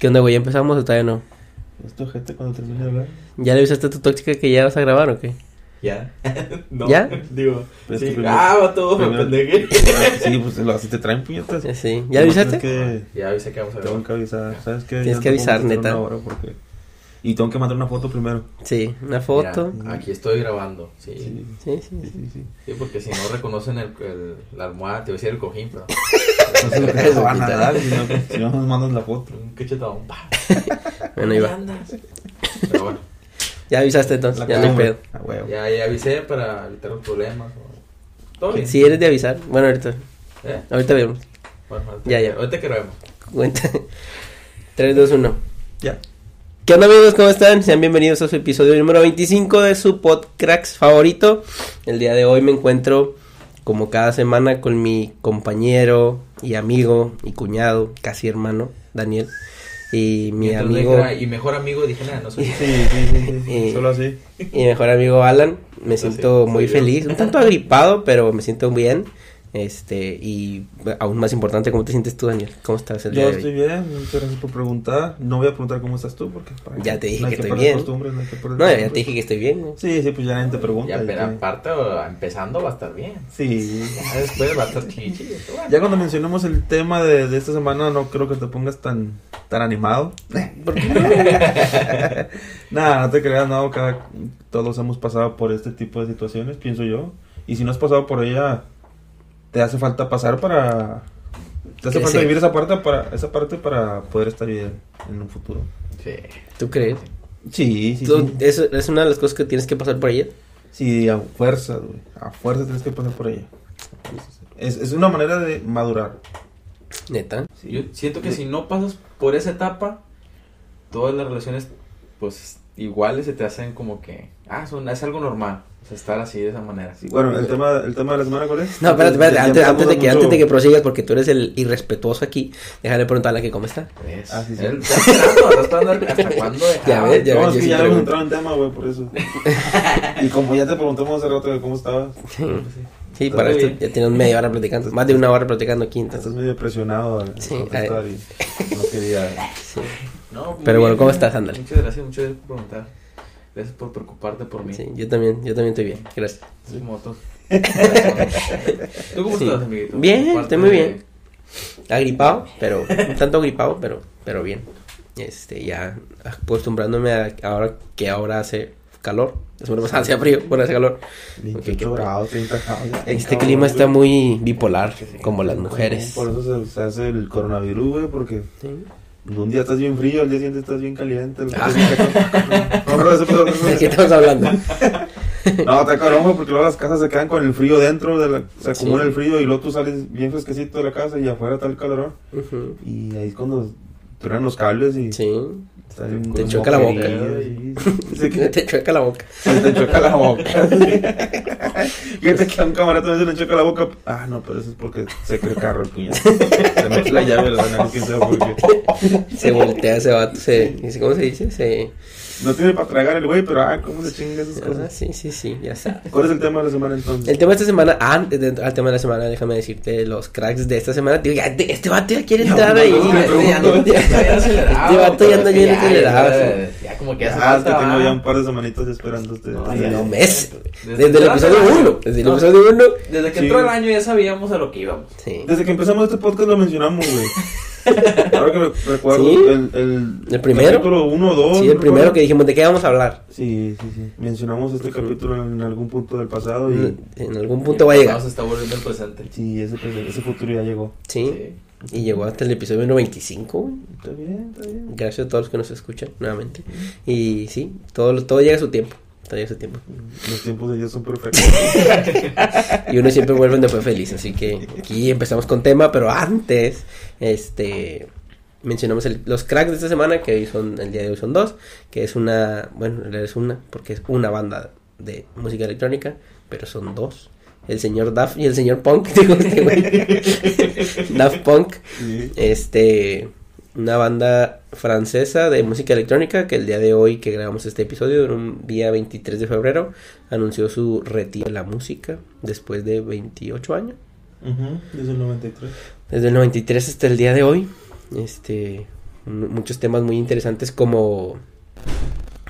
¿Qué onda, güey? ¿Ya empezamos o todavía no? ¿Esto gente cuando termine de hablar? ¿Ya le avisaste a tu tóxica que ya vas a grabar o qué? ¿Ya? no, ¿Ya? Digo, Pero es sí. que primero- ah, va todo, me pendeje. Sí, pues lo- así te traen puñetas. Ya sí. ¿Ya le avisaste? Es que Ya avisé que vamos a tengo ver. que avisar, ¿sabes qué? Tienes Ya que avisar, neta. porque- Y tengo que mandar una foto primero. Sí, una foto. aquí estoy grabando. Sí. Sí, Sí, sí, sí, sí. sí. sí. Sí, porque si no reconocen el, el- la almohada, te voy a decir el cojín, pero. No sé lo que nos van a dar si no, si no nos mandan la foto. Un cachetón. pa. Bueno, ahí va. Pero bueno, Ya avisaste entonces, La ya no hay pedo. A huevo. ya, ya avisé para evitar los problemas. o- Todo bien. Si eres de avisar. Bueno, ahorita. ¿Eh? Ahorita vemos. Bueno, ahorita, Ya, ya. Ahorita que grabemos. Cuenta. 3, 2, 1. Ya. ¿Qué onda amigos? ¿Cómo están? Sean bienvenidos a su episodio número 25 de su podcast favorito. El día de hoy me encuentro como cada semana con mi compañero y amigo y cuñado, casi hermano, Daniel. Y mi Mientras amigo y mejor amigo, dije nada, no soy. Sí, sí, sí, sí, sí. Eh. Solo así. y mi mejor amigo Alan. Me sí, siento muy yo. feliz, un tanto agripado, pero me siento bien. Este, y aún más importante, ¿cómo te sientes tú, Daniel? ¿Cómo estás el día Yo de hoy? estoy bien, muchas gracias por preguntar. No voy a preguntar cómo estás tú porque para Ya te dije que estoy bien. no, No, ya te dije que estoy bien. ¿no? Sí, sí, pues ya nadie te pregunta. Ya, pero aparte, empezando va a estar bien. Sí. Ya después va a estar chichi. bueno. Ya cuando mencionemos el tema de, de esta semana, no creo que te pongas tan, tan animado. Nada, no te creas, no, cada, todos hemos pasado por este tipo de situaciones, pienso yo. Y si no has pasado por ella, te hace falta pasar para... Te hace falta sí. vivir esa parte para esa parte para poder estar bien en un futuro. Sí. ¿Tú crees? Sí, sí, ¿Tú- sí. eso es una de las cosas que tienes que pasar por ella? Sí, a fuerza, güey. A fuerza tienes que pasar por ella. Es, es una manera de madurar. Neta. Sí. Yo siento que si no pasas por esa etapa, todas las relaciones, pues iguales se te hacen como que, ah, son, es algo normal. Estar así de esa manera. Sí, bueno, el tema, el tema de la semana, ¿cuál es? No, espérate, espérate, antes, antes de que, mucho- antes de que prosigas, porque tú eres el irrespetuoso aquí, déjale preguntarle a que cómo está. ¿Ves? Ah, sí, sí. Él hasta cuándo Ya ves, ya no, ves, es yo que ya hemos pregunto. entrado en tema, güey, por eso. y como ya te preguntamos hace rato de cómo estabas, Sí, sí Está para esto bien. ya tienes media hora platicando, más de una hora platicando aquí, estás entonces. medio presionado Sí, contestar y no quería... Sí, No, Pero bueno, bien. ¿cómo estás, ándale? Muchas gracias, muchas gracias por preguntar. Gracias por preocuparte por mí. sí, yo también, yo también estoy bien, gracias. Sus motos. ¿Tú cómo Sí. estás, amiguito? Bien, estoy muy de- bien. Agripado, pero un tanto agripado, pero, pero bien. Este, ya acostumbrándome a ahora que ahora hace calor. La semana pasada hacía frío, ahora hace calor. 28 qué- grados, 30 grados. ya, Este cabrón, clima está muy bipolar, como las mujeres. Por eso se, se hace el coronavirus, güey, porque Sí. Un día estás bien frío, al día siguiente estás bien caliente. el- Ah. No, ¿De qué estamos hablando? No, está cabrón, porque luego las casas se quedan con el frío dentro, de la, se acumula Sí. el frío y luego tú sales bien fresquecito de la casa y afuera está el calorón. Ujú. Y ahí es cuando truenan los cables y Sí, Te choca la boca. te chueca la boca. te choca la boca. Fíjate que a un camarada también se le choca la boca. Ah, no, pero eso es porque se cree carro el puñal. Se mete la llave, la nariz, quién sabe por qué. Se voltea ese vato, se, ¿cómo se dice? Se... No tiene para tragar el güey, pero ah, ¿cómo se chinga esas Ah, cosas? sí, sí, sí, ya sabes. ¿Cuál es el tema de la semana entonces? El tema de esta semana, antes de al tema de la semana, déjame decirte los cracks de esta semana. Digo, ya, de- este vato ya quiere Ya, entrar ahí. ya, ya, ya, Ya, ya Este vato ya anda bien ya, acelerado. ya, Ya, como que hace Ah, es que falta, tengo ya un par de semanitas esperando este. No, ya, ya. mes. Desde el que episodio entró el 1. año. Desde el episodio 1. Desde que entró el año ya sabíamos a lo que íbamos. Sí. Desde que empezamos este podcast lo mencionamos, güey. Ahora que me recuerdo, ¿Sí? el, el, ¿El primero? Capítulo 1 o 2. Sí, el primero que dijimos, ¿de qué vamos a hablar? Sí, sí, sí. Mencionamos este capítulo en algún punto del pasado y. En algún punto va a llegar. Estar volviendo al presente. Sí, ese, ese futuro ya llegó. Sí. Y llegó hasta el episodio número 25, güey. Está bien, está bien. Gracias a todos los que nos escuchan nuevamente. Y sí, todo, todo llega a su tiempo. Todo llega a su tiempo. Los tiempos de Dios son perfectos. Y uno siempre vuelve después feliz. Así que aquí empezamos con tema, pero antes, este mencionamos el- los cracks de esta semana, que hoy son, el día de hoy son dos, que es una, bueno, es una, porque es una banda de música electrónica, pero son dos. El señor Daft y el señor Punk, digo este güey. Daft Punk, Sí. este, una banda francesa de música electrónica que el día de hoy que grabamos este episodio, en un día 23 de febrero, anunció su retiro de la música después de 28 años. Ujú, Desde el 93. Desde el 93 hasta el día de hoy. Este, mu- muchos temas muy interesantes como...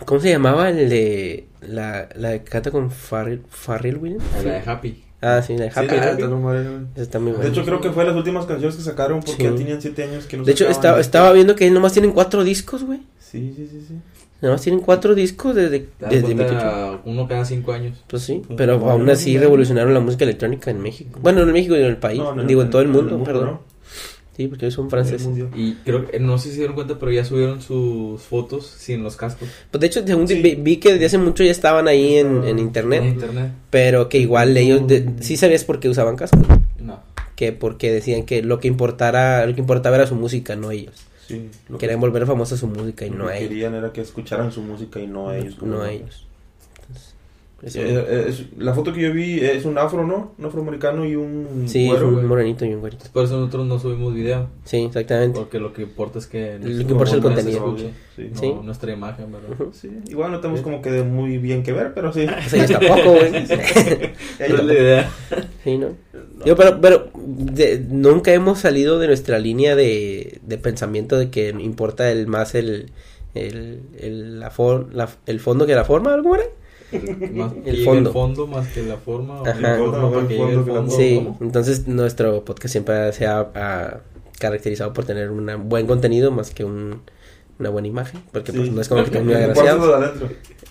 ¿Cómo se llamaba el de... La, la que canta con Farrell, Farrell Williams? La de Happy. Ah, sí, de Sí, Happy. Happy. está muy De buena. hecho, creo que fue las últimas canciones que sacaron porque Sí. ya tenían 7 años que no De hecho, estaba, estaba viendo que nomás tienen cuatro discos, güey. Sí, sí, sí, sí. Nomás tienen cuatro discos desde, desde 2008. uno cada cinco años. Pues sí, Pues, pero bueno, aún así revolucionaron la música electrónica en México. Bueno, no en México, sino en el país. No, no, Digo, en todo el mundo, perdón. Sí, porque ellos son franceses. Y creo que, no sé si se dieron cuenta, pero ya subieron sus fotos sin los cascos. Pues de hecho, según Sí. vi, vi que desde hace mucho ya estaban ahí en, en En internet. Pero que igual ellos, de- sí sabías por qué usaban cascos. No. Que porque decían que lo que importara, lo que importaba era su música, no ellos. Sí, lo que- Querían volver famosa su música y lo no ellos. querían era que escucharan su música y no ellos. No ellos. Eso- Eh, eh, es- la foto que yo vi es un afro, ¿no? Un afroamericano y un sí, güero, un güey. morenito y un güerito. Por eso nosotros no subimos video. Sí, exactamente. Porque lo que importa es que... Lo que importa es el nuestra contenido. Sí. no Sí. nuestra imagen, ¿verdad? Sí, igual no tenemos como que de muy bien que ver, pero sí. Pues ellos tampoco, güey. Esa es la idea. Sí, ¿no? Yo, pero, pero de- nunca hemos salido de nuestra línea de, de pensamiento de que importa el más el, el, el, la for- la- el fondo que la forma, ¿algo era? Más El que fondo. el fondo más que la forma. Ajá. Sí, ¿Cómo? entonces nuestro podcast siempre se ha, ha caracterizado por tener un buen contenido más que un, una buena imagen, porque pues Sí. no es como que muy agraciados.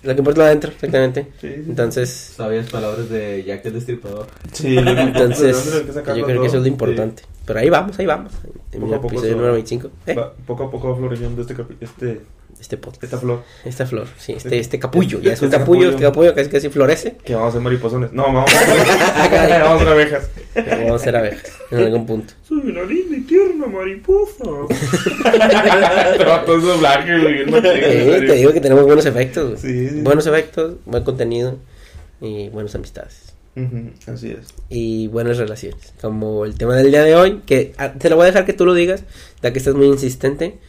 lo que importa lo de adentro, exactamente. Sí, sí. Entonces, Sabias palabras de Jack el Destripador. Sí, entonces yo creo que eso es lo importante. Pero ahí vamos, ahí vamos. En Poco a poco episodio número 25. Sí. ¿eh? Va poco a poco va floreciendo este, este, Este podcast. esta flor. Esta flor, sí, este, este capullo, ya es un Este capullo, capullo. este capullo casi casi florece. Que vamos a hacer mariposones. No, vamos a vamos a hacer abejas. Vamos a ser abejas en algún punto. Soy una linda y tierna mariposa. Te va todo eso blanco, güey. bien machín, en Eh, te digo que tenemos buenos efectos. güey. Sí, sí. Buenos efectos, buen contenido y buenas amistades. Así es. Y buenas relaciones. Como el tema del día de hoy, que ah, te lo voy a dejar que tú lo digas, ya que estás muy insistente.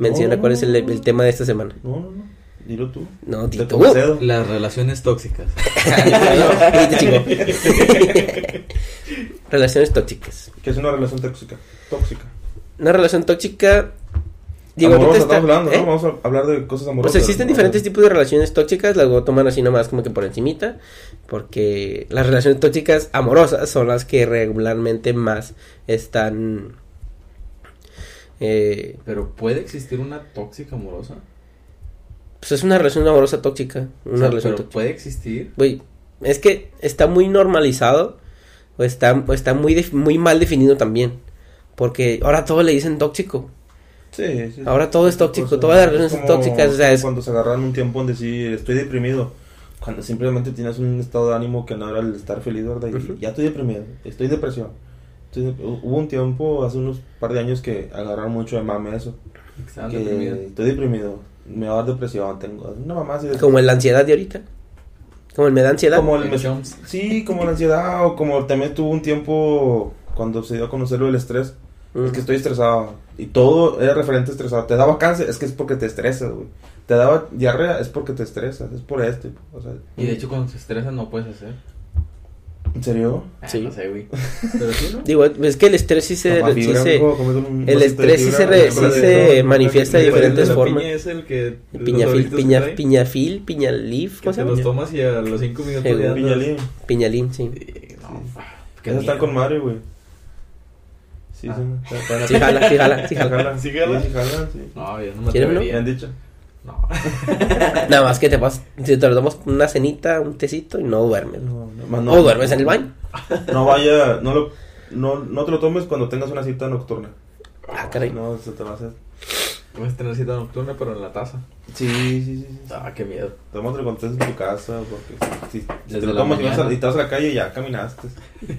Menciona No. cuál es el, el tema de esta semana. No, no, no. Dilo tú. No, Tito. concedo. Las relaciones tóxicas. Relaciones tóxicas. ¿Qué es una relación tóxica? Tóxica. Una relación tóxica. Digo, Amorosa, ahorita está- estamos hablando, ¿eh? ¿no? Vamos a hablar de cosas amorosas. Pues existen ¿no? diferentes tipos de relaciones tóxicas, las voy a tomar así nomás como que por encimita, porque las relaciones tóxicas amorosas son las que regularmente más están... Eh, Pero puede existir una tóxica amorosa. pues es una relación amorosa tóxica, una O sea, relación pero tóxica. puede existir. Güey, es que está muy normalizado o está, o está muy, muy mal definido también, porque ahora todo le dicen tóxico. Sí, sí. Ahora todo es tóxico, Pues, todas las es relaciones son tóxicas, o sea, es- Cuando se agarran un tiempo donde sí estoy deprimido. Cuando simplemente tienes un estado de ánimo que no era el estar feliz, ¿verdad? Y Ujú. ya estoy deprimido, estoy depresión. Hubo un tiempo, hace unos par de años, que agarraron mucho de mame eso. Que deprimidos. estoy deprimido, me va a dar depresión, tengo una mamá así de... como la ansiedad de ahorita. Como el me da ansiedad. Como el El. Sí, como la ansiedad o como también tuvo un tiempo cuando se dio a conocer lo del estrés. Mm. Es que estoy estresado. Y todo era referente a estresado. Te daba cáncer, es que es porque te estresas, güey. Te daba diarrea, es porque te estresas. Es por esto. O sea, Y de hecho cuando se estresa no puedes hacer. ¿En serio? Ah, Sí. No sé, güey. Pero sí, ¿no? Digo, es que el estrés sí se... Sí se- un el de estrés sí se sí se manifiesta de diferentes la formas. piña es el que... piñafil, que piña, trae, piñafil, piñalif, Que ¿cómo se te los llama? tomas y a los cinco minutos ya Piñalín. Piñalín, sí. No, qué Esos están miedo. con madre, güey. Sí, Ah. sí. Sí jala, sí jala, sí jala. ¿Sí jala? Sí, jalan, sí. No, yo no. Me atrevería. han dicho. No. Nada más que te vas, si te lo tomas una cenita, un tecito y no duermes. No, no, no. o duermes en el baño. No vaya, no lo, no, no te lo tomes cuando tengas una cita nocturna. Ah, caray. No, se te va a hacer. Puedes tener cita nocturna, pero en la taza. Sí, sí, sí. sí. Ah, qué miedo. Tómatelo cuando estés en tu casa, porque si, te lo tomas y vas, a, mañana. y te vas a la calle y ya caminaste.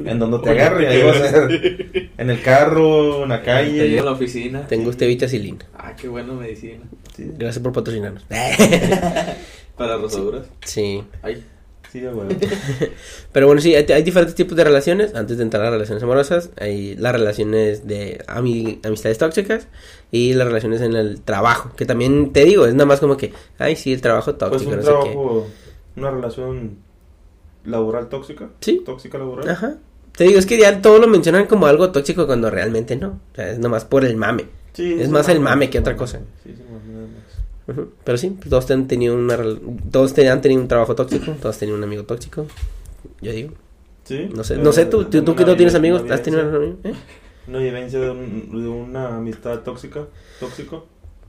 En donde te agarre, ahí vas a ser. En el carro, en la Te calle. a la oficina. Tengo usted vitacilina. Ah, qué buena medicina. Sí, Gracias por patrocinarnos. Para rosaduras. sí. Ay, sí, güey. Pero bueno, sí, hay, hay diferentes tipos de relaciones. Antes de entrar a las relaciones amorosas, hay las relaciones de ami- amistades tóxicas y las relaciones en el trabajo. Que también te digo, es nada más como que, ay, sí, el trabajo Pues tóxico, un no sé qué. trabajo, una relación laboral tóxica. Sí. Tóxica laboral. Ajá. Te digo, es que ya todo lo mencionan como algo tóxico cuando realmente no. O sea, es nomás por el mame. Sí, Es más el mame que otra cosa. Sí, sí, Pero sí, pues, todos han tenido una todos te- han tenido un trabajo tóxico, todos han tenido un amigo tóxico. Yo digo, Sí. no sé, pero no sé tú, tú, tú que no tienes amigos, ¿has tenido vivencia- un amigo? ¿Eh? Una vivencia de, un- de una amistad tóxica, tóxico,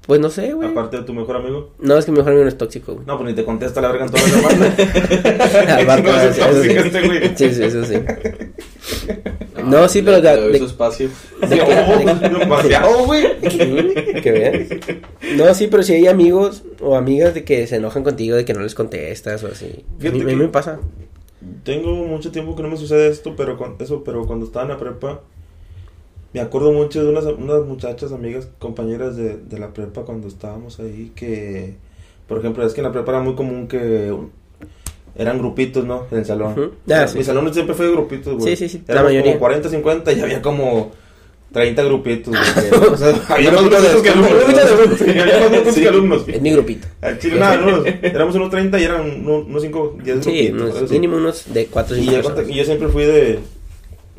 Pues no sé, güey. aparte de tu mejor amigo. No, es que mi mejor amigo no es tóxico. güey. No, pues ni te contesta la verga en todas las. Al vato, No, es sí. este güey. Sí, sí, eso sí. No, sí, pero de- de- su espacio. ¿De qué? ¿De No, demasiado, güey. que veas. No, sí, pero si hay amigos o amigas de que se enojan contigo de que no les contestas o así. A mí, a mí que- me pasa. Tengo mucho tiempo que no me sucede esto, pero con eso, pero cuando estaba en la prepa, me acuerdo mucho de unas, unas muchachas, amigas, compañeras de, de la prepa cuando estábamos ahí, que, por ejemplo, es que en la prepa era muy común que eran grupitos, ¿no? En el salón. Ujú. Ah, sí. Mi salón siempre fue de grupitos, güey. Sí, sí, sí, Éramos mayoría. como 40, 50 y había como 30 grupitos, güey. O sea, había más grupitos que alumnos. Sí, había más grupos que alumnos. Es mi grupito. Al chile, nada, no, éramos unos 30 y eran unos, unos 5, 10 Sí, grupitos. así. mínimo unos de 4 o Y 5 yo, cuenta que yo siempre fui de.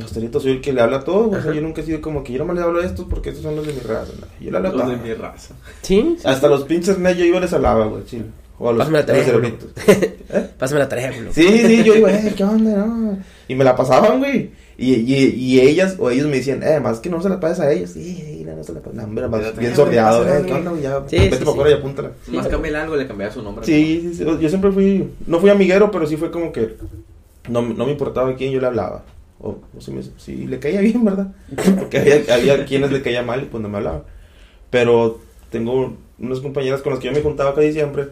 Hostelito, soy el que le habla a todos. O sea, yo nunca he sido como que yo no me le hablo a estos porque estos son los de mi raza. no. Yo le hablo a Los todos. de mi raza. Sí, sí. Hasta los pinches net yo iba y les hablaba, güey, chile. O a los, Pásame la a los tarea. ¿Eh? Pásame la tarea, güey. Sí, sí, yo iba, eh, ¿qué onda? No? Y me la pasaban, güey. Y, y, y ellas o ellos me decían, eh, más que no se la pases a ellos. Sí, sí, no, no se la pases. No, hombre, más bien también, sordeado, eh, ¿qué onda? güey? Ya, Sí, vete sí, para sí. y apúntala. Más cambiarle algo, le cambiaba su nombre. Sí, sí, sí, yo siempre fui, no fui amiguero, pero sí fue como que no, no me importaba a quién yo le hablaba. O, o si, me, si le caía bien, ¿verdad? Porque había, había quienes le caía mal y pues no me hablaba. Pero tengo unas compañeras con las que yo me juntaba casi siempre.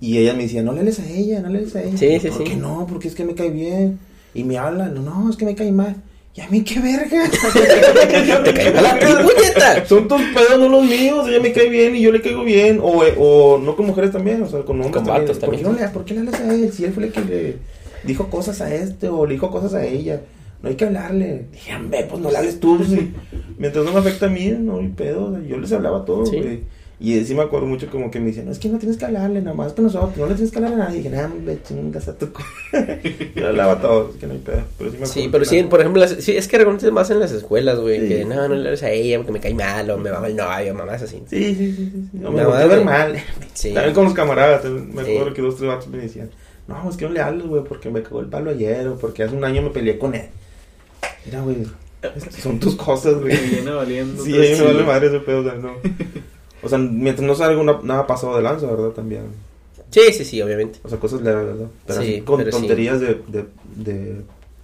Y ellas me decían, no le lees a ella, no le lees a ella. Sí, sí, ¿Por sí. qué no? Porque es que me cae bien. Y me hablan, no, no, es que me cae mal. ¿Y a mí qué verga? Te cae mal a ti, puñeta. Son tus pedos, no los míos. Ella me cae bien y yo le caigo bien. O, eh, o no con mujeres también, o sea, con hombres Con también. vatos ¿Por, qué también. no le, ¿Por qué le hablas a él? Si él fue el que le dijo cosas a este o le dijo cosas a ella. No hay que hablarle. Hombre, pues no le hables tú. sí. Mientras no me afecta a mí, no hay pedo. o sea, yo les hablaba a todos, Sí. güey. Y sí me acuerdo mucho como que me decían, no, es que no tienes que hablarle, nada más con nosotros, no le tienes que hablar a nadie. Y dije, nada, me chingas a tu co-". Yo le hablaba a todos, que no hay pedo. Pero sí me acuerdo. Sí, pero sí, por ejemplo, las- sí, es que reconoces más en las escuelas, güey. Sí. Que no, no le hables a ella porque me cae mal o me va mal novio, mamás así. Sí, sí, sí, sí. sí. O La me volteé a ver mal. Sí. También con los camaradas, me Sí. acuerdo que dos, tres vatos me decían, no, es que no le hables, güey, porque me cagó el palo ayer, o porque hace un año me peleé con él. Mira, güey, es- son tus cosas, Me güey. viene valiendo. Sí, a mí me vale madre ese pedo, o sea, no. O sea, mientras no salga una- nada pasado de lanza, ¿verdad? También. Sí, sí, sí, obviamente. O sea, cosas leves, ¿verdad? Pero Sí, así con pero sí. tonterías de, de, de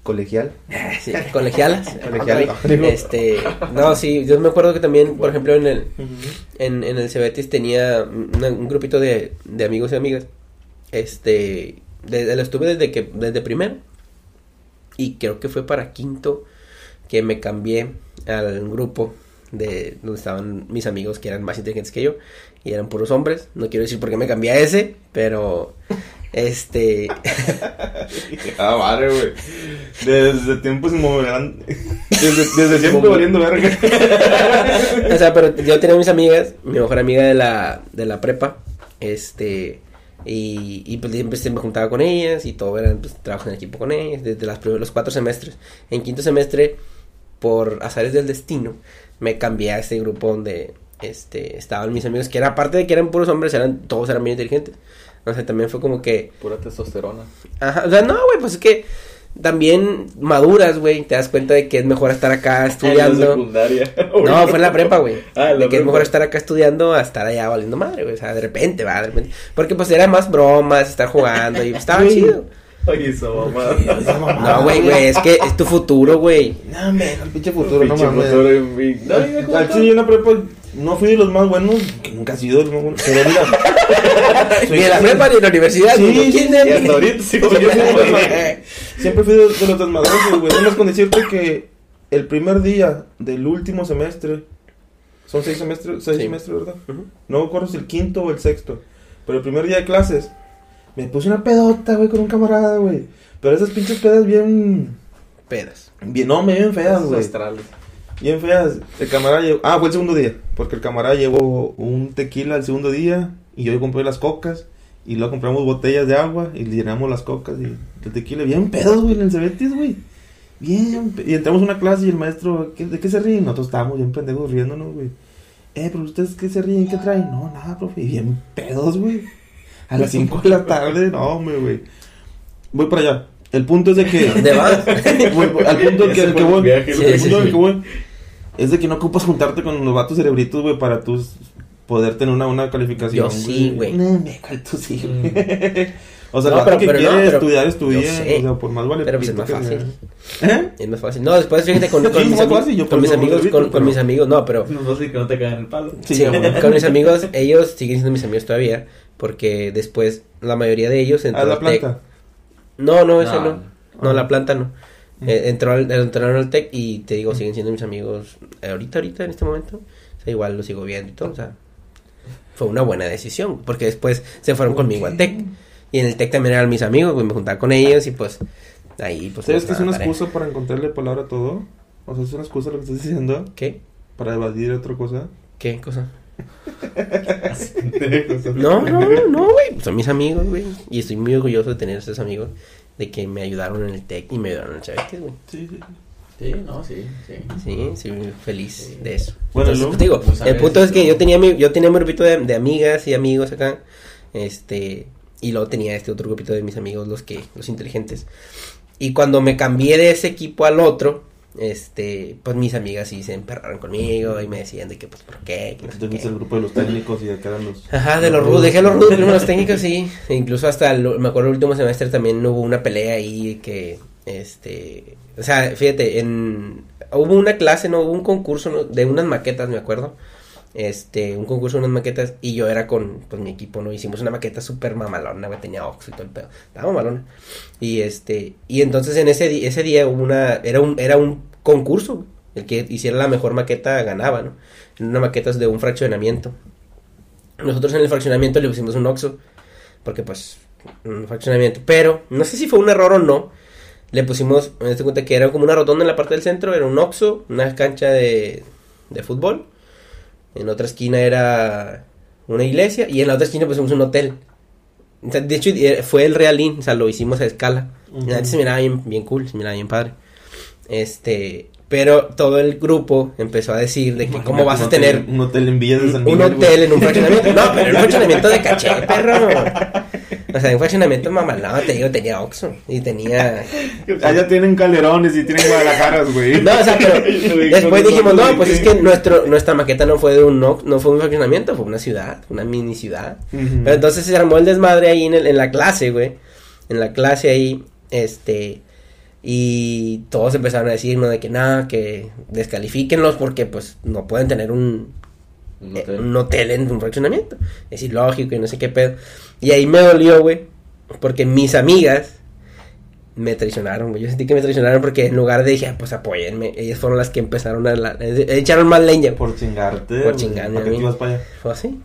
colegial. Sí, colegialas. Colegial. Este, no, sí, yo me acuerdo que también, por ejemplo, en el, en, en el Cebetis tenía una- un grupito de, de amigos y amigas. Este, desde, lo estuve desde que, desde primero. Y creo que fue para quinto que me cambié al grupo de donde estaban mis amigos que eran más inteligentes que yo. Y eran puros hombres. No quiero decir por qué me cambié a ese, pero este, Ah, madre, güey. Desde tiempos inmemoriales. Desde, desde siempre valiendo verga. o sea, pero yo tenía mis amigas, mi mejor amiga de la, de la prepa, este, y, y pues siempre me juntaba con ellas y todo eran pues, trabajos en equipo con ellas desde las primeros, los cuatro semestres. En quinto semestre, por azares del destino, me cambié a este grupo donde este, estaban mis amigos, que era aparte de que eran puros hombres, eran todos eran bien inteligentes. O sea, también fue como que Pura testosterona. Ajá, o sea, no, güey, pues es que también maduras, güey, te das cuenta de que es mejor estar acá En la estudiando. secundaria. No, fue en la prepa, güey. Ah, de que es mejor estar acá estudiando a estar allá valiendo madre, güey. O sea, de repente, va, de repente. Porque pues era más bromas, estar jugando y estaba chido. Oye, esa mamá. No, güey, güey, es que es tu futuro, güey. No, me, el pinche futuro, no Pinche mames. motor en mí. No, cómo Al chile yo en la prepa no fui de los más buenos, que nunca he sido de los más buenos. Pero mira, Ni en la prepa ni en la universidad, Sí, en sí, hasta ahorita Sí, yo siendo fui de los bueno. más- siempre fui de, de los desmadrosos, güey. Nada más con decirte que el primer día del último semestre, son seis semestres, seis Sí. semestres, ¿verdad? Ujú. No me acuerdo si el quinto o el sexto. Pero el primer día de clases, me puse una pedota, güey, con un camarada, güey. Pero esas pinches pedas bien, Pedas. bien, no, me bien feas, güey. Bien feas. El camarada llevó. Ah, fue el segundo día. Porque el camarada llevó un tequila el segundo día. Y yo compré las cocas. Y luego compramos botellas de agua. Y le llenamos las cocas. Y el tequila. Bien pedos, güey, en el Cebetis, güey. Bien. Y entramos a una clase y el maestro. ¿qué- ¿De qué se ríe? Nosotros estábamos bien pendejos riéndonos, güey. Eh, pero ustedes qué se ríen, qué traen. No, nada, profe. Y bien pedos, güey. A las 5 de la tarde, no, hombre, güey. Voy para allá. El punto es de que. ¿Dónde vas? Voy- al punto que el voy. viaje, el güey. Sí, sí, punto sí. que voy es de que no ocupas juntarte con los vatos cerebritos, güey, para tú poder tener una, una calificación. Yo sí, güey. No, me cuál tú sí, güey. O sea, No, el pero- que pero no, quiere pero estudiar, estudia. O sea, por más vale. Pero pues es más que fácil. sea. ¿Eh? Es más fácil. No, después fíjate con, con Sí, mis, más fácil, yo con mis amigos, cerebrito, con, con mis amigos, no, pero No fácil que no te caigan el palo. Sí, Sí, con mis amigos, ellos siguen siendo mis amigos todavía, porque después la mayoría de ellos entró ¿A la al TEC. planta? No, no, eso No. no. No, Ah. la planta no. Mm. Eh, entró al, entraron al TEC y te digo, siguen siendo mis amigos eh, ahorita, ahorita, en este momento. O sea, igual los sigo viendo y todo, o sea, fue una buena decisión, porque después se fueron conmigo al TEC. Y en el TEC también eran mis amigos, güey, me juntaba con ellos y pues ahí pues... ¿Sabes que es una excusa para encontrarle palabra a todo? O sea, es una excusa lo que estás diciendo ¿Qué? para evadir otra cosa. ¿Qué cosa? No, no, no, güey. Son mis amigos, güey. Y estoy muy orgulloso de tener esos amigos. De que me ayudaron en el TEC y me ayudaron en el Chavetes, güey. Sí, sí. Sí, no, sí, sí. Sí, sí, muy feliz de eso. Bueno, Entonces, pues, digo, pues, a el punto es que yo tenía mi, yo tenía mi grupito de, de amigas y amigos acá. Este, y luego tenía este otro grupito de mis amigos, los que, los inteligentes. Y cuando me cambié de ese equipo al otro, este, pues mis amigas sí se emperraron conmigo y me decían de que, pues, ¿por qué? No sé Entonces qué. el grupo de los técnicos y acá eran los. Ajá, de los rudos, dejé los rudos, primero los técnicos, sí. E incluso hasta, el- me acuerdo el último semestre también hubo una pelea ahí que, este, o sea, fíjate, en, hubo una clase, no, hubo un concurso ¿no? de unas maquetas, me acuerdo. Este, un concurso de unas maquetas y yo era con, pues, mi equipo, ¿no? Hicimos una maqueta súper mamalona, güey, tenía oxo y todo el pedo. Estaba mamalona. Y este, y entonces en ese, di- ese día hubo una, era un, era un concurso. El que hiciera la mejor maqueta ganaba, ¿no? En una maqueta de un fraccionamiento. Nosotros en el fraccionamiento le pusimos un oxo. Porque pues, un fraccionamiento. Pero, no sé si fue un error o no. Le pusimos, me das cuenta que era como una rotonda en la parte del centro. Era un oxo, una cancha de, de fútbol. En otra esquina era una iglesia. Y en la otra esquina pusimos un hotel. O sea, de hecho, eh, fue el realín. O sea, lo hicimos a escala. Ujú. Y antes se miraba bien, bien cool, se miraba bien padre. Este, pero todo el grupo empezó a decir de que Imagínate cómo vas un a tener Un hotel en Villa de San un Miguel. güey. hotel en un fraccionamiento. No, pero en un fraccionamiento de caché, perro. O sea, un fraccionamiento mamalado, te digo, tenía Oxxo y tenía... Allá tienen calderones y tienen guadalajaras, güey. No, o sea, pero después dijimos, no, pues es que nuestro, nuestra maqueta no fue de un no, no fue un fraccionamiento, fue una ciudad, una mini ciudad. Pero entonces se armó el desmadre ahí en, el- en la clase, güey. En la clase ahí, este... Y todos empezaron a decirnos de que nada, que descalifíquenlos porque pues no pueden tener un, Un eh, hotel. un hotel en un fraccionamiento. Es ilógico y no sé qué pedo. Y ahí me dolió, güey, porque mis amigas me traicionaron, güey. Yo sentí que me traicionaron porque en lugar de dije, ah, pues apóyenme, ellas fueron las que empezaron a... la- eh, echaron más leña. Por chingarte. Por güey. chingarme ¿Para a qué te ibas para allá? Fue así.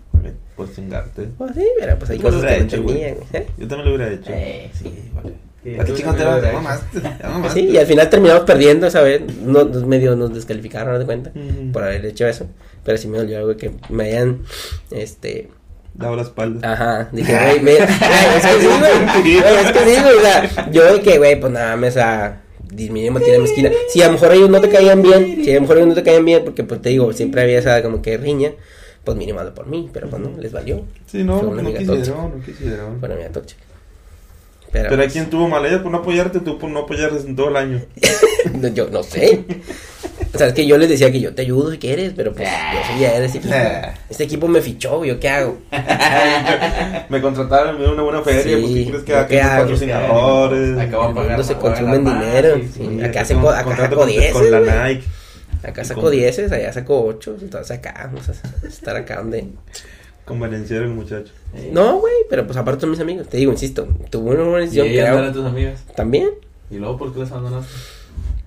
Por chingarte. Fue así, pero pues hay cosas que no hecho, entendía, güey. ¿eh? Yo también lo hubiera hecho. Eh, sí, vale. Sí, ¿Para qué te vas? mamaste, Pues sí, y al final terminamos perdiendo, ¿sabes? No, nos medio nos descalificaron, ¿no te cuenta? Por haber hecho eso. Pero sí me dolió, güey, que me hayan, este, Daba la espalda. Ajá, dije, güey, me... Es que sí, güey. Es que sí, güey, o sea, yo de que, güey, pues nada, me, o sea, mínimo tiene mi esquina. Si a lo mejor ellos no te caían bien, si a lo mejor ellos no te caían bien, porque, pues, te digo, siempre había esa como que riña, pues mínimo por mí, pero pues no, les valió. Sí, no, Fue no, una no amiga quisieron, no quisieron. Bueno, mira, tóxica. Pero, Pero pues, ¿a quién tuvo mal? Ella por no apoyarte, tú por no apoyarles en todo el año. yo no sé. O sea, es que yo les decía que yo te ayudo si quieres, pero pues yo soy ya de ese equipo. Este equipo me fichó, ¿yo qué hago? Me contrataron, me dieron una buena feria. Sí, pues, ¿qué crees que ¿yo aquí qué hay hago? patrocinadores? Acabo de El pagar. se la- consume en la dinero, sí, sí. sí. acá se acá saco con- dieces, Con la. Nike. Acá Y saco con- dieces, allá saco ocho, entonces acá vamos a estar acá donde... Con Valenciano el muchacho. Sí. No, güey, pero pues aparte son mis amigos, te digo, insisto, tuve una buena Y decisión, creo, eran tus amigas. también, ¿Y luego por qué las abandonaste?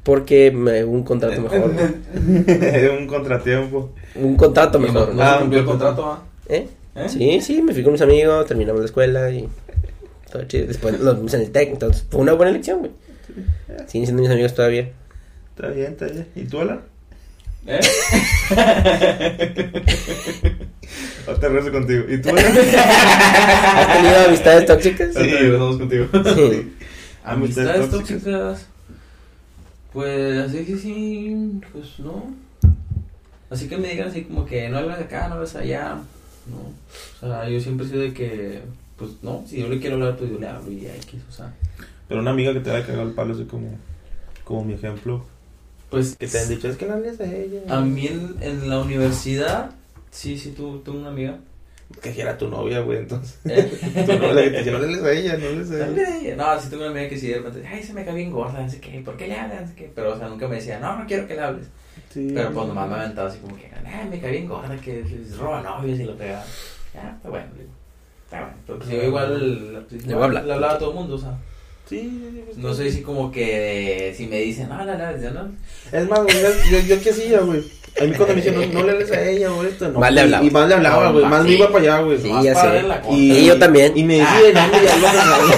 Porque me hubo un contrato mejor, güey. un contratiempo. un contrato mejor, no ¿no? Ah, se cumplió el contrato, ¿ah? ¿Eh? ¿Eh? Sí, sí, me fui con mis amigos, terminamos la escuela y todo chido, después los vimos en el TEC, entonces fue una buena elección, güey, siguen siendo mis amigos todavía. Está bien, está bien. ¿Y tú, Alan? ¿Eh? O te rezo contigo. ¿Y tú, Alan? ¿Has tenido amistades tóxicas? Sí, estamos contigo. Sí. Amistades Amistades tóxicas. Pues así que sí, pues no. Así que me digan así como que no hablas acá, no hablas allá. No. O sea, yo siempre he sido de que, pues no, si yo le quiero hablar, pues yo le hablo y hay que, o sea. Pero una amiga que te haya cagado el palo, así como, como mi ejemplo. Pues Que te han dicho, es que no hables a ella. a mí en, en la universidad, sí, sí, tu- tuve una amiga. Que era tu novia, güey, entonces. ¿Eh? tu novia que te dice, no le a ella, no le a ella. No, sí tengo una amiga que sí de repente, ay, se me cae bien gorda, no sé qué, ¿por qué le hablas? No sé qué. Pero, o sea, nunca me decía, no, no quiero que le hables. Sí. Pero pues nomás me aventaba así como que, ay, me cae bien gorda, que roba novios y lo pega. Ya, está bueno, le digo. Está bueno. Pero pues yo igual, pues, Le voy a hablar. le hablaba a todo el mundo, o sea. Sí, No soy así como que si me dicen, no, no, no, yo no. Es más, güey, yo, yo, yo qué hacía, güey. A mí cuando me decían, no, no le hables a ella o esto, no. Más le y- hablaba. Y más le hablaba, güey. No, Más sí. me iba para allá, güey. Sí, ya sé. Y yo también. Y me decía, no, ya lo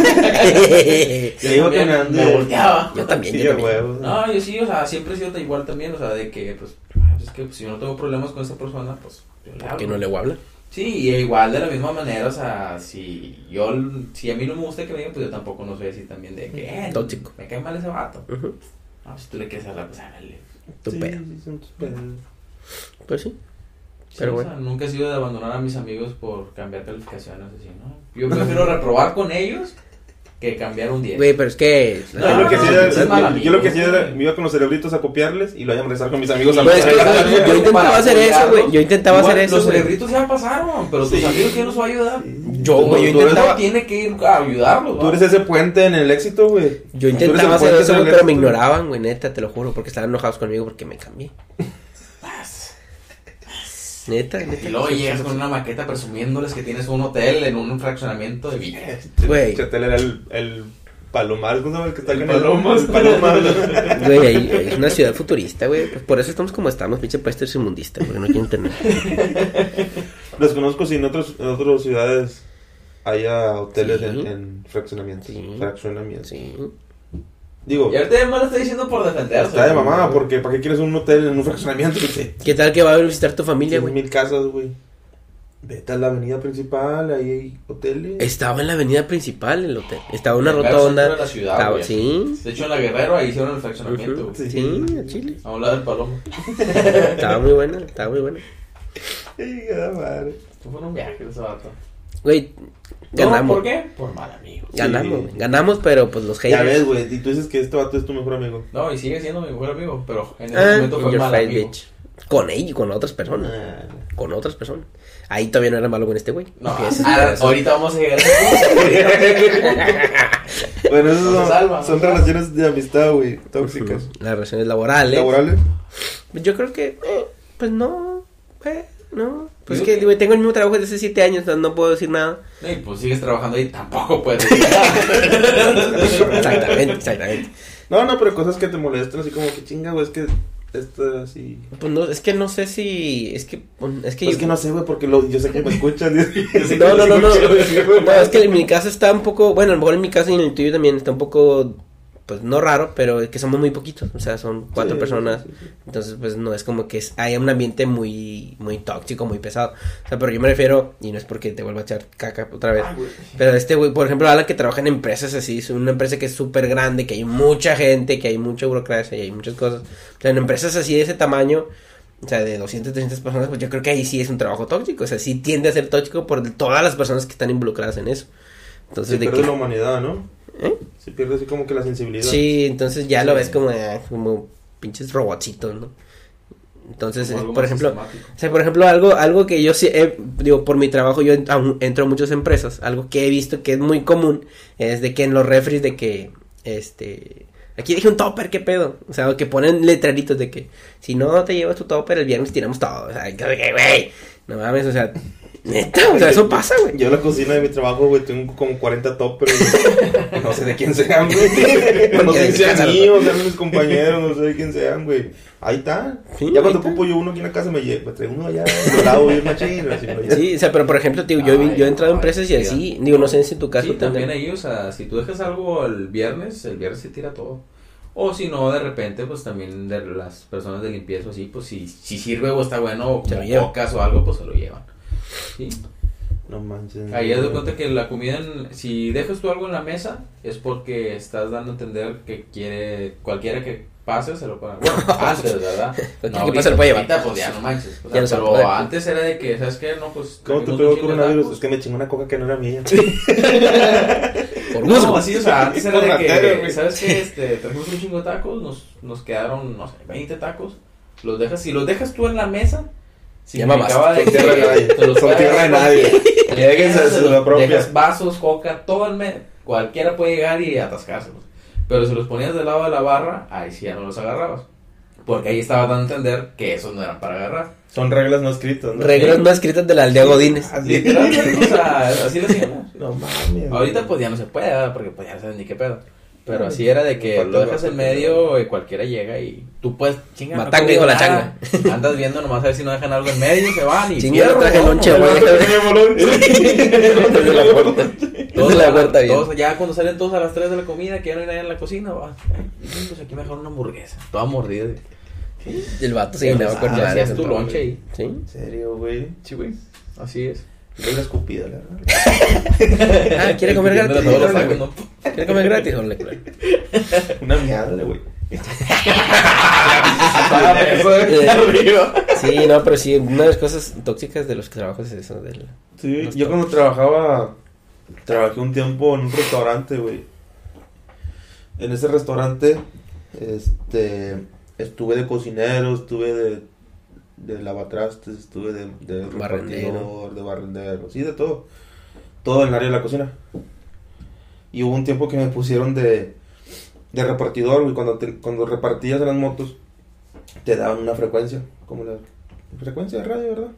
Yo Le iba caminando. Me volteaba. Yo también, Sí, yo también. No, yo sí, o sea, siempre he sido igual también, o sea, de que, pues, ah, es que pues, si yo no tengo problemas con esa persona, pues, yo le ¿Por hablo. qué no le voy a hablar? Sí, y igual de la misma manera, o sea, si yo, si a mí no me gusta que me digan, pues yo tampoco no soy así también de que, eh, Tóxico. me cae mal ese vato. Ujú. No, si tú le quieres hablar, pues háblale. Tu Sí, pedo. sí, son tus pedos. Pues sí. Sí, Pero o bueno. sea, nunca he sido de abandonar a mis amigos por cambiar calificaciones, así, ¿no? Yo prefiero reprobar con ellos que cambiar un 10. Güey, pero es que. No, Yo lo que hacía no, era- es yo- amigo, yo lo que hacía era, me iba con los cerebritos a copiarles y lo iba a regresar con mis amigos a Pues es que yo- yo intentaba hacer eso, güey. Yo intentaba Igual, hacer eso, Los cerebritos ya pasaron, pero tus Sí. amigos, ¿quién los va a ayudar? Yo, güey, yo intentaba. tiene que ir a ayudarlos. Tú eres ese puente en el éxito, güey. Yo intentaba hacer eso, güey, pero me ignoraban, güey, neta, te lo juro, porque estaban enojados conmigo porque me cambié. Neta, neta. Y luego llegas con una maqueta presumiéndoles que tienes un hotel en un fraccionamiento de villas. Güey. Chatel era el, el Palomar, ¿cómo el que está El Palomas. El Palomar. Güey, ahí- es una ciudad futurista, güey. Pues por eso estamos como estamos, pinche país tercermundista, porque no quiere internet. Desconozco si en, otros, en otras ciudades haya hoteles Sí. en, en fraccionamientos. Sí. Fraccionamientos. Sí. Digo, Y ahorita además lo está diciendo por defenderse. está de mamá, porque ¿para qué quieres un hotel en un fraccionamiento? Dice, ¿Qué tal que va a visitar tu familia, güey? mil casas, güey. Vete a la avenida principal, ahí hay hoteles. Estaba en la avenida principal el hotel. Estaba en una rotonda. de la ciudad, Estaba- güey. sí. De hecho, en la Guerrero ahí hicieron el fraccionamiento. Güey. Sí, a Chile. A un lado del palomo. Estaba muy buena, estaba muy buena. Ay, qué madre. Fue un viaje ese vato. Güey, No, ganamos. ¿Por qué? Por mal amigo. Ganamos, Sí. Ganamos, pero pues los Ya haters. ves, güey, y tú dices que este vato es tu mejor amigo. No, y sigue siendo mi mejor amigo, pero en ese Ah, momento fue your mal face, amigo. bitch. Con ella y con otras personas. Ah, Con otras personas. Ahí todavía no era malo con este güey. No, es ah, ahorita vamos a llegar a. Bueno, No se son, salva, son relaciones de amistad, güey, tóxicas. Las relaciones laborales. ¿Laborales? Yo creo que, eh, pues no, eh, no. Pues que, tengo el mismo trabajo desde hace siete años, no, no puedo decir nada. Y pues sigues trabajando ahí, tampoco puedes decir nada. Exactamente, exactamente. No, no, pero cosas que te molestan, así como que chinga, güey, es que esto así. Pues no, es que no sé si, es que, pues, es que Pues yo- que no sé, güey, porque lo, yo sé que me escuchan. que No, no, no, no, no, es que en mi caso está un poco, bueno, a lo mejor en mi caso y en el tuyo también está un poco, pues no raro, pero es que somos muy poquitos, o sea, son cuatro Sí, personas, sí, sí. entonces pues no es como que es, haya un ambiente muy, muy tóxico, muy pesado, o sea, pero yo me refiero, y no es porque te vuelva a echar caca otra vez, güey. pero este güey, por ejemplo, habla que trabaja en empresas así, es una empresa que es súper grande, que hay mucha gente, que hay mucha burocracia y hay muchas cosas, o sea, en empresas así de ese tamaño, o sea, de 200, 300 personas, pues yo creo que ahí sí es un trabajo tóxico. O sea, sí tiende a ser tóxico por todas las personas que están involucradas en eso. Entonces, Se de pierde que... la humanidad, ¿no? ¿Eh? Se pierde así como que la sensibilidad. Sí, entonces ya Sí. lo ves como, ah, como pinches robotcitos, ¿no? Entonces, eh, por ejemplo, o sea, por ejemplo, algo, algo que yo sí, he- digo, por mi trabajo yo entro a muchas empresas, algo que he visto que es muy común, es de que en los refres de que, este, aquí dije un topper, ¿qué pedo? O sea, que ponen letreritos de que, si no te llevas tu topper, el viernes tiramos todo, o sea, güey, no mames, o sea, neta, o sea, eso pasa, güey. Yo en la cocina de mi trabajo, güey, tengo como 40 toppers. güey. no sé de quién sean, güey. No sé si sean míos, sean mis compañeros, no sé de quién sean, güey. Ahí está. Sí, ya cuando ocupo yo uno aquí en la casa me llevo, me traigo uno allá, lo lavo. Ya. Sí, o sea, pero por ejemplo, tío, yo, he- Ay, yo he entrado a ay, empresas y así, digo, no sé si en tu caso Sí, también tendrán- ahí, o sea, si tú dejas algo el viernes, el viernes se tira todo. O si no, de repente, pues también de las personas de limpieza, así, pues si, si sirve o está bueno, o pocas o algo, pues se lo llevan. Sí. No manches. Ahí haz de cuenta que la comida, en- si dejas tú algo en la mesa, es porque estás dando a entender que quiere, cualquiera que pase se lo ponen. Bueno, antes, ¿verdad? Cualquier que pase lo puede llevar. ahorita, pues ya no manches. O Ya sea, no se pero puede. antes era de que, ¿sabes qué? No, pues. ¿Cómo te pegó coronavirus? Es que me chingó una coca que no era mía. Por No, así, o sea, antes era de que, güey. ¿sabes qué? Este, trajimos un chingo de tacos, nos, nos quedaron, no sé, 20 tacos. Los dejas, si los dejas tú en la mesa. Significaba de tierra de nadie. te los Son tierra de nadie. Lléguense a su propia. Dejas vasos, coca, todo el mes. Cualquiera puede llegar y atascárselos. Pero si los ponías del lado de la barra, ahí sí ya no los agarrabas. Porque ahí estaba dando a entender que esos no eran para agarrar. Son reglas no escritas, ¿no? Reglas no escritas de la aldea Godines. Literalmente, o sea, así lo hacían. ¿no? Mames. Ahorita pues ya no se puede, ¿verdad? porque pues ya no sabes ni qué pedo. Pero así era de que lo dejas el en medio y cualquiera llega y tú puedes chingar. Matanga hijo de la changa. Andas viendo nomás a ver si no dejan algo en medio, se van y Chinga, traje lonche, güey. Desde la puerta. todos Desde la puerta bien. todos- ya cuando salen todos a las 3 de la comida, que ya no hay nadie en la cocina, va. ay, Pues aquí me dejaron una hamburguesa, toda mordida. El vato se llenaba con madres hacías en tu lonche ahí. Sí. ¿En serio, güey? Sí, güey. Así es. Yo la escupida, la verdad. Ah, ¿quiere comer gratis? Tacos, güey. ¿no? ¿Quiere comer gratis? Claro. Una mierda, güey. Sí, no, pero sí, una de las cosas tóxicas de los trabajos es eso. Del... Sí, yo cuando trabajaba, trabajé un tiempo en un restaurante, güey. En ese restaurante, este, estuve de cocinero, estuve de, de lavatrastes, estuve de, de repartidor, de barrendero, sí, de todo. Todo en el área de la cocina. Y hubo un tiempo que me pusieron de, de repartidor, güey. Cuando, te- cuando repartías en las motos, te daban una frecuencia, como la frecuencia de radio, ¿verdad?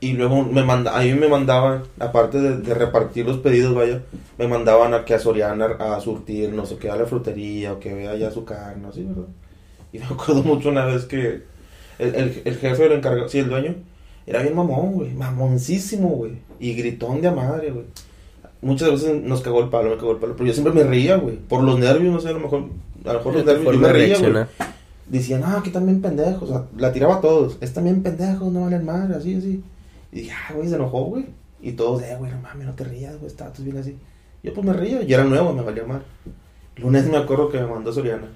Y luego me manda, a mí me mandaban, aparte de, de repartir los pedidos, vaya, me mandaban a que a Soriana a surtir, no sé qué, a la frutería, o que vea ya su carne, así, ¿verdad? Y me acuerdo mucho una vez que el, el, el jefe, el encargado, sí, el dueño, era bien mamón, güey, mamoncísimo, güey, y gritón de madre, güey. Muchas veces nos cagó el palo, me cagó el palo, pero yo siempre me reía, güey, por los nervios, no sé, a lo mejor, a lo mejor los nervios, yo me reía, güey decían, ah, que también pendejos, o sea, la tiraba a todos, es también pendejos, no valen madre, así, así. Y dije, ah, güey, se enojó, güey. Y todos, eh, güey, no mames, no te rías, güey, está, tú bien así. Yo pues me río, y era nuevo, me valía mal. Lunes me acuerdo que me mandó Soriana.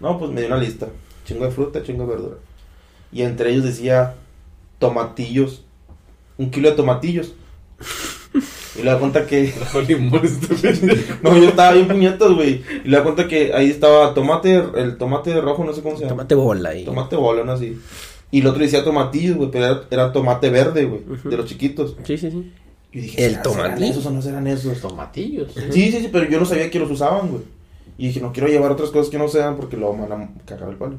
No, pues me dio una lista, chingo de fruta, chingo de verdura. Y entre ellos decía, tomatillos, un kilo de tomatillos. Y le da cuenta que no, yo estaba bien puñetas, güey. Y le da cuenta que ahí estaba tomate, el tomate rojo, no sé cómo se llama. Tomate bola ahí. Tomate bolón así. Y el otro decía tomatillos, güey, pero era, era tomate verde, güey, de los chiquitos. Sí, sí, sí. Y dije, ¿El ¿será- serán tomatillo? esos o no serán esos? Tomatillos. Sí, sí, sí, pero yo no sabía que los usaban, güey. Y dije, no quiero llevar otras cosas que no sean porque luego me van a cagar el palo.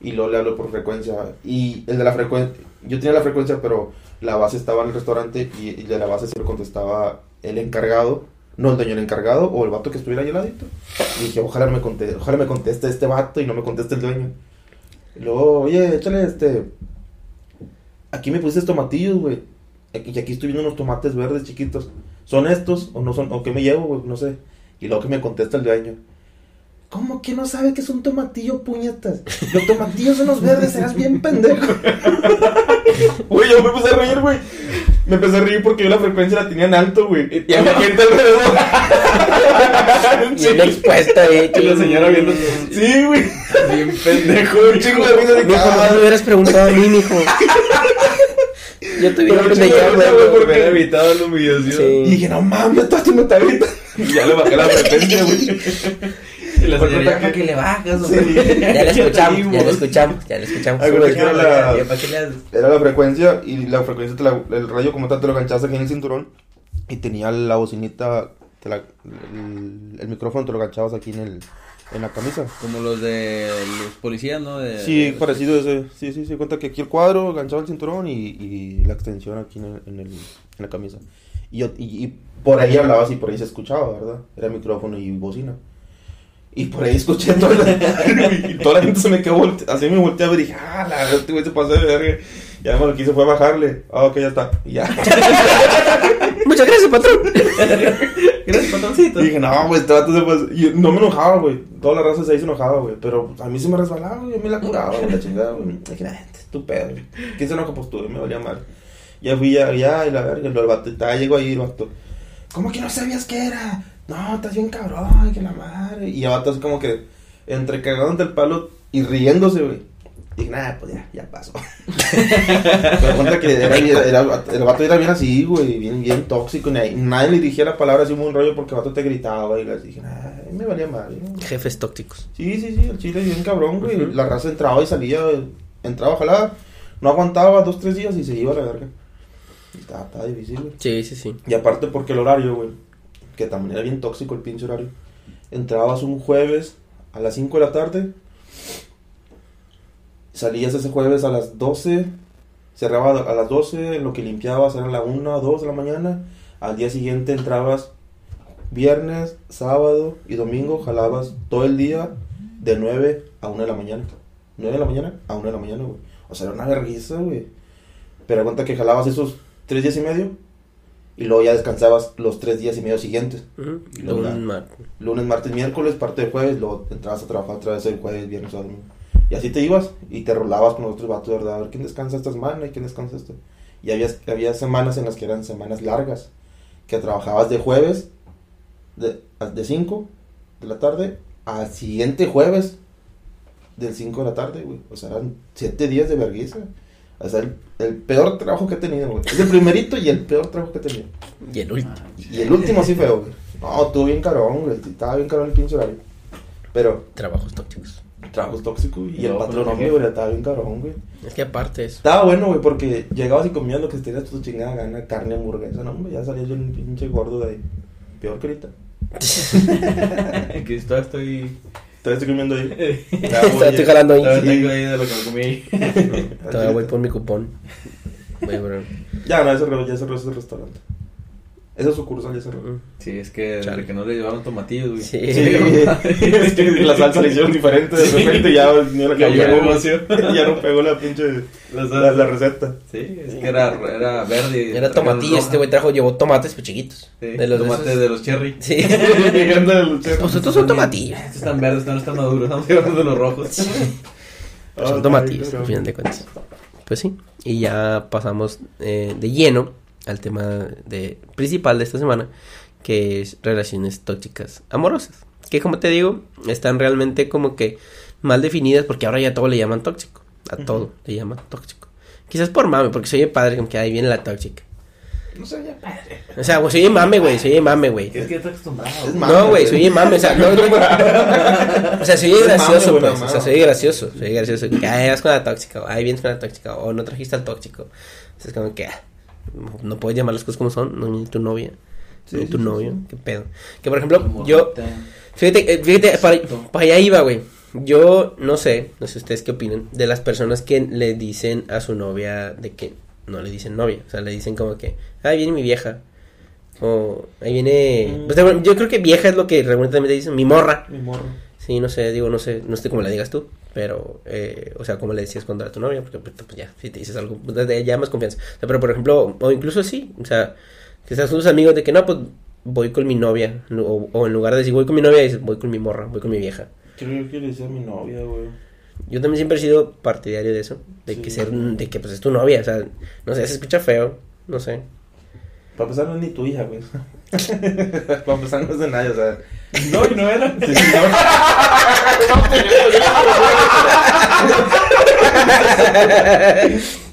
Y luego le hablo por frecuencia. Y el de la frecuencia, yo tenía la frecuencia, pero la base estaba en el restaurante y, y de la base siempre contestaba el encargado, no el dueño, el encargado o el vato que estuviera ahí al ladito. Y dije, ojalá me conteste, ojalá me conteste este vato y no me conteste el dueño. Y luego, oye, échale este. Aquí me pusiste tomatillos, güey. Y aquí estoy viendo unos tomates verdes chiquitos. ¿Son estos o no son? ¿O qué me llevo, güey? No sé. Y luego que me contesta el dueño. ¿Cómo que no sabe que es un tomatillo, puñetas? Los tomatillos son los verdes, serás bien pendejo. Güey, yo me empecé a reír, güey. Me empecé a reír porque yo la frecuencia la tenía en alto, güey. Y había gente alrededor. Bien expuesta ahí. Y la señora viendo. Sí, güey. Bien pendejo. Un chingo de risa de No, jamás me hubieras preguntado a mí, mijo. Yo te hubiera pendejado, güey. porque- Hubiera evitado la humillación. Sí. Y dije, no mames, estás haciendo tarita. Y ya le bajé la frecuencia, güey. Y la Por señora, cuenta ¿para que- le bajas? Sí. Ya la escuchamos, ya la escuchamos, ya la escuchamos. Era la-. Era la frecuencia y la frecuencia, te la- el radio como tal te lo enganchabas aquí en el cinturón y tenía la bocinita, te la- el, el micrófono te lo enganchabas aquí en, el, en la camisa. Como los de los policías, ¿no? De, Sí, de- parecido a ese. Sí, sí, sí, cuenta que aquí el cuadro enganchaba el cinturón y, y la extensión aquí en, el- en, el- en la camisa. Y, yo, y, y por ahí hablabas y por ahí se escuchaba, ¿verdad? Era micrófono y bocina. Y por ahí escuché toda la, y toda la gente se me quedó volte- así me volteaba y dije, ah, la verdad, este güey se pasó de verga. Y además lo que hice fue bajarle. Ah, ok, ya está. Y ya. Muchas gracias, patrón. Gracias, patroncito. Y dije, no, güey, este vato se pasó. Y no me enojaba, güey. Toda la raza se hizo enojada, güey. Pero a mí se me resbalaba, güey. A mí la curaba, güey, la chingada, güey. Dije, ah, este es tu pedo, güey. ¿Quién se enoja? Pues tú, me valía mal. Ya fui, ya, ya, y la verga. El vato, ya llegó ahí, el vato. ¿Cómo que no sabías qué era? No, estás bien cabrón, que la madre. Y el vato así como que, entre cagándote el palo y riéndose, güey. Dije, nada, pues ya, ya pasó. Pero cuenta que era, era- el vato era bien así, güey, bien, bien tóxico. Nadie, nadie le dijera la palabra así muy un rollo porque el vato te gritaba y les dije, nah, me valía. ¿no? Jefes tóxicos. Sí, sí, sí, el chile bien cabrón, güey. Ujú. La raza entraba y salía, entraba, ojalá, no aguantaba dos, tres días y se iba a la verga. Y Estaba, estaba difícil, güey. Sí, sí, sí. Y aparte porque el horario, güey, que también era bien tóxico el pinche horario. Entrabas un jueves a las 5 de la tarde, salías ese jueves a las 12, cerraba a las 12, lo que limpiabas era la 1 o 2 de la mañana, al día siguiente entrabas viernes, sábado y domingo, jalabas todo el día de 9 a 1 de la mañana. 9 de la mañana a 1 de la mañana, güey. O sea, era una vergüenza, güey. Pero cuenta que jalabas esos 3 días y medio y luego ya descansabas los 3 días y medio siguientes. Ujú. Y luego la- Un mar- Lunes, martes, miércoles, parte del jueves, luego entrabas a trabajar otra vez el jueves, viernes o domingo. Y así te ibas y te rolabas con los otros vatos, ¿verdad? A ver quién descansa esta semana y quién descansa esta. Y había, había semanas en las que eran semanas largas, que trabajabas de jueves, de, de 5 de la tarde, al siguiente jueves, del 5 de la tarde, güey. O sea, eran 7 días de vergüenza. O sea, el, el peor trabajo que he tenido, güey. Es el primerito y el peor trabajo que he tenido. Y el último. Y el último sí feo, güey. No, estuvo bien carón, güey. Estaba bien carón el pinche horario. Pero, Trabajos tóxicos. trabajos tóxicos, güey. Y el patrón, ¿por qué? güey, estaba bien carón, güey. Es que aparte eso. Estaba bueno, güey, porque llegabas y comías lo que tenías tu chingada gana, carne, hamburguesa, no, hombre, ya salías yo un pinche gordo de ahí. Peor que ahorita. que todavía estoy. Todavía estoy comiendo ahí. Estoy estoy jalando ahí. Todavía tengo ahí de lo que me comí. Todavía voy por mi cupón. Voy. Ya, no, ya cerró, ya cerró ese restaurante. Esa sucursal ya cerró. Mm. Sí, es que desde que no le llevaron tomatillos, güey. Sí. Sí, es que la salsa le hicieron diferente de repente ya, ya, ya, Cayó ya no pegó la pinche La la, salsa. la receta. Sí, es que era, era verde. Era tomatillo, este güey trajo, llevó tomates pues chiquitos. Sí, de los de tomates esos- de los cherry. Sí. Llegando de los Pues estos son tomatillos. Estos están verdes, estos no están maduros. Estamos llevando de los rojos. Son tomatillos, al final de cuentas. Pues sí. Y ya pasamos eh, de lleno al tema de, principal de esta semana, que es relaciones tóxicas amorosas. Que como te digo, están realmente como que mal definidas porque ahora ya todo le llaman tóxico. A todo le llaman tóxico. Quizás por mame, porque se oye padre, como que ahí viene la tóxica. No sé, ya padre. O sea, güey, se oye mame, güey, se oye mame, güey. Es que está acostumbrado. Mame, No, güey, oye mame, o sea, no, no- o sea, mame, gracioso, güey, pues, o sea, oye gracioso, se oye gracioso, que ahí vas con la tóxica, o ahí vienes con la tóxica, o no trajiste al tóxico, o sea, es como que, ah, no- no puedes llamar las cosas como son, no ni tu novia, Sí, ni tu sí, novio, sí. qué pedo, que por ejemplo, Como yo, te- fíjate, eh, fíjate, para, para allá iba, güey, yo no sé, no sé ustedes qué opinan, de las personas que le dicen a su novia de que no le dicen novia, o sea, le dicen como que, ahí viene mi vieja, o ahí viene, Mm. pues, bueno, yo creo que vieja es lo que regularmente dicen, mi morra, Mi morro. sí, no sé, digo, no sé, no sé cómo la digas tú, pero, eh, o sea, cómo le decías cuando era tu novia, porque pues, pues, ya, si te dices algo, pues, de- ya más confianza, o sea, pero por ejemplo, o incluso sí, o sea, que con tus amigos de que no, pues voy con mi novia, o, o en lugar de decir voy con mi novia, dices voy con mi morra, voy con mi vieja. Creo que le decía a mi novia, güey. Yo también siempre he sido partidario de eso, de Sí. que ser, de que pues es tu novia, o sea, no sé, se escucha feo, no sé. Para empezar, no es ni tu hija, güey. Para empezar, no es de nadie, o sea. No, y no era. Sí, no.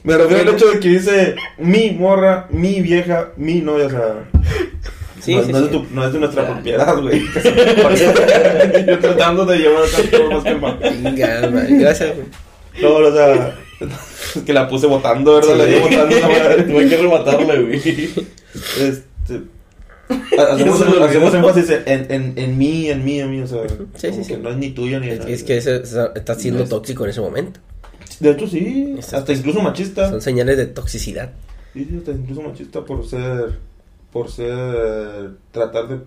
Me refiero al hecho de que dice mi morra, mi vieja, mi novia, o sea. Sí, no, sí, no sí. Es, de tu- no es de nuestra propiedad, güey. Yo tratando de llevar todo más que madre, Gracias, güey. No, o sea. Es que la puse votando, ¿verdad? La Sí. llevo votando esa madre. Tuve que rematarle, güey. Este. Hacemos, hacemos énfasis en, en, en mí, en mí, en mí, o sea. Sí, sí, como sí. que no es ni tuyo ni Es, nadie. es que eso está siendo No es- tóxico en ese momento. De hecho, sí. Hasta incluso machista. Son señales de toxicidad. Sí, sí, hasta incluso machista por ser. Por ser. Tratar de.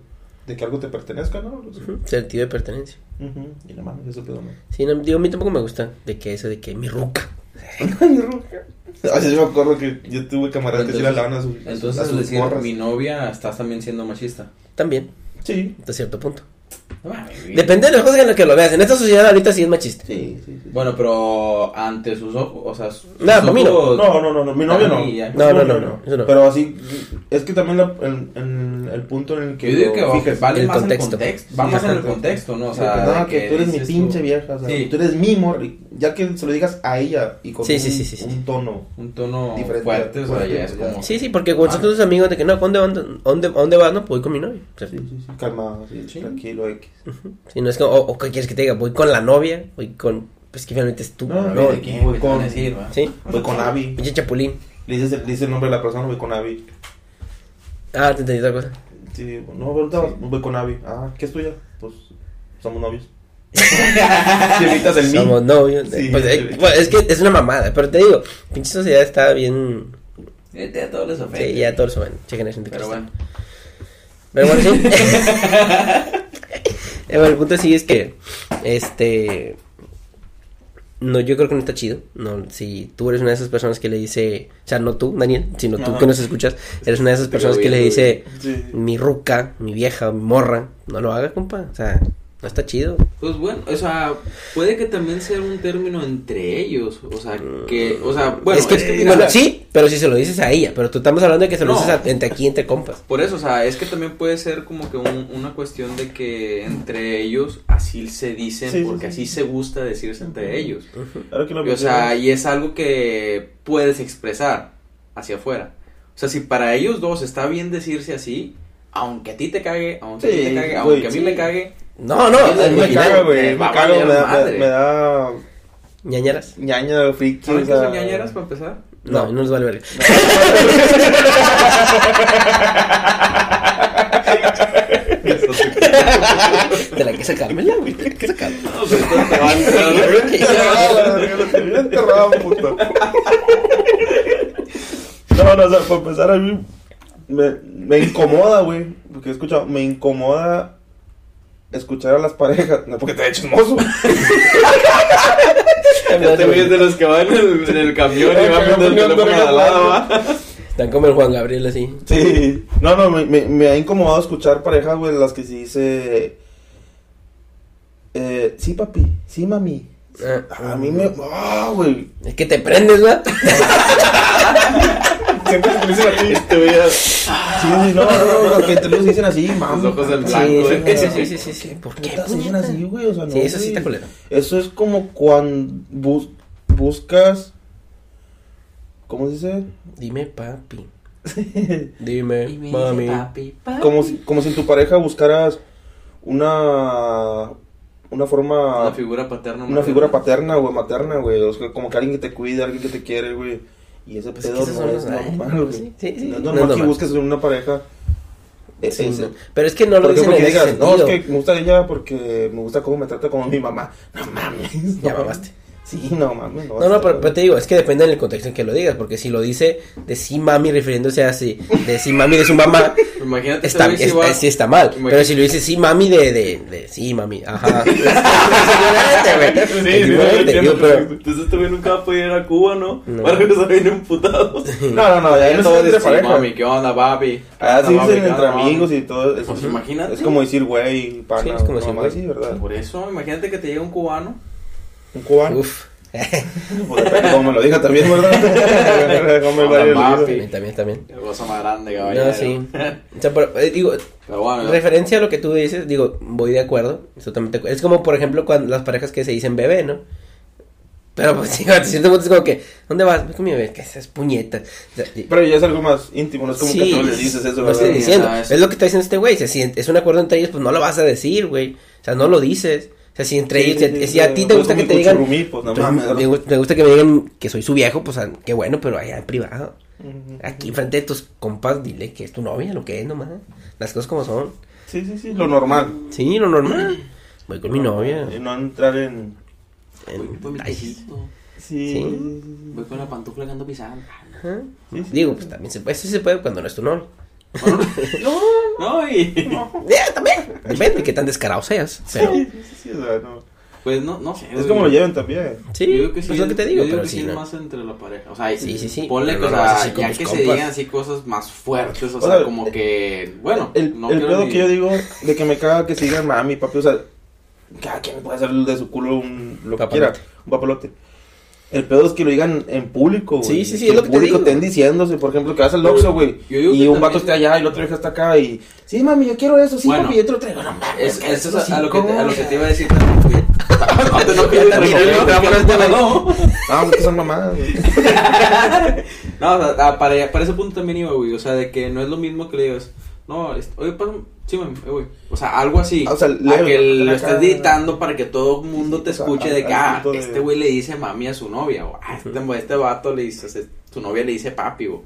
De que algo te pertenezca, ¿no? O sea, Ujú, Sentido de pertenencia. Y no mames, eso pedo no. Sí, no, digo, a mí tampoco me gusta de que eso de que mi ruca. Ruca. Ay, yo me acuerdo que yo tuve camaradas que sí la Entonces- lavan a sus, a Entonces, sus al decir morras. mi novia, estás también siendo machista. También, Sí, hasta cierto punto. Depende de las cosas en las que lo veas. En esta sociedad ahorita sí es machista. sí, sí. sí. Bueno, pero ante sus ojos, o sea, sus No, para mí no. ojos- No, no, no, no, mi novia no. Ah. No, no, no, no, eso no. Pero así, es que también la, en, en el, el punto en el que Yo digo que lo vale El más contexto. el contexto. Va más en el contexto, ¿no? O sea, sea, de que, tú eres mi pinche tú, vieja, o sea, Sí. tú eres mi morri, ya que se lo digas a ella y con Sí, un, sí, sí, sí, sí. un tono. Un tono Diferente, fuerte, o sea, ya es como... Sí, sí, porque cuando son tus amigos de que no, ¿dónde, dónde, dónde, vas? No, pues voy con mi novia. O sea, Sí, sí, sí, calmado, Sí. tranquilo, X. Si no es como, o, o ¿qué quieres que te diga? Voy con la novia, voy con, pues que finalmente es tú. No, No, no, ¿De quién, voy con- decir? Sí, Voy con Abby. pinche chapulín. Le dices, el- le dices el nombre de la persona, voy con Abby. Ah, te entendí otra cosa. Sí, no, ahorita voy con Abby. Ah, ¿qué es tuya? Pues somos novios. Si evitas el mí. Somos novios. Sí, pues, eh, sí. es que es una mamada, pero te digo, pinche sociedad está bien. Fíjate, a todos les ofende. Sí, ya todos lo saben. Che generación de Pero bueno. Pero bueno, sí. Eh, bueno, el punto sí es que, este, no, yo creo que no está chido. No, si tú eres una de esas personas que le dice, o sea, no tú, Daniel, sino tú Ajá. que nos escuchas, eres una de esas personas que le dice, Sí. mi ruca, mi vieja, mi morra, no lo haga, compa. O sea, no está chido. Pues bueno, o sea, puede que también sea un término entre ellos, o sea, que, o sea, bueno, es que, mira, bueno, sí, pero si se lo dices a ella, pero tú estamos hablando de que se lo No. dices a- entre aquí, entre compas. Por eso, o sea, es que también puede ser como que un- una cuestión de que entre ellos así se dicen, Sí, porque sí. así se gusta decirse entre ellos. Ahora que lo Y, o sea, y es algo que puedes expresar hacia afuera. O sea, si para ellos dos está bien decirse así, aunque a ti te cague, aunque a ti te cague, aunque a mí me cague, No, no, me imaginar, caga, güey. me Me caga, me da, me, me da ñañaras. ñaña, friki. ¿saben o qué son ñañeras para empezar? No, No. no les vale verga. Te la que sacármela, güey. Te la que sacármela. No, pero te a puto. No, no, o sea, para empezar a mí me, me incomoda, güey, porque he escuchado, me incomoda escuchar a las parejas, no porque te mozo. Este güey es de los que van en el, en el camión y van viendo el teléfono de al lado, ¿va? Están como el Juan Gabriel así. Sí, no, no, me, me, me ha incomodado escuchar parejas, güey, las que se dice, eh, sí, papi, sí, mami. Ah, A mí me, ah, güey. Es que te prendes, ¿va? Siempre se dicen así. Este güey ya- Sí, sí, no, no, no, que entre ellos dicen así, mami. Los ojos Sí, blanco, sí, ¿eh? sí, sí, sí, sí, sí. ¿Por qué? ¿Por qué se dicen así, güey? O sea, no. Sí, eso sí está culero. Eso es como cuando bus- buscas. ¿Cómo se dice? Dime, papi. Dime, Y me dice, mami. papi, papi. como, si, como si en tu pareja buscaras una. Una forma. Una figura paterna. una figura paterna, güey, materna, güey. O sea, como que alguien que te cuide, alguien que te quiere, güey. Y ese Pues pedo que esos no son es normal, güey. sí, sí, sí. No es No normal es que busques en una pareja. e- Sí, ese- no. Pero es que no lo dicen ejemplo, en que ese digas, no, es que me gusta ella porque me gusta cómo me trata como mi mamá. No mames. Ya no mamaste. Sí, no mames. No, no, pero, pero te digo, es que depende del contexto en que lo digas, porque si lo dice de sí mami refiriéndose a sí, de sí mami de su mamá, Imagínate está, está- va- sí está mal. Imagínate- Pero si lo dice sí mami de, de, de sí mami, ajá. Es Es Entonces este güey nunca va a poder ir a Cuba, ¿no? No. Va a regresar bien emputado. No, no, no, ya no todo es pareja. mami, ¿qué onda, papi? Ah, sí ¿Qué onda, dicen entre ¿Qué onda, amigos y todo. eso. Pues imagínate. Es como decir güey, pana. Sí, es como decir güey. Por eso, imagínate que te llega un cubano. Un cubano. Uf. Pues depende cómo me lo diga también, ¿verdad? El. También, también, también. Qué cosa más grande, caballero. No, sí. O sea, pero, eh, digo, Pero bueno, referencia a lo que tú dices, digo, voy de acuerdo, totalmente. Es como, por ejemplo, cuando las parejas que se dicen bebé, ¿no? Pero pues, sí, a cierto punto es como que, ¿dónde vas? Voy con mi bebé, que esas puñetas. O sea, y- Pero ya es algo más íntimo, no es como Sí, que tú le dices eso, lo ¿verdad? estoy diciendo. es- es... lo que está diciendo este güey. Si es un acuerdo entre ellos, pues no lo vas a decir, güey. O sea, no lo dices. O sea, si entre Sí, ellos, sí, si, sí, si a ti te no gusta que te digan, pues, no pues, mames, me, ¿no? gu- me gusta que me digan que soy su viejo, pues ah, qué bueno, pero allá en privado. Ujú. Aquí frente de tus compas, dile que es tu novia, lo que es nomás. Las cosas como son. Sí, sí, sí, lo normal. Sí, lo normal. Voy con mi novia. Y no entrar en... Voy Ay, tecito. Sí. Sí. Voy con la pantufla que ando pisando. ajá. Sí, sí. Digo, pues también se puede, eso se puede cuando no es tu novio. No, y... Ya, también. Depende de qué tan descarado seas. Pero, Sí, sí, sí, o sea, no. Pues no, no sé. Es güey. como lo lleven también. sí, Yo que sí es lo que te yo digo, digo pero que sí, es no. más entre la pareja. O sea, Sí, sí, sí. Ponle Pero que, no o sea, ya que se compas. digan así cosas más fuertes, o, O sea, sea, como que, bueno, El, no el quiero pedo ni- que yo digo de que me caga que se digan mami, papi, o sea, cada quien puede hacer de su culo un, lo que Papalote. quiera, un papalote. El pedo es que lo digan en público, güey. Sí, sí, sí, Que es lo en que te público digo. estén diciéndose, por ejemplo, que vas al Oxxo, güey. Y un vato está allá y el otro vieja está acá y... Sí, mami, yo quiero eso. Sí, Bueno. papi, yo te lo traigo. No mames, Es, que eso es a, sí, lo que te, a lo que te iba a decir también, güey. No ¿no? a que son mamadas. No, o sea, ah, para, para ese punto también iba, güey. O sea, de que no es lo mismo que le digas, no, este, oye, sí, mami, güey. O sea, algo así. Ah, o sea, a leve, que lo acá. estés gritando para que todo el mundo te Sí, o sea, escuche de que, ah, de- este güey le dice mami a su novia, o ah, este, este vato le dice, o su novia le dice papi, güey.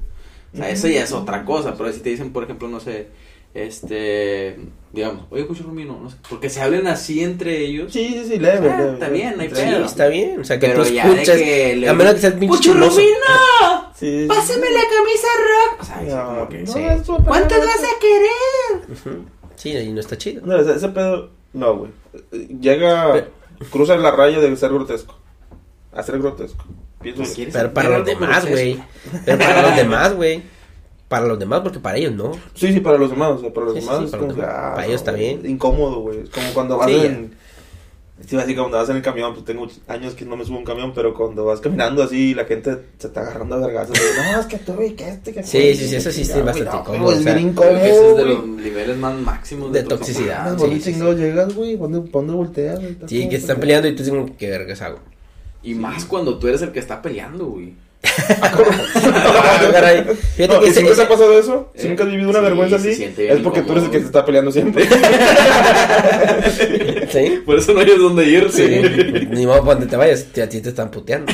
O sea, eso ya es otra cosa, pero si te dicen, por ejemplo, no sé, este, digamos, oye, Cucho Romino, no sé, porque se hablen así entre ellos. Sí, sí, sí, leve, Ah, leve. está bien, no hay Entre- Sí, pedo. está bien. O sea, que Pero tú ya de escuchas. que le- A menos que seas pinche ¡Cucho chismoso. Romino! Sí. ¡Pásame la camisa rock! O sea, No, como que, no, ¿Cuántas nada. vas a querer? Sí, y no está chido. No, ese, ese pedo, no, güey. Llega, cruza la raya de ser grotesco. A ser grotesco. Pienso. ¿Quieres Pero para los demás, güey. Pero para los demás, güey. Para los demás, porque para ellos no. Sí, sí, para los demás, o sea, para los Sí, demás sí, es para como los que, demás. ah, Para ellos está bien. Incómodo, güey. Es como cuando vas Sí, en... Sí, así cuando vas en el camión, pues tengo años que no me subo a un camión, pero cuando vas caminando así, la gente se está agarrando a vergazos. de, No, es que tú, y que este, que Sí, aquel". sí, sí, eso sí, güey, bastante incómodo, Es bien ese es incómodo, de los niveles más máximos De de, toxicidad. Sí. chingado llegas, güey, ¿dónde, ¿pa' dónde volteas? Sí, que están peleando y tú dices, ¿qué vergas hago? Y más cuando tú eres el que está peleando, güey. Ah, caray. No, que ¿y ese- si nunca te ha ese- pasado eso? ¿Si Eh, nunca has vivido una sí, vergüenza así? Es porque tú eres el que se está peleando siempre. ¿Sí? Por eso no hay dónde ir, Sí. Ni modo, donde te vayas, a ti te están puteando.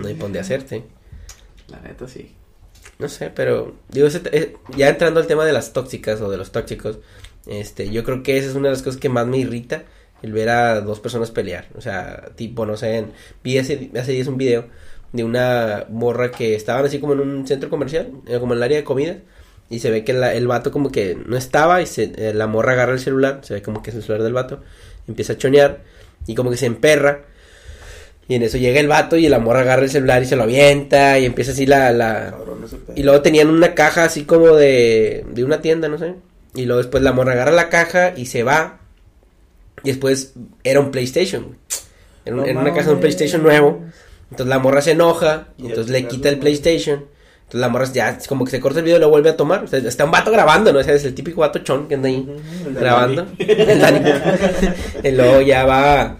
No hay por dónde hacerte. La neta, sí. No sé, pero digo, ese- eh, ya entrando al tema de las tóxicas o de los tóxicos, este, yo creo que esa es una de las cosas que más me irrita, el ver a dos personas pelear. O sea, tipo, no sé, en- vi hace, hace días un video de una morra que estaban así como en un centro comercial, eh, como en el área de comida, y se ve que la- el vato como que no estaba y se, eh, la morra agarra el celular, se ve como que es el celular del vato, empieza a chonear y como que se emperra. Y en eso llega el vato y la morra agarra el celular y se lo avienta y empieza así la, la, Cabrón, y luego tenían una caja así como de, de una tienda, no sé. Y luego después la morra agarra la caja y se va. Y después era un PlayStation. güey. Era, No era una caja de un. PlayStation nuevo. Entonces la morra se enoja. Y entonces le quita el PlayStation. Entonces la morra ya es como que se corta el video y lo vuelve a tomar. O sea, está un vato grabando, ¿no? O sea, es el típico vato chon que anda ahí el de grabando. El y luego ya va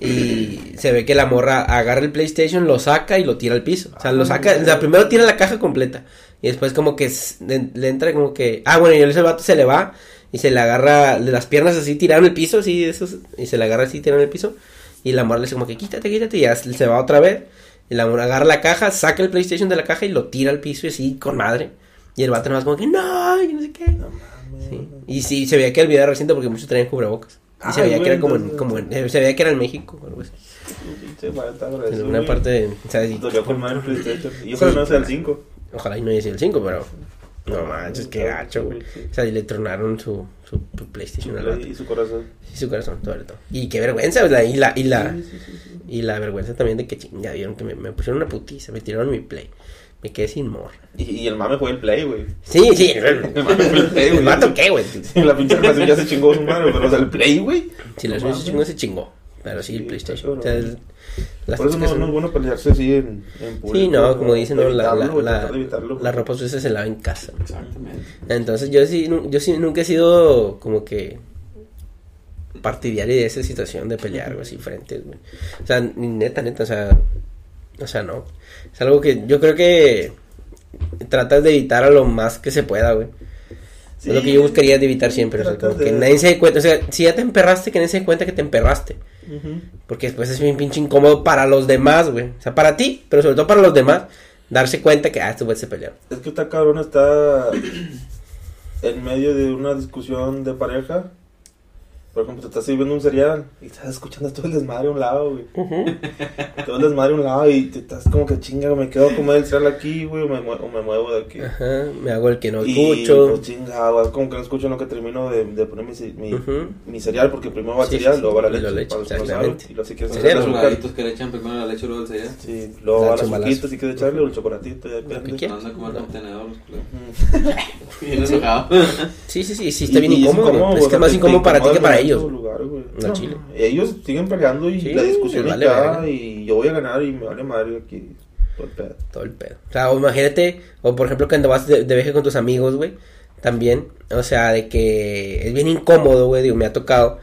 y se ve que la morra agarra el PlayStation, lo saca y lo tira al piso. O sea, lo saca, o sea, primero tira la caja completa y después como que le, entra como que, ah, bueno, y ese vato se le va y se le agarra las piernas así tirado en el piso, así, esos, y se le agarra así tirado en el piso y la morra le dice como que quítate, quítate y ya se va otra vez. Y la morra agarra la caja, saca el PlayStation de la caja y lo tira al piso y así con madre. Y el vato nomás como que no, y no sé qué. No. Sí. Y sí, se veía que el video era reciente porque muchos traían cubrebocas. Y se veía que era como, en, como en- eh, se veía que era en México o algo así. En güey. parte de, o sea, y- con madre el PlayStation. Y ojalá Sí. no sea el 5. ojalá y no haya sido el 5, pero no manches, qué gacho, güey. O sea, y le tronaron su, su, su PlayStation al. Y su corazón. Sí, su corazón, sobre todo. Y qué vergüenza, o sea, y la, y la, Sí, sí, sí, sí. y la vergüenza también de que chinga, vieron que me, me pusieron una putiza, me tiraron mi play. Me quedé sin morra. Y, y el mame fue el play, güey. Sí, sí. El mame fue el play, ¿El güey. vato qué, güey? La pinche relación ya se chingó su madre, pero o sea, el play, güey. Si la suya se chingó, se chingó. Pero sí, el PlayStation. O sea, el- las Por eso no, son- no es bueno pelearse así en, en público. Sí, no, como dicen, no, la, la, la, la ropa sucia se lava en casa. Exactamente. Entonces yo sí, yo sí nunca he sido como que partidario de esa situación de pelear, güey, así frente, güey. O sea, neta, neta, o sea, o sea, no. Es algo que yo creo que tratas de evitar a lo más que se pueda, güey. Sí, es lo que yo buscaría de evitar siempre, o sea, como que de- nadie se dé cuenta, o sea, si ya te emperraste, que nadie se dé cuenta que te emperraste. Porque después es bien pinche incómodo para los demás, güey. O sea, para ti, pero sobre todo para los demás, darse cuenta que, ah, estos güeyes se pelearon. Es que esta cabrón está en medio de una discusión de pareja. Por ejemplo, te estás sirviendo un cereal y estás escuchando todo el desmadre a un lado, güey. Todo el desmadre a un lado y te estás como que chinga, me quedo a comer el cereal aquí, güey, o me, o me muevo de aquí. Ajá, me hago el que no Y escucho. pues chinga, güey, como que no escucho en lo que termino de, de poner mi, mi, Ujú. mi cereal, porque primero va el Sí, cereal, sí, luego va la y leche. la leche, para exactamente. saben, Y luego si quieres Cereal, hacer Los gatitos que le echan primero la leche y luego el cereal. Sí, luego va Dan las su malazo. azuquitas si quieres echarle, o el chocolatito, Lo depende. quieras. Van a comer con tenedor los culeros. Bien enojado. Sí, sí, sí, sí, está bien Y- y es incómodo. es que es más incómodo para ti que para ellos. lugar. A No, Chile. Ellos siguen peleando y Sí, la discusión vale está y yo voy a ganar y me vale madre aquí. Todo el pedo. Todo el pedo. O sea, o imagínate, o por ejemplo, cuando vas de, de viaje con tus amigos, güey, también, o sea, de que es bien incómodo, güey, digo, me ha tocado,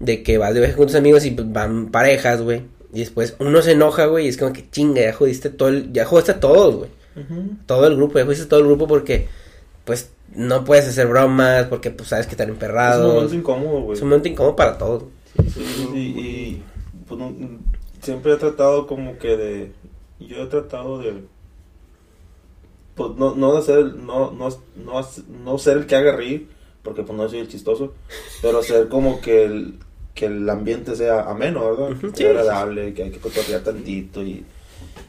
de que vas de viaje con tus amigos y pues, van parejas, güey, y después uno se enoja, güey, y es como que chinga, ya jodiste todo el, ya jodiste a todos, güey, todo el grupo, ya jodiste todo el grupo porque, pues, no puedes hacer bromas, porque, pues, sabes que están Es un emperrados, momento incómodo, güey. es un momento incómodo para todos. Sí, y, y, pues, no- siempre he tratado como que de yo he tratado de pues no no de ser no no no, no ser el que haga reír porque pues no soy el chistoso pero ser como que el que el ambiente sea ameno verdad que sí. sea agradable que hay que cotorrear tantito y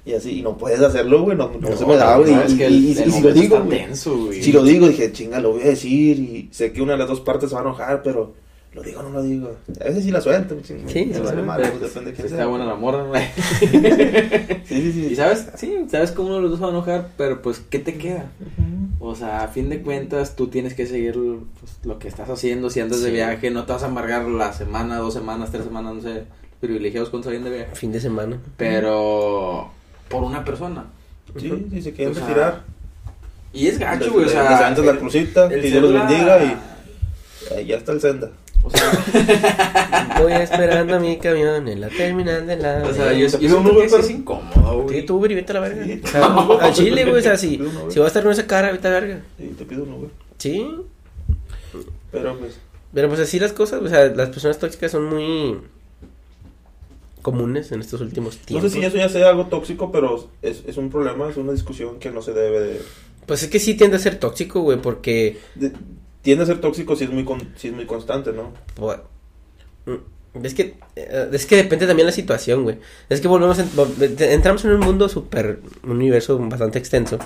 y así y no puedes hacerlo güey no, no se me da güey y, que y- el- y- el y si lo digo está güey tenso, güey. si lo digo, dije, chinga, lo voy a decir y sé que una de las dos partes se va a enojar, pero lo digo o no lo digo. A veces sí la suelto, chinga. Sí, sí, vale pues, depende de quién Está sea. buena la morra, güey. Sí, sí, sí. Y sabes, sí, sabes que uno de los dos va a enojar, pero pues, ¿qué te queda? O sea, a fin de cuentas, tú tienes que seguir pues, lo que estás haciendo. Si andas de viaje, no te vas a amargar la semana, dos semanas, tres semanas, no sé, privilegiados cuando salen de viaje. Fin de semana. Pero por una persona. Sí, sí, se quieren O sea, retirar. Y es gacho, güey, o sea. les aventas la crucita, el que Dios los bendiga y ahí ya está el senda. O sea, Voy esperando a mi camión en la terminal de la... o sea, yo, yo ¿Te pido siento un que es incómodo, güey. Sí, tú, vete a la verga. Sí. O sea, al chile, güey, o sea, si, si vas a estar con esa cara, vete a la verga. Sí, te pido un Uber. Sí, Pero pues, pero pues así las cosas, o sea, las personas tóxicas son muy comunes en estos últimos no tiempos. sé si eso ya sea algo tóxico, pero es, es un problema, es una discusión que no se debe de... Pues es que sí tiende a ser tóxico, güey, porque... de- tiende a ser tóxico si es muy, con- si es muy constante, ¿no? pues, mm, es que eh, es que depende también la situación, güey. Es que volvemos en- entramos en un mundo súper un universo bastante extenso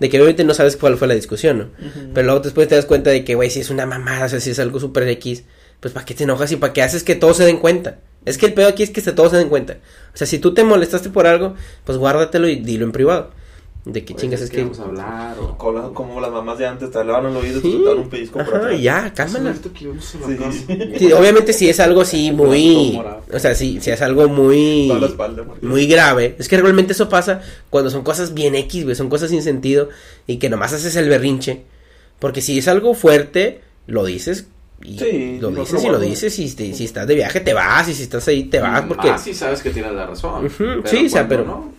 de que obviamente no sabes cuál fue la discusión, ¿no? Pero luego después te das cuenta de que, güey, si es una mamada, o sea, si es algo súper X, pues ¿para qué te enojas y para qué haces que todos se den cuenta? Es que el pedo aquí es que se- todos se den cuenta. O sea, si tú te molestaste por algo, pues guárdatelo y dilo en privado. De Pues, chingas es que... vamos a hablar o... Como, la- como las mamás de antes te hablaban al oído y Sí. te daban un pellizco por atrás. ya, cálmala. Sí. obviamente si es algo así muy... O sea, si, si es algo muy... Muy grave. Es que realmente eso pasa cuando son cosas bien X, güey. Son cosas sin sentido y que nomás haces el berrinche. Porque si es algo fuerte, lo dices. Y Sí, lo dices y lo dices. Y si, si estás de viaje, te vas. Y si estás ahí, te vas. Porque, Ah, sí sabes que tienes la razón. Sí, o sea, pero- no,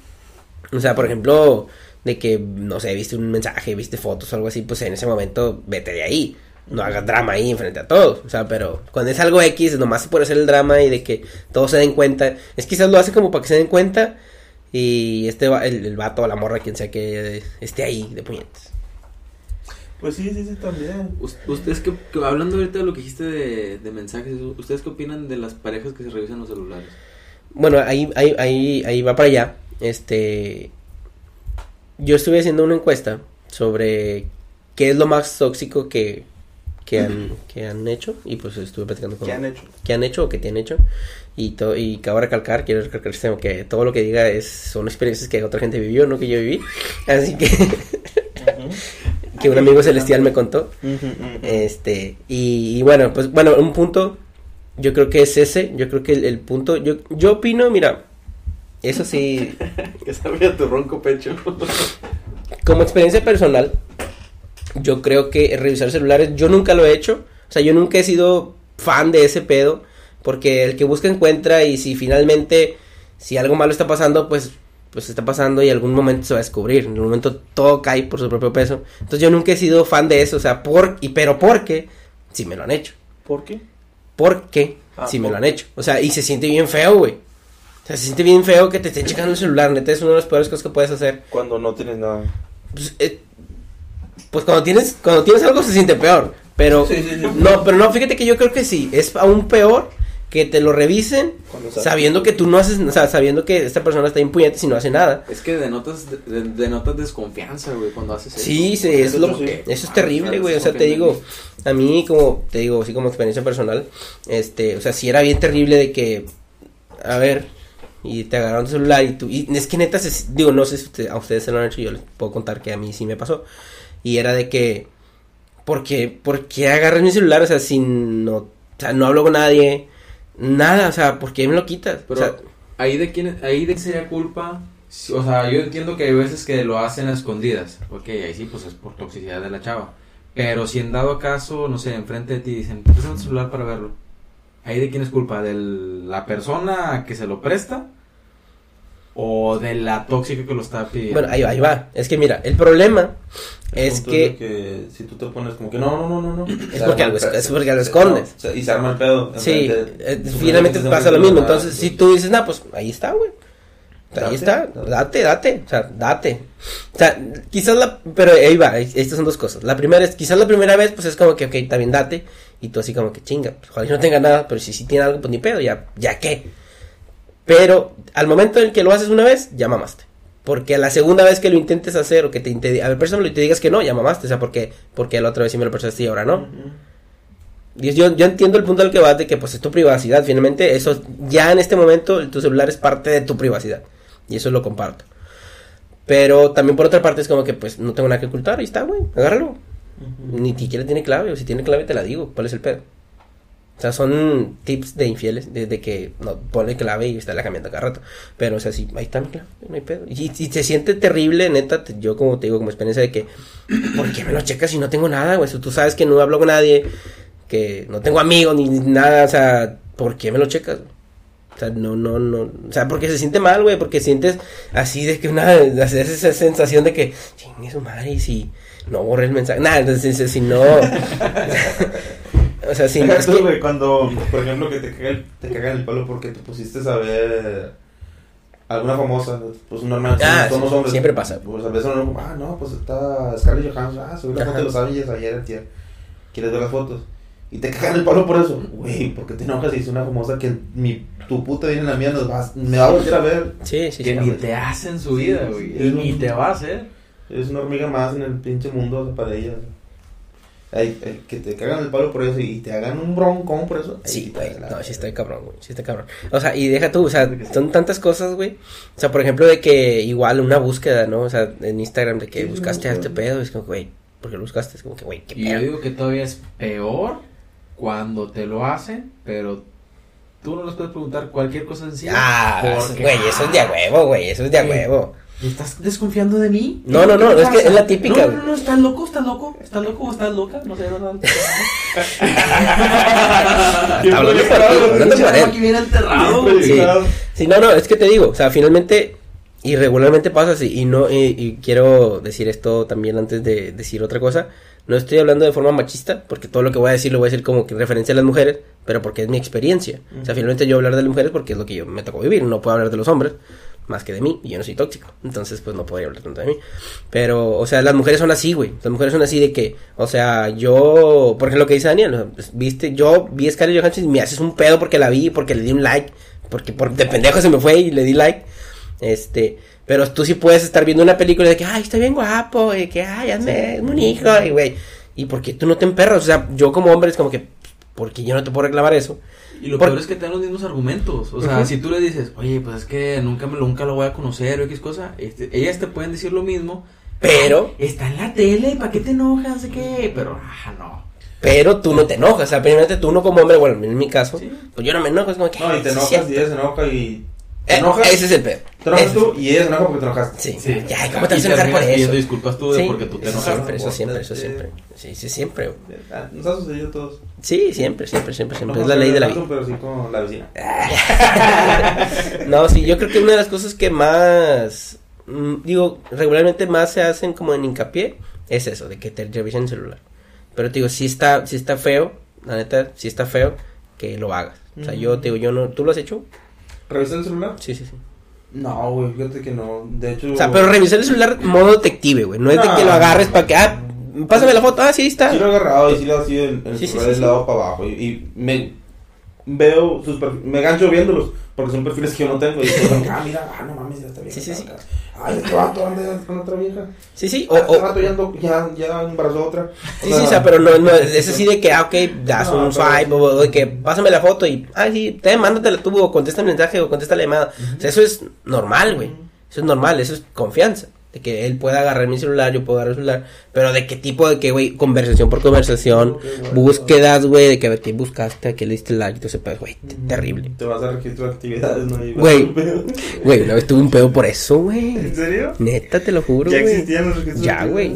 o sea, por ejemplo, de que, no sé, viste un mensaje, viste fotos o algo así, pues en ese momento vete de ahí. No hagas drama ahí enfrente a todos. O sea, pero cuando es algo X, nomás por hacer el drama y de que todos se den cuenta. Es quizás lo hace como para que se den cuenta. Y este va- el, el vato o la morra, quien sea que esté ahí de puñetes. Pues sí, sí, sí, también. Us- Ustedes que, que hablando ahorita de lo que dijiste de, de mensajes, ¿ustedes qué opinan de las parejas que se revisan los celulares? Bueno, ahí, ahí, ahí, ahí va para allá. Este. Yo estuve haciendo una encuesta sobre qué es lo más tóxico que, que, han, que han hecho. Y pues estuve platicando con. ¿Qué han hecho? qué han hecho o qué te han hecho. Y, to- y cabe recalcar, quiero recalcar este, que todo lo que diga es, son experiencias que otra gente vivió, no que yo viví. Así que, que un amigo celestial me contó. Este, y, y bueno, pues bueno, un punto, yo creo que es ese, yo creo que el, el punto, yo, yo opino, mira, eso sí, Que sabía tu ronco pecho. como experiencia personal, yo creo que revisar celulares, yo nunca lo he hecho, o sea, yo nunca he sido fan de ese pedo, porque el que busca encuentra y si finalmente, si algo malo está pasando, pues pues está pasando y algún momento se va a descubrir, en algún momento todo cae por su propio peso. Entonces yo nunca he sido fan de eso, o sea, por y pero porque si me lo han hecho. ¿Por qué? Porque Ah, si me ¿por lo han hecho. O sea, y se siente bien feo, güey. O sea, se siente bien feo que te estén checando el celular, neta es una de las peores cosas que puedes hacer. Cuando no tienes nada. Pues, eh, pues cuando tienes cuando tienes algo se siente peor, pero Sí, sí, sí. no, pero no, fíjate que yo creo que sí, es aún peor que te lo revisen sabiendo que tú no haces, o sea, sabiendo que esta persona está impuyente si no hace nada. Es que denotas, de- de- denotas desconfianza, güey, cuando haces eso. Sí, sí, es lo, sí. eso es Ah, terrible, güey. O sea, te digo, a mí como, te digo, así como experiencia personal, este, o sea, sí era bien terrible de que, a ver, y te agarraron tu celular y tú, y es que neta, se- digo, no sé si usted- a ustedes se lo han hecho, yo les puedo contar que a mí sí me pasó. Y era de que, ¿por qué, por qué agarras mi celular? O sea, si no O sea, no hablo con nadie. Nada, o sea, ¿por qué me lo quitas? Pero o sea, ahí de quién, ahí de sería culpa. O sea, yo entiendo que hay veces que lo hacen a escondidas. Ok, ahí sí, pues es por toxicidad de la chava. Pero si en dado caso, no sé, enfrente de ti dicen, préstame tu celular para verlo. Ahí de quién es culpa, de la persona que se lo presta o de la tóxica que lo está pidiendo. bueno, ahí va, ahí va. Es que mira, el problema El es que... que si tú te pones como que no, no, no, no, no. Es porque algo- es porque lo escondes. No, y se arma el pedo. Sí, eh, finalmente pasa lo mismo. Entonces, si tú dices, nah, pues ahí está, güey. Ahí Date, está, date. date, o sea, date. O sea, quizás la, pero ahí va, estas son dos cosas. La primera es, quizás la primera vez, pues es como que, ok, también date, y tú así como que chinga, pues, ojalá yo no tenga nada, pero si sí tiene algo, pues ni pedo, ya, ya qué. Pero al momento en que lo haces una vez, ya mamaste. Porque la segunda vez que lo intentes hacer, o que te, a ver, persona, y te digas que no, ya mamaste, o sea, porque, porque la otra vez sí me lo prestaste y ahora no. Yo, yo entiendo el punto al que vas de que pues es tu privacidad. Finalmente, eso ya en este momento tu celular es parte de tu privacidad. Y eso lo comparto. Pero también por otra parte es como que pues no tengo nada que ocultar. Ahí está, güey. Agárralo. Ni siquiera tiene clave. O si tiene clave te la digo. ¿Cuál es el pedo? O sea, son tips de infieles. Desde que no pone clave y está la cambiando cada rato. Pero o sea, sí, ahí está mi clave. No hay pedo. Y, se siente terrible, neta. yo como te digo, como experiencia de que ¿Por qué me lo checas si no tengo nada, güey? Tú sabes que no hablo con nadie, que no tengo amigos ni nada, o sea, ¿por qué me lo checas? O sea, no, no, no, o sea, porque se siente mal, güey, porque sientes así de que una, esa sensación de que, chingue su madre, y si no borré el mensaje, nada, entonces si no, o sea, si no, Deja es tú, que- güey, cuando, por ejemplo, que te cagan el, te cagan el palo porque te pusiste a ver alguna famosa, pues normal, Ah, somos sí, hombres. siempre pasa. Pues a veces uno ah, no, pues está Scarlett Johansson, ah, subí la foto de los Avengers ayer, tía. ¿Quieres ver las fotos? Y te cagan el palo por eso. Güey, ¿por qué te enojas si es una famosa que mi, tu puta viene en la mía, nos vas, me va a volver a ver? sí, sí, que sí, ni güey. te hace en su vida, güey. Sí, Y sí. ni te va a hacer. Es una hormiga más en el pinche mundo o sea, para ella. Ay, ay, que te cagan el palo por eso y te hagan un broncón por eso. ahí Sí, güey, no, sí está cabrón, güey, sí está cabrón. O sea, y deja tú, o sea, son tantas cosas, güey. O sea, por ejemplo, de que igual una búsqueda, ¿no? O sea, en Instagram de que buscaste a este pedo, es como, güey, ¿por qué lo buscaste? Es como que, güey, qué Y yo pedo. digo que todavía es peor cuando te lo hacen, pero tú no les puedes preguntar cualquier cosa sencilla. Ah, porque- güey, eso es de a huevo, güey, eso es de a Sí. huevo. ¿Estás desconfiando de mí? No, no, no, ¿Qué te es que es la típica, No, no, no, ¿estás loco? ¿Estás loco? ¿Estás loco o estás loca? No sé, no, no. Hablando ti, hablando por él. Aquí viene enterrado. Sí. no, no, es que te digo, o sea, finalmente y regularmente pasa así y no y, y quiero decir esto también antes de decir otra cosa. No estoy hablando de forma machista, porque todo lo que voy a decir lo voy a decir como que en referencia a las mujeres, pero porque es mi experiencia. O sea, finalmente yo hablar de las mujeres porque es lo que yo me tocó vivir, no puedo hablar de los hombres más que de mí, y yo no soy tóxico, entonces pues no podría hablar tanto de mí. Pero, o sea, las mujeres son así, güey. Las mujeres son así de que, o sea, yo, por ejemplo, lo que dice Daniel, o sea, pues, viste, yo vi a Scarlett Johansson y me haces un pedo porque la vi, porque le di un like, porque por de pendejo se me fue y le di like. Este, pero tú sí puedes estar viendo una película de que, ay, está bien guapo, y que, ay, hazme, es un hijo, y güey. ¿Y por qué tú no te emperras? O sea, yo como hombre es como que, ¿por qué yo no te puedo reclamar eso? Y lo Por- peor es que te dan los mismos argumentos. O sea, si tú le dices, oye, pues es que nunca me nunca lo voy a conocer o X cosa, este, ellas te pueden decir lo mismo. Pero- Está en la tele, ¿para qué te enojas? No sé qué. Pero, ah, no. Pero tú no te enojas, o sea, primeramente tú no como hombre, bueno, en mi caso, Sí. pues yo no me enojo, es como que... No, y te "Sí, enojas cierto". y ella se enoja y. Te Eh, enojas, ese es el pedo. te enojas tú es- y ella se enoja porque te enojaste. Sí, Sí. ya, ¿cómo te vas a enojar por eso? disculpas tú de Sí, porque tú te eso enojaste. siempre, eso siempre, eso Sí. siempre. Sí, sí, siempre. Ah, Nos ha sucedido a todos. Sí, siempre, siempre, siempre, siempre. No es la ley de la vida. Pero sí con la vecina. No, sí, yo creo que una de las cosas que más, mm, digo, regularmente más se hacen como en hincapié es eso, de que te revisen el celular. Pero te digo, si está, si está feo, la neta, si está feo, que lo hagas. O sea, yo te digo, yo no, ¿tú lo has hecho? ¿Revisar el celular? Sí, sí, sí. No, güey, fíjate que no. De hecho. O sea, pero revisar el celular modo detective, güey. No es de que lo agarres para que, ah, pásame la foto, ah, sí, está. Sí lo he agarrado y sí lo he sido en, en Sí, sí, sí, lado para abajo. Y, y me veo sus perfiles, me gancho viéndolos, porque son perfiles que yo no tengo. Y digo, ah, mira, ah, no mames, ya está bien. Sí, sí, sí. Ay, este vato anda con otra vieja. Sí, sí, O, o, este vato ya, ando- ya, ya embarazó a otra. Sí, sí, o sea, pero no, no, es así de que, ah, ok, das un swipe, o, de que pásame la foto y, ah, sí, te mándatela tú, o contesta el mensaje, o contesta la llamada. O sea, eso es normal, güey. Eso es normal, eso es confianza. De que él pueda agarrar mi celular, yo puedo agarrar el celular. Pero de qué tipo de que, güey, conversación por conversación, búsquedas, güey, de que a qué buscaste, a qué le diste like, ese pedo, güey, t- terrible. Te vas a registro de actividades, ¿no? Güey. Güey, una vez tuve un pedo por eso, güey. ¿En serio? Neta, te lo juro, Ya güey. existían los registros Ya, güey.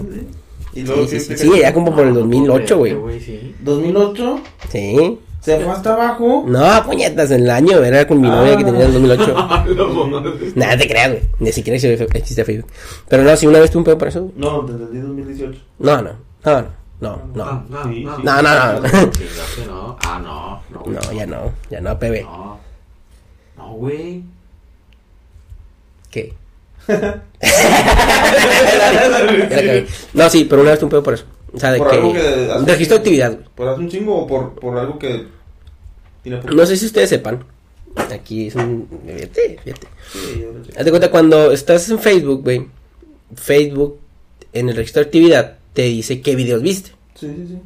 Y Sí, luego sí, ¿qué sí, sí, ya como por el 2008, güey. sí. ¿2008? Sí. ¿Se fue hasta abajo? No, puñetas, en el año, era con mi novia que tenía en el 2008. Lo Nada, te creas, güey. Ni siquiera existe Facebook. Pero no, si una vez tuve un pedo por eso. No, te entendí 2018. No, no, no, no, no, no. no, Sí, no. sí. No, no, no. No. Ah, no. No, güey. No, ya no, ya no, PB. No. No, güey. ¿Qué? No, sí, pero una vez tuve un pedo por eso. O sea, de Por que. algo que hace- Registro de actividad, güey. ¿Por hacer un chingo o por, por algo que No sé si ustedes sepan. Aquí es un. Fíjate, fíjate. Sí, yo lo sé. Haz de cuenta cuando estás en Facebook, güey. Facebook, en el registro de actividad, te dice qué videos viste. Sí, sí, sí.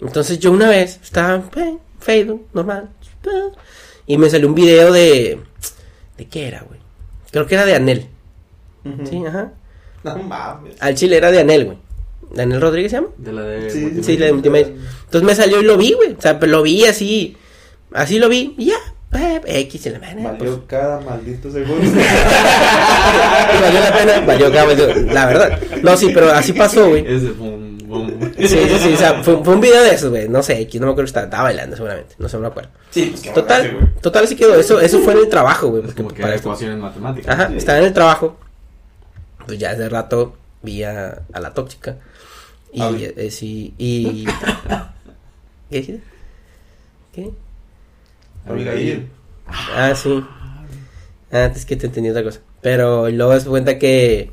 Entonces yo una vez estaba en Facebook, normal. Y me salió un video de. ¿De qué era, güey? Creo que era de Anel. Sí, ajá. No mames. Al chile era de Anel, güey. ¿Daniel Rodríguez se llama? De la de. Sí, la de Multimedia. Entonces me salió y lo vi, güey. O sea, pero lo vi así. Así lo vi. Y ya. eh, X en la mano. Valió Pues, cada maldito segundo. valió la pena. Valió cada vez, La verdad. No, sí, pero así pasó, güey. Ese fue un. un- Sí, sí, sí. O sea, fue, fue un video de esos, güey. No sé, X. No me acuerdo. Estaba, estaba bailando seguramente. No sé, no me acuerdo. Sí, pues que Total. Total, así quedó. Eso, eso fue en el trabajo, güey. Porque como que para ecuaciones matemáticas. Ajá, Sí. estaba en el trabajo. Pues ya hace rato vi a, a la tóxica. Y eh, sí, y. ¿Qué dijiste? ¿Qué? Abigail. Ah, sí. Ah, es que te entendí otra cosa. Pero luego se cuenta que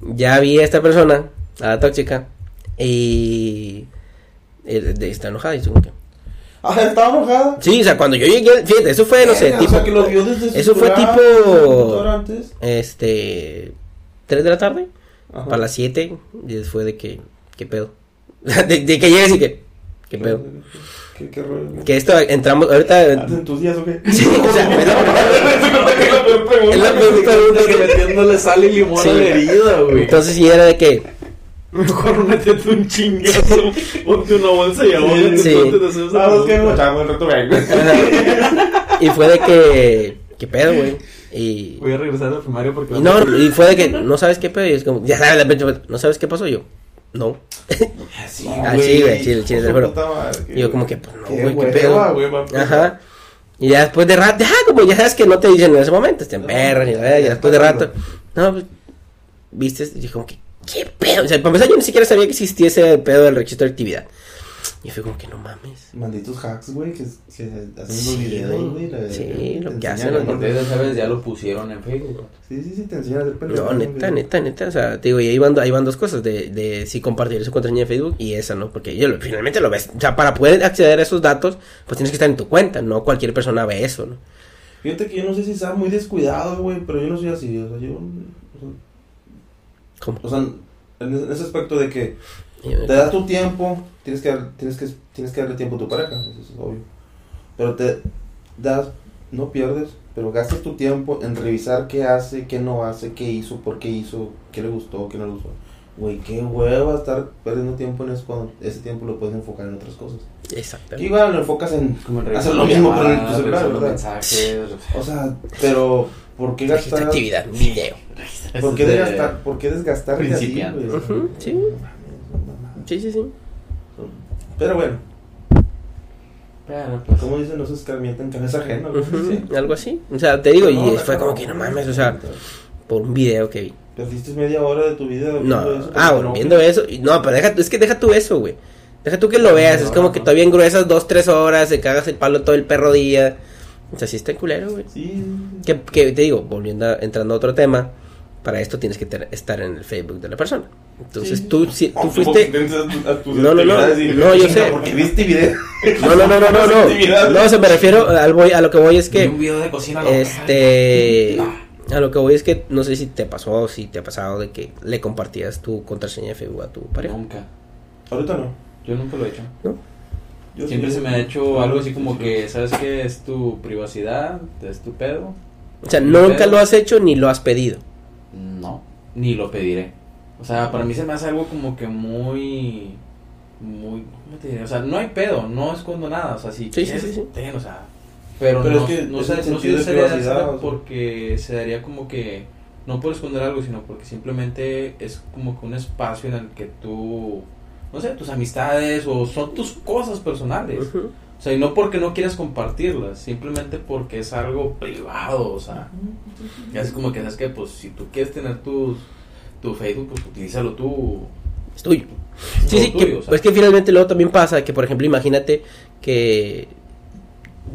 ya vi a esta persona, a la tóxica, y. está enojada y que- Ah, estaba enojada. Sí, o sea, cuando yo llegué, fíjate, eso fue, no sé, tipo. O sea, que lo vio desde su eso fue tipo- antes. Este. 3 de la tarde. Ajá. para las 7 y después de que, ¿qué pedo? de, de que llegues y que, ¿qué pedo? ¿Qué, qué rollo? Que esto, entramos, ahorita... ¿Antes en tus días o qué? Sí, o sea, es la- es la peor pregunta que que- metiéndole sal y limón Sí. a la herida, güey. Entonces sí era de que, Mejor métete un chingazo, ponte una bolsa y ahora Sí. Ah, es que me chavo, el rato vengo. y fue de que, ¿qué pedo, güey? Y, Voy a regresar a la primaria porque... y no, y fue de que, no sabes qué pedo, y es como, ya sabes, ¿no sabes qué pasó? Yo, no. Sí, Ah, sí, güey, chile, chile, te juro. Y yo como que, pues no, güey, qué pedo. güey. Ajá. Y ya después de rato, ah, como ya sabes que no te dicen en ese momento, te emperran y la verdad, y después de rato, no, pues, viste, y como que, ¿qué pedo? O sea, para empezar yo ni siquiera sabía que existía ese pedo del registro de actividad. Y fue como que no mames. Malditos hacks, güey, que, que hacen los Sí, videos, güey. Sí, lo que hacen los ya sabes, ya lo pusieron en Facebook. Sí, sí, sí, te enseñan a hacer No, neta, neta, neta, o sea, te digo, y ahí van, ahí van dos cosas, de, de si compartir su contraseña de Facebook y esa, ¿no? Porque yo lo- finalmente lo ves, o sea, para poder acceder a esos datos, pues tienes que estar en tu cuenta, no cualquier persona ve eso, ¿no? Fíjate que yo no sé si sea muy descuidado, güey, pero yo no soy así, o sea, yo... ¿Cómo? O sea, en ese aspecto de que te das tu tiempo, tienes que, tienes que, tienes que darle tiempo a tu pareja, eso es obvio. Pero te das, no pierdes, pero gastas tu tiempo en revisar qué hace, qué no hace, qué hizo, por qué hizo, qué le gustó, qué no le gustó. Güey, qué hueva estar perdiendo tiempo en eso cuando ese tiempo lo puedes enfocar en otras cosas. Exactamente. igual lo enfocas en Como hacer lo mismo, en llamadas, tu celular, ¿verdad? mensajes. O sea, pero ¿por qué gastar? actividad, video. ¿Por qué desgastar? ¿Por qué desgastarte así, principiantes. güey? Ujú, sí. Sí, sí, sí. Pero bueno, Pero, pues, como dicen, no se escarmienta en cabeza ajena, güey. Ujú, Sí. Algo así. O sea, te digo, y No, fue no, como no, que no no, mames, no, o sea, no. por un video que vi. Perdiste media hora de tu vida. No, viendo eso, ah, bueno, no, viendo eso. y- No, pero deja, es que deja tú eso, güey. Deja tú que lo veas. No, es como no, que no. todavía engruesas dos, tres horas, te cagas el palo todo el perro día. O sea, sí está culero, güey. Sí. Que, que te digo, volviendo a, entrando a otro tema, para esto tienes que ter- estar en el Facebook de la persona. Entonces Sí. tú, si, tú porque fuiste. te entras a tus No, no, no, no, yo sé. Porque viste video. No, no, no, no, no, no. No, o sea, me refiero al voy, a lo que voy es que. un video de cocina. Este. A lo que voy es que no sé si te pasó o si te ha pasado de que le compartías tu contraseña de Facebook a tu pareja. Nunca. Ahorita no. Yo nunca lo he hecho. ¿No? Yo Siempre sí. se me ha hecho algo así como que, ¿sabes qué? Es tu privacidad, es tu pedo. O sea, nunca lo has hecho ni lo has pedido. No. ni lo pediré. O sea, para mí se me hace algo como que muy muy ¿cómo te diré? O sea, no hay pedo, no escondo nada, o sea, si Sí, sí, quieres, sí, sí. ten, o sea, pero, Pero no, es que no, es se- el no sentido de sería privacidad, dársela o sea. porque se daría como que no por esconder algo, sino porque simplemente es como que un espacio en el que tú no sé, tus amistades o son tus cosas personales. O sea, y no porque no quieras compartirlas, simplemente porque es algo privado, o sea, ya es como que sabes que pues si tú quieres tener tu tu Facebook, pues utilízalo tú. Es tuyo. Es Sí, sí, que, tuyo, o sea. pues que finalmente luego también pasa que, por ejemplo, imagínate que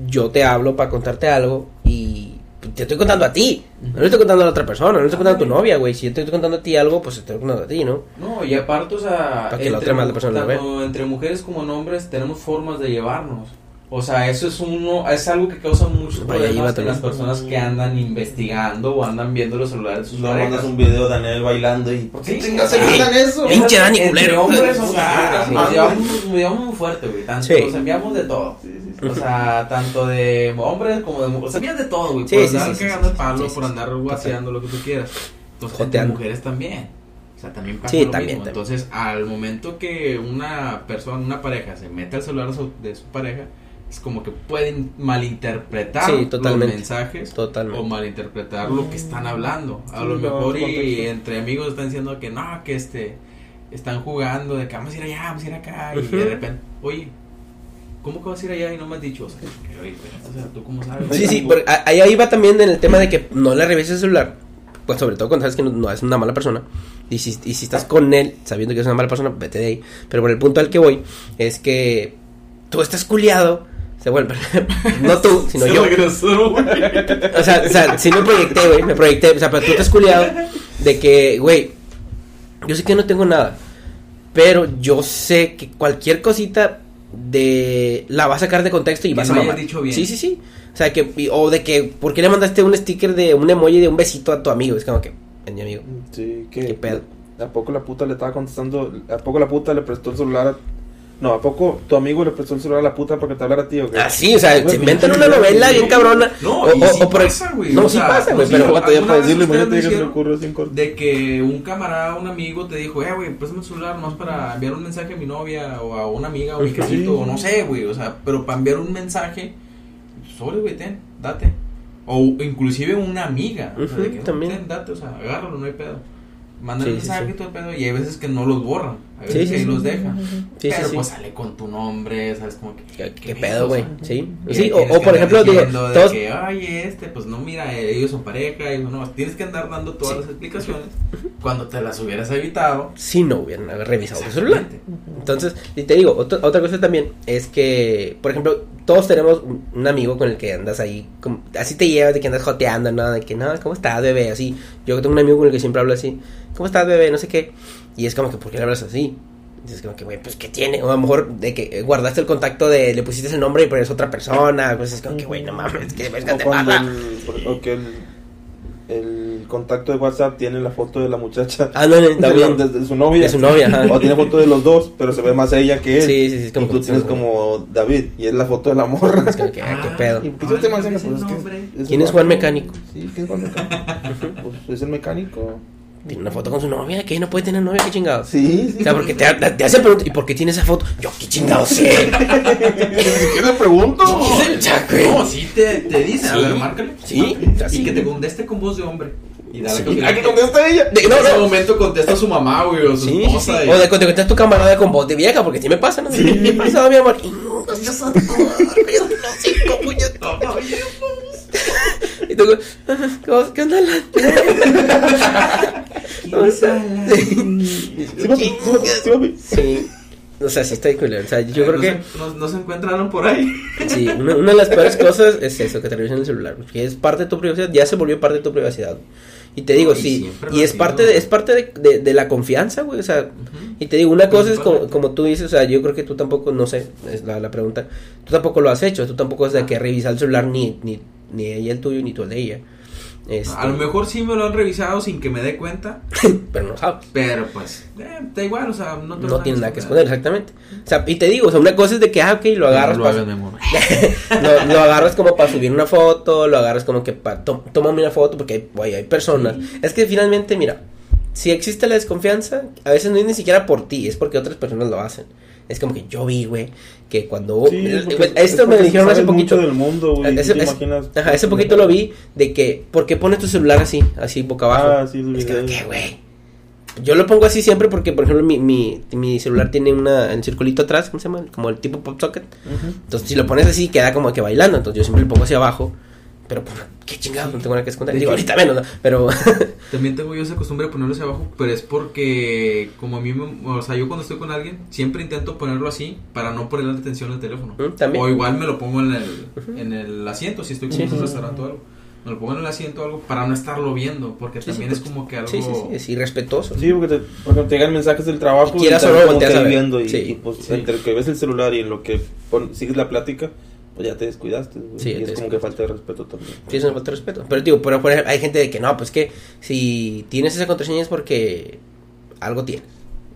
yo te hablo para contarte algo y te estoy contando a ti, no le estoy contando a la otra persona, no le estoy contando a tu novia, güey. Si yo te estoy contando a ti algo, pues te estoy contando a ti, ¿no? No, y aparte, o sea, Para que la otra mala persona lo tanto entre mujeres como en hombres tenemos formas de llevarnos. O sea, eso es uno, es algo que causa muchos problemas en las personas que andan investigando o andan viendo los celulares de sus No parejas. mandas un video de Daniel bailando y ¿por qué Sí, chingas se quitan eso? Pinche Dani Entre culero. hombres, o sea, nos llevamos, muy fuerte, güey. Tanto, Sí. nos enviamos de todo. O sea, tanto de hombres como de mujeres. O sea, de todo, güey. Sí, por sí, andar sí, cagando el palo, por andar guaseando, lo que tú quieras. Entonces, entre mujeres también. O sea, también pasa Sí, lo también, mismo. también. Entonces, al momento que una persona, una pareja, se mete al celular de su, pareja, es como que pueden malinterpretar Sí, los mensajes Totalmente. o malinterpretar lo que están hablando. A Sí, lo no, mejor y entre amigos están diciendo que no, que este están jugando de que vamos a ir allá, vamos a ir acá y de repente, oye, ¿cómo que vas a ir allá y no me has dicho? O sea, sea, ¿tú cómo sabes? Sí, sí, porque ahí, ahí va también en el tema de que no le revises el celular. Pues sobre todo cuando sabes que no, no es una mala persona. Y si, y si estás con él sabiendo que es una mala persona, vete de ahí. Pero por el punto al que voy es que tú estás culiado. Se vuelve. no tú, sino Se yo. regresó. O sea, o sea, sí me proyecté, güey. Me proyecté. O sea, pero tú estás culiado de que, güey, yo sé que no tengo nada. Pero yo sé que cualquier cosita de la vas a sacar de contexto y Que vas no a mamar. dicho bien. Sí, sí, sí. O sea, que, y- o de que, ¿por qué le mandaste un sticker de un emoji de un besito a tu amigo? Es como que, es mi amigo. Sí, que ¿Qué pedo? ¿A poco la puta le estaba contestando? ¿A poco la puta le prestó el celular a... No, ¿a poco tu amigo le prestó el celular a la puta para que te hablara a ti o qué? Ah, sí, o sea, se inventan pinche una novela bien cabrona. No, o, y o- sí o pasa, güey. No, O sí sea, pasa, güey, pues, pero. sí, Pero batalla ¿alguna para vez decirle, imagínate que se le hicieron? ocurre sin corte. De que un camarada, un amigo te dijo, eh, güey, préstame el celular más para enviar un mensaje a mi novia o a una amiga o a mi sí. quesito, o no sé, güey, o sea, pero para enviar un mensaje, sobre, güey, ten, date. O inclusive una amiga, o sea, de Ujú, que, también. ten, date, o sea, agárralo, no hay pedo. Mandan Sí, el sí, mensaje todo el pedo, y hay veces que no los borran, Sí, veces sí, que ahí sí. los dejan. Sí, sí, pero sí. pues sale con tu nombre, ¿sabes? Como que. ¿Qué, qué pedo, güey? Sí. Y Sí, o, o por ejemplo, digo, todos. que, ay, este, pues no, mira, ellos son pareja, y no, tienes que andar dando todas Sí. las explicaciones cuando te las hubieras evitado. Si no hubieran revisado tu celular. Entonces, y te digo, otra otra cosa también es que, por ejemplo, todos tenemos un, un amigo con el que andas ahí, como- así te llevas, de que andas joteando, ¿no? De que, no, ¿cómo estás, bebé? Así, yo tengo un amigo con el que siempre hablo así, ¿cómo estás, bebé? No sé qué. Y es como que, ¿por qué le hablas así? Y es como que, güey, pues, ¿qué tiene? O a lo mejor de que guardaste el contacto de, le pusiste el nombre y pero es otra persona, pues es como que, güey, no mames, que cuando pasa. el, o que el, el contacto de WhatsApp tiene la foto de la muchacha. Ah, no, no, de, también. de- de su novia. De su novia, ajá. O tiene foto de los dos, pero se ve más ella que él. Sí, sí, sí, es como y tú tienes como David, y es la foto de la morra. Es como que, ah, qué pedo. Y pues este Ay, man se ¿cuál es el pues, es que es ¿Quién es Juan. Mecánico? Sí, ¿quién es Juan Mecánico? pues es el mecánico. Tiene una foto con su novia, que no puede tener novia, qué chingados. Sí, sí. O sea, porque te, te, te hacen preguntas, ¿y por qué tiene esa foto? Yo, qué chingados sé. ¿Qué le pregunto? No. No, sí te, te dice, a ver, márcale. Sí, así. Y que te conteste con voz de hombre. Y dale Sí. con- ¿A contesta ella? De- En no, ese no. momento contesta su mamá, güey, o su Sí, sí, sí. esposa. y- O de cuando estás tu camarada con voz de vieja, porque sí me pasa, ¿no? Sí. ¿Qué pasó, mi amor? Y no, amor, yo no sé cómo yo te- Oye, Y tú, ¿cómo- ¿qué onda? la- Sí, papi, sí, sí. O sea, sí está culero. O sea, yo creo no que Se, no, no se encontraron por ahí. sí, una, una de las peores cosas es eso, que te revisen el celular. Es parte de tu privacidad, ya se volvió parte de tu privacidad. Y te digo, No, y sí, y es parte de, es parte de, de, de la confianza, güey. O sea, y te digo, una cosa es como, como tú dices, o sea, yo creo que tú tampoco, no sé, es la, la pregunta, tú tampoco lo has hecho, tú tampoco es de que revisar el celular ni, ni, ni ella el tuyo ni tú el de ella. Este, A lo mejor sí me lo han revisado sin que me dé cuenta, pero no sabes. pero pues, eh, da igual, o sea, no, tengo No tiene nada que esconder, exactamente. O sea, y te digo, o sea, una cosa es de que, ah, ok, lo agarras No lo para- hagas, mi amor. lo, lo agarras como para subir una foto, lo agarras como que para tómame una foto porque hay, hay personas. Es que finalmente, mira, si existe la desconfianza, a veces no es ni siquiera por ti, es porque otras personas lo hacen. Es como que yo vi, güey, que cuando... Sí, porque- esto es me dijeron hace poquito. mucho del mundo, güey. Ese- ¿tú te es-? Ajá, hace poquito lo vi de que, ¿por qué pones tu celular así, así boca abajo? Ah, sí, es que. ¿qué, güey? Yo lo pongo así siempre porque, por ejemplo, mi, mi, mi celular tiene una, el circulito atrás, ¿cómo se llama? Como el tipo pop socket. Entonces, si lo pones así, queda como que bailando. Entonces, yo siempre lo pongo hacia abajo. Pero, pues, qué chingados, no tengo nada que esconder. De Digo, ahorita menos, ¿no? Pero, También tengo yo esa costumbre de ponerlo hacia abajo, pero es porque como a mí, me- o sea, yo cuando estoy con alguien, siempre intento ponerlo así para no ponerle atención al teléfono. Mm, también. O igual me lo pongo en el, en el asiento, si estoy como Sí, en un restaurante o algo. Me lo pongo en el asiento o algo para no estarlo viendo, porque Sí, también pues, es como que algo... sí, sí, sí, es irrespetuoso. Sí, porque te, porque te llegan mensajes del trabajo Y quieras te o no, como volteas que a ver. viendo y, Sí, y, pues sí. entre que ves el celular y en lo que pon- sigues la plática, pues ya te descuidaste. güey. Sí, y es como que falta de respeto también. Sí, es una falta de respeto. Pero digo, pero por ejemplo, hay gente de que no, pues que si tienes esa contraseña es porque algo tienes.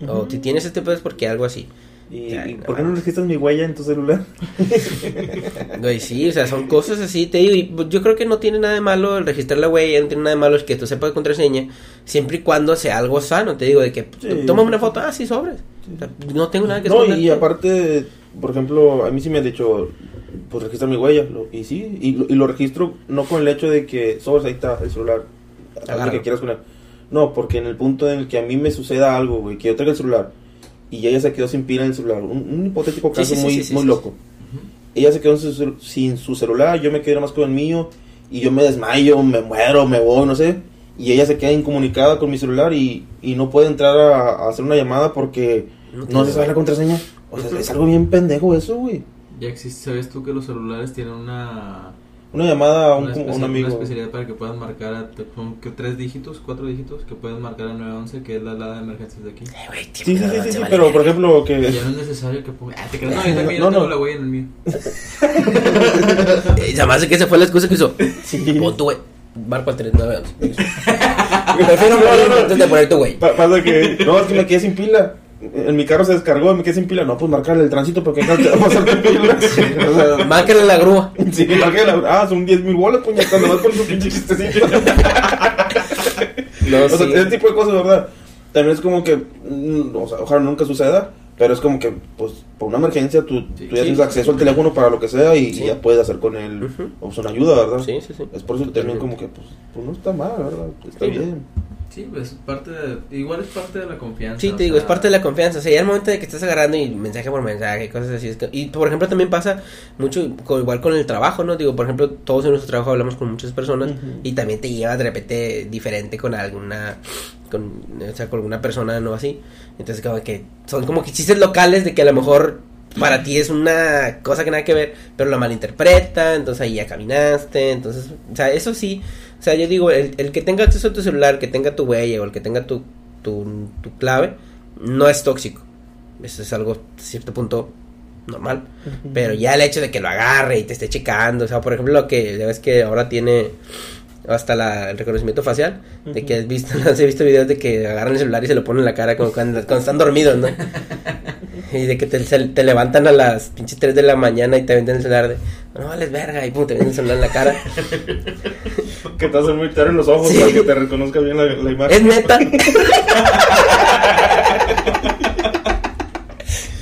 O si tienes este pedo es porque algo así. ¿Y, Ya, y no por qué no registras mi huella en tu celular? Güey, sí, o sea, son cosas así, te digo, y pues, yo creo que no tiene nada de malo el registrar la huella, no tiene nada de malo el que tú sepas contraseña, siempre y cuando sea algo sano, te digo, de que Sí. toma una foto, ah, sí, sobres. O sea, no tengo nada que No, y aparte, por ejemplo, a mí sí me han dicho, pues registra mi huella. lo- y sí, y, lo- y lo registro no con el hecho de que, sobres, ahí está el celular, lo que quieras él. No, porque en el punto en el que a mí me suceda algo, güey, que yo traiga el celular y ella se quedó sin pila en el celular, un, un hipotético caso sí, sí, muy, sí, muy loco. Ella se quedó sin su, sin su celular, yo me quedé más con el mío y yo me desmayo, me muero, me voy, no sé. Y ella se queda incomunicada con mi celular y, y no puede entrar a, a hacer una llamada porque No no, se sabe la contraseña. O sea, es algo bien pendejo eso, güey. Ya existe, ¿sabes tú que los celulares tienen una... Una llamada a un, una, a un especi- una amigo. especialidad para que puedan marcar a, que tres dígitos, cuatro dígitos, que pueden marcar a 911, que es la alada de emergencias de aquí. Eh, güey, Sí, sí, sí, no, sí, sí, vale pero por ejemplo que... Ya no es necesario que ponga... Ah, te creas, no, yo también No, yo tengo no. la huella en el mío. Eh, Además de que esa fue la excusa que hizo. Sí. Pon tu güey. Marco al 3911. Prefiero morir antes de poner tu güey. Pa- pasa que... No, es que me quedé sin pila. En mi carro se descargó, me quedé sin pila. No, pues marcarle el tránsito porque acá te va a pasar de pila. O sea, Márcale la grúa. Sí, marqué la... Ah, son 10 mil bolas, puña, cuando vas con tu pinche chistecito. No, o sea, sí. ese tipo de cosas, ¿verdad? También es como que, mm, o sea, ojalá nunca suceda, pero es como que, pues, por una emergencia, tú, Sí. tú ya Sí. tienes acceso al teléfono para lo que sea y, Sí. y ya puedes hacer con él, o sea, una ayuda, ¿verdad? Sí, sí, sí. Es por eso que también como que, pues, pues no está mal, ¿verdad? Está Sí. bien. Sí, pues parte de, igual es parte de la confianza. Sí, o te digo, es parte de la confianza. O sea, ya el momento de que estás agarrando y mensaje por mensaje y cosas así. es que- y por ejemplo, también pasa mucho, igual con el trabajo, ¿no? Digo, por ejemplo, todos en nuestro trabajo hablamos con muchas personas y también te llevas de repente diferente con alguna, con, o sea, con alguna persona, ¿no? Así. Entonces, como que son como que chistes locales de que a lo mejor para ti es una cosa que nada que ver, pero la malinterpreta, entonces ahí ya caminaste, entonces, o sea, eso sí, o sea, yo digo, el, el que tenga acceso a tu celular, que tenga tu huella o el que tenga tu, tu, tu clave, no es tóxico. Eso es algo, a cierto punto, normal. Pero ya el hecho de que lo agarre y te esté checando, o sea, por ejemplo, lo que ya ves que ahora tiene hasta la, el reconocimiento facial, de que has visto, has visto videos de que agarran el celular y se lo ponen en la cara como cuando, cuando están dormidos, ¿no? Y de que te, te levantan a las pinches 3 de la mañana y te venden el celular de, no vales verga, y pum, te venden el celular en la cara. Que te hacen muy en los ojos Sí. para que te reconozca bien la, la Es imagen. neta.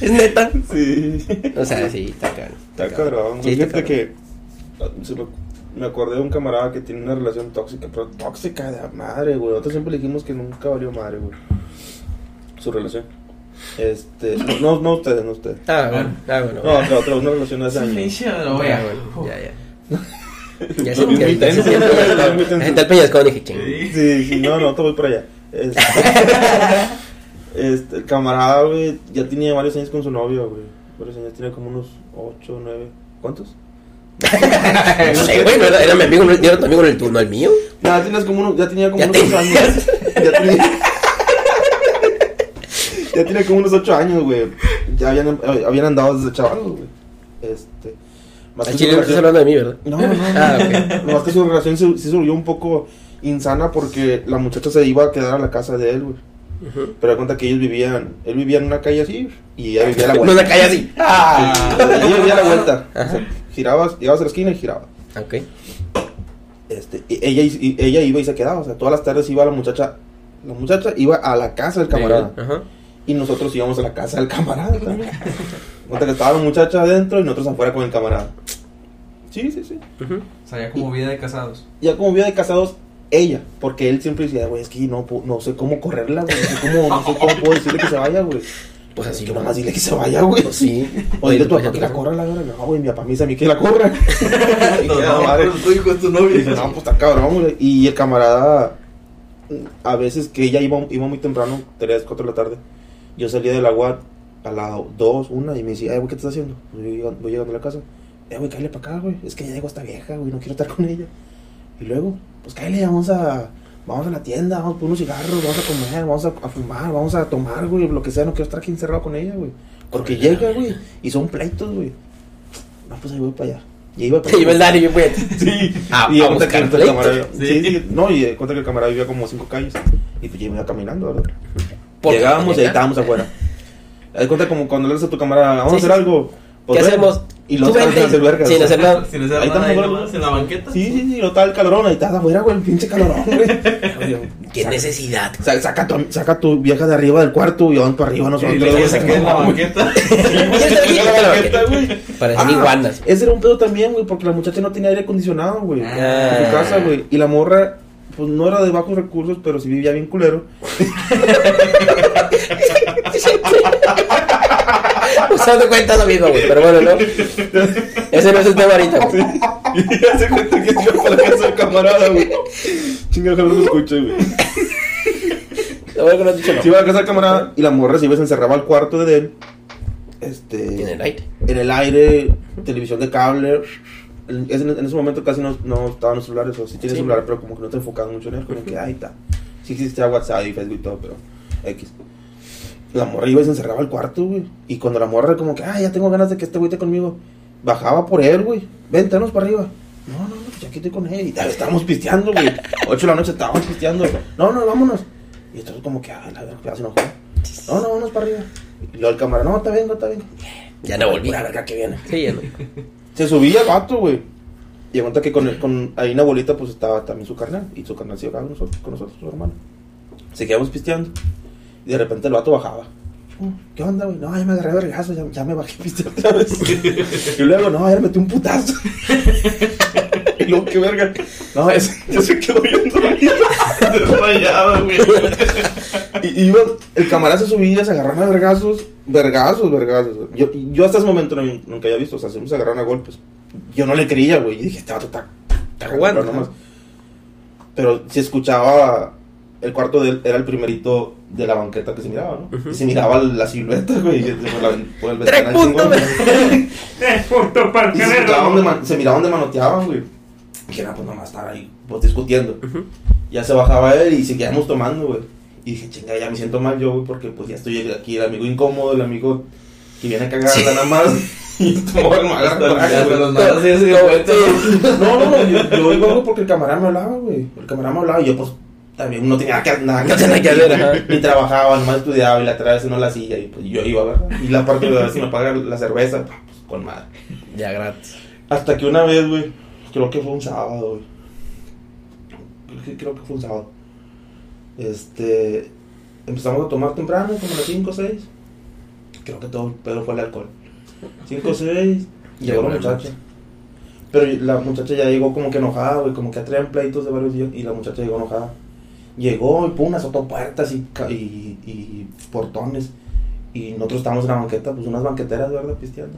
es neta. Sí. O sea, sí, está caro. Está cabrón. Sí, está cabrón. que ah, se me, me acordé de un camarada que tiene una relación tóxica, pero tóxica de madre, güey. Nosotros siempre le dijimos que nunca valió madre, güey. Su relación. Este, no, no ustedes, no ustedes. Ah, bueno, ah, bueno. No, otra, otra, una relación de hace me años. Ah, ya, ya. Ya se se- está el peñascón, dije, ching. Sí. Sí, no, no, te voy por allá. Este, este, el camarada, güey, ya tenía varios años con su novio, güey. Varios años, tenía como unos 8, 9. ¿Cuántos? No sé, güey, no era, era mi amigo, no era tu amigo en el turno, el mío. Ya, tenías como unos, ya tenía como Ya unos 8 tenías. años. Ya tenía. ya tenía como unos 8 años, güey. Ya habían, habían andado desde chavalos, güey. Este. Más Al que su chile no estás relación- hablando de mí, ¿verdad? No, no, no. Ah, ok. Nomás que su relación se, sí se volvió un poco insana porque la muchacha se iba a quedar a la casa de él, güey. Ujú. Pero da cuenta que ellos vivían, él vivía en una calle así y ella vivía a la No vuelta. una calle así. Ella vivía a la vuelta. Ajá. O sea, girabas, llegabas a la esquina y giraba. Ok. Este, y ella, y ella iba y se quedaba, o sea, todas las tardes iba la muchacha la muchacha iba a la casa del camarada. Ajá. Y nosotros íbamos a la casa del camarada también. Cuenta que estaba la muchacha adentro y nosotros afuera con el camarada. Sí, sí, sí. Ujú. O sea, ya como vida de casados. Ya como vida de casados, ella. Porque él siempre decía, güey, es que no, no sé cómo correrla, güey. No sé cómo, no sé cómo puedo decirle que se vaya, güey. Pues así que no. nomás dile que se vaya, güey. Pues sí. O dile a tu Pues papá que la corra la verga. No, güey, mi papá me dice a mí que la corra. Y No, no, madre. pero tu hijo es tu novio. dice, no, pues está cabrón, güey. Y el camarada, a veces que ella iba, iba muy temprano, 3, 4 de la tarde, yo salía de la UAT a las 2, 1 y me decía, eh, güey, ¿qué estás haciendo? Voy llegando, voy llegando a la casa. Eh, güey, cállale para acá, güey. Es que ya llegó esta vieja, güey, no quiero estar con ella. Y luego, pues cállale, vamos a, vamos a la tienda, vamos por unos cigarros, vamos a comer, vamos a, a fumar, vamos a tomar, güey, lo que sea, no quiero estar aquí encerrado con ella, güey. Porque llega, güey, y son pleitos, güey. No, pues ahí voy para allá. Y iba para Te lleva el Dani, güey. Sí, A- y a cuenta que el camarada, Sí. sí, sí, no, y cuenta que el camarada vivía como cinco calles. Y pues yo iba caminando, ¿verdad? Llegábamos y ahí estábamos afuera. Haz cuenta como cuando le dices a tu camarada, vamos a hacer algo. ¿Qué Pues, hacemos? Y caras vente. sin hacer vergas. Sin hacer nada. Sin hacer Ahí nada, ahí nomás, en la banqueta. Sí, sí, sí, lo está el calorón, ahí estás afuera, güey, el pinche calorón, güey. Qué necesidad. Saca tu, saca tu vieja de arriba del cuarto y vamos para arriba nosotros. Y se queda en la banqueta. Parecen Ah, iguanas. Ese era un pedo también, güey, porque la muchacha no tenía aire acondicionado, güey. Ah. En su casa, güey. Y la morra, pues no era de bajos recursos, pero sí vivía bien culero. De cuenta lo mismo, güey. Pero bueno, no. Ese no es el tema ahorita, güey. Y hace cuenta que iba para la casa del camarada, güey. Chinga, ojalá no lo escuche, güey. Se iba a la casa del camarada y la morra se iba se encerraba al cuarto de él. Este. En el aire. en el aire, televisión de cable. En, en ese momento casi no, no estaban los celulares, o sí tiene Sí. celular, pero como que no te enfocabas mucho en él, como que ahí está. Sí existía WhatsApp y Facebook y todo, pero X. La morra iba y se encerraba al cuarto, güey. Y cuando la morra como que, ah, ya tengo ganas de que este güey esté conmigo, bajaba por él, güey. Ventanos para arriba. No, no, no, pues aquí estoy con él. Y estábamos pisteando, güey. Ocho de la noche estábamos pisteando. No, no, vámonos. Y entonces como que, ah, la verdad, ya se enojó. No, no, vámonos para arriba. Y luego el cámara, no, está bien, está bien. Ya no volví. Pura verga que viene. Sí, ya no. Se subía el vato, güey. Y cuenta que con, el- con ahí una bolita pues estaba también su carnal. Y su carnal se iba con nosotros, con nosotros, su hermano. Se quedamos pisteando. Y de repente el vato bajaba. "Oh, ¿Qué onda, güey? No, ya me agarré vergazo, ya, ya me bajé otra vez. y luego, no, ya le metí un putazo. y luego, qué verga. No, ese, ya se quedó viendo Desmayado, güey. y, el camarada se subía, se agarraron a vergazos, vergazos, vergazos. Yo, yo hasta ese momento no- nunca había visto, o sea, se agarraron a golpes. Yo no le creía, güey, y dije, este vato está, está jugando, jugando nomás. Pero si escuchaba, el cuarto de él era el primerito de la banqueta que se miraba, ¿no? Ujú. Y se miraba la silueta, güey, y por, la, por el Tres puntos. Tres puntos para Y se miraba donde, man- se miraba donde manoteaban, güey. Y que era pues nomás estar ahí, pues discutiendo. Ujú. Ya se bajaba él y seguíamos tomando, güey. Y dije, chinga, ya me siento mal yo, güey, porque pues ya estoy aquí, el amigo incómodo, el amigo que viene a cagar nada más. y tomó el mal. No, no, no, yo, yo iba porque el camarada me hablaba, güey. El camarada me hablaba y yo, pues, también no tenía que, nada que No tenía que hacer, ajá. Ni trabajaba, nomás estudiaba y la otra vez no la hacía y pues yo iba, ¿verdad? Y la parte de si me pagan la cerveza, pues, con madre. Ya gratis. Hasta que una vez, güey, creo que fue un sábado, güey. Creo que, creo que fue un sábado. Este. Empezamos a tomar temprano, como a las 5 o 6. Creo que todo el pedo fue el alcohol. 5 o 6. Llegó la muchacha. Pero la muchacha ya llegó como que enojada, güey. Como que traían pleitos de varios días. Y la muchacha llegó enojada. Llegó y pum, azotó puertas y, y, y portones. Y nosotros estábamos en la banqueta, pues unas banqueteras, ¿verdad? Pisteando.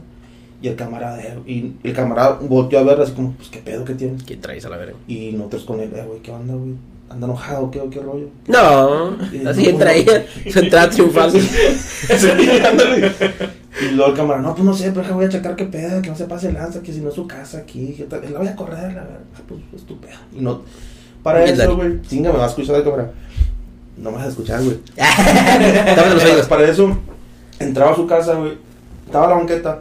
Y el camarada, eh, y el camarada volteó a verla así como, pues qué pedo que tienes. ¿Quién traes a la verga? Y nosotros con él, eh, güey, ¿qué onda, güey? ¿Anda enojado qué, qué rollo? No, así entra ella. Su entrada triunfal. Y luego el camarada, no, pues no sé, pero que voy a checar qué pedo, que no se pase lanza, que si no es su casa aquí, que tal, la voy a correr, la verdad, pues es tu pedo. Y no, para ¿Qué eso, güey, chinga, me va a escuchar el camarada. No me vas a escuchar, güey. Oídos. Para eso, entraba a su casa, güey. Estaba la banqueta.